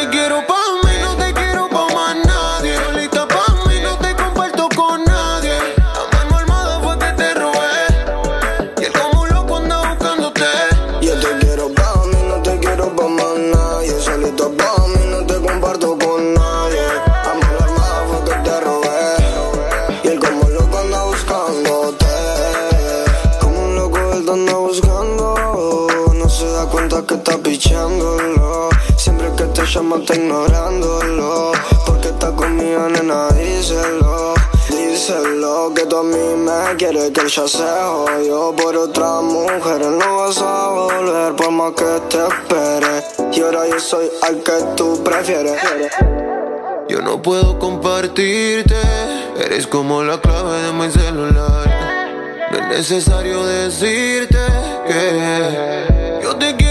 Siempre que te llamo está ignorándolo. Porque está conmigo, nena, díselo. Díselo que tú a mí me quieres que ya se jodió por otra mujer. No vas a volver por más que te espere. Y ahora yo soy al que tú prefieres. Yo no puedo compartirte. Eres como la clave de mi celular. No es necesario decirte que yo te quiero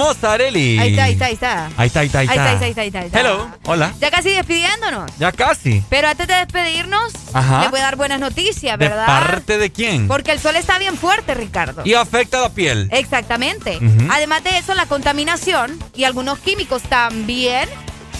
Mozzarelli. Ahí está, ahí está, ahí está. Ahí está, ahí está, ahí está. Ahí está, ahí está, ahí está, ahí está. Hello, hola. Ya casi despidiéndonos. Ya casi. Pero antes de despedirnos, Ajá. le voy a dar buenas noticias, ¿verdad? ¿De parte de quién? Porque el sol está bien fuerte, Ricardo. Y afecta la piel. Exactamente. Además de eso, la contaminación y algunos químicos también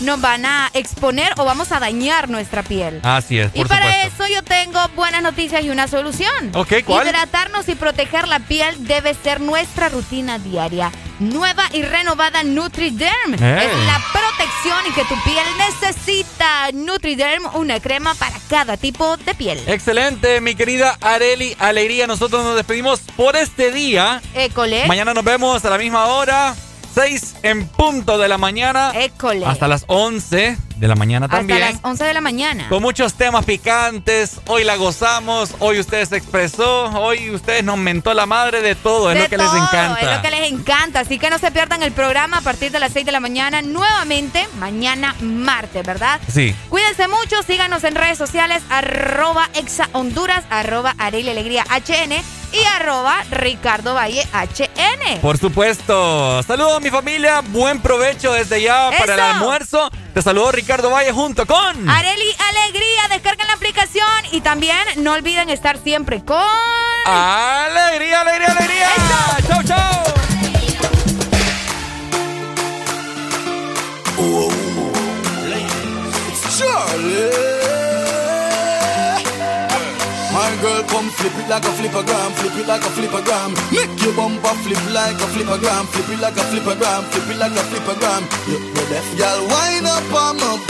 nos van a exponer o vamos a dañar nuestra piel. Así es. Y para eso yo tengo buenas noticias y una solución. Ok, ¿cuál? Hidratarnos y proteger la piel debe ser nuestra rutina diaria nueva y renovada NutriDerm. Es la protección que tu piel necesita. NutriDerm, una crema para cada tipo de piel. Excelente, mi querida Areli Alegría. Nosotros nos despedimos por este día. École. Mañana nos vemos a la misma hora. 6 en punto de la mañana. École. Hasta las 11 de la mañana también. Hasta las 11 de la mañana. Con muchos temas picantes. Hoy la gozamos. Hoy usted se expresó. Hoy ustedes nos mentó la madre de todo. Es lo que todo, les encanta. Es lo que encanta. Así que no se pierdan el programa a partir de las 6 de la mañana. Nuevamente, mañana martes, ¿verdad? Sí. Cuídense mucho. Síganos en redes sociales. Arroba Exa Honduras. Arroba Arely Alegría HN. Y arroba Ricardo Valle HN. Por supuesto. Saludos a mi familia. Buen provecho desde ya para el Eso. almuerzo. Te saludo Ricardo Valle junto con. Areli Alegría, descarguen la aplicación y también no olviden estar siempre con... ¡Alegría, alegría, alegría! ¡Chau, chau! My girl, come flip it like a flippergram, flip it like a flippergram. Make your bumper flip like a flippergram, flip it like a flippergram, flip it like a flippergram. You you deaf, girl, wind up on my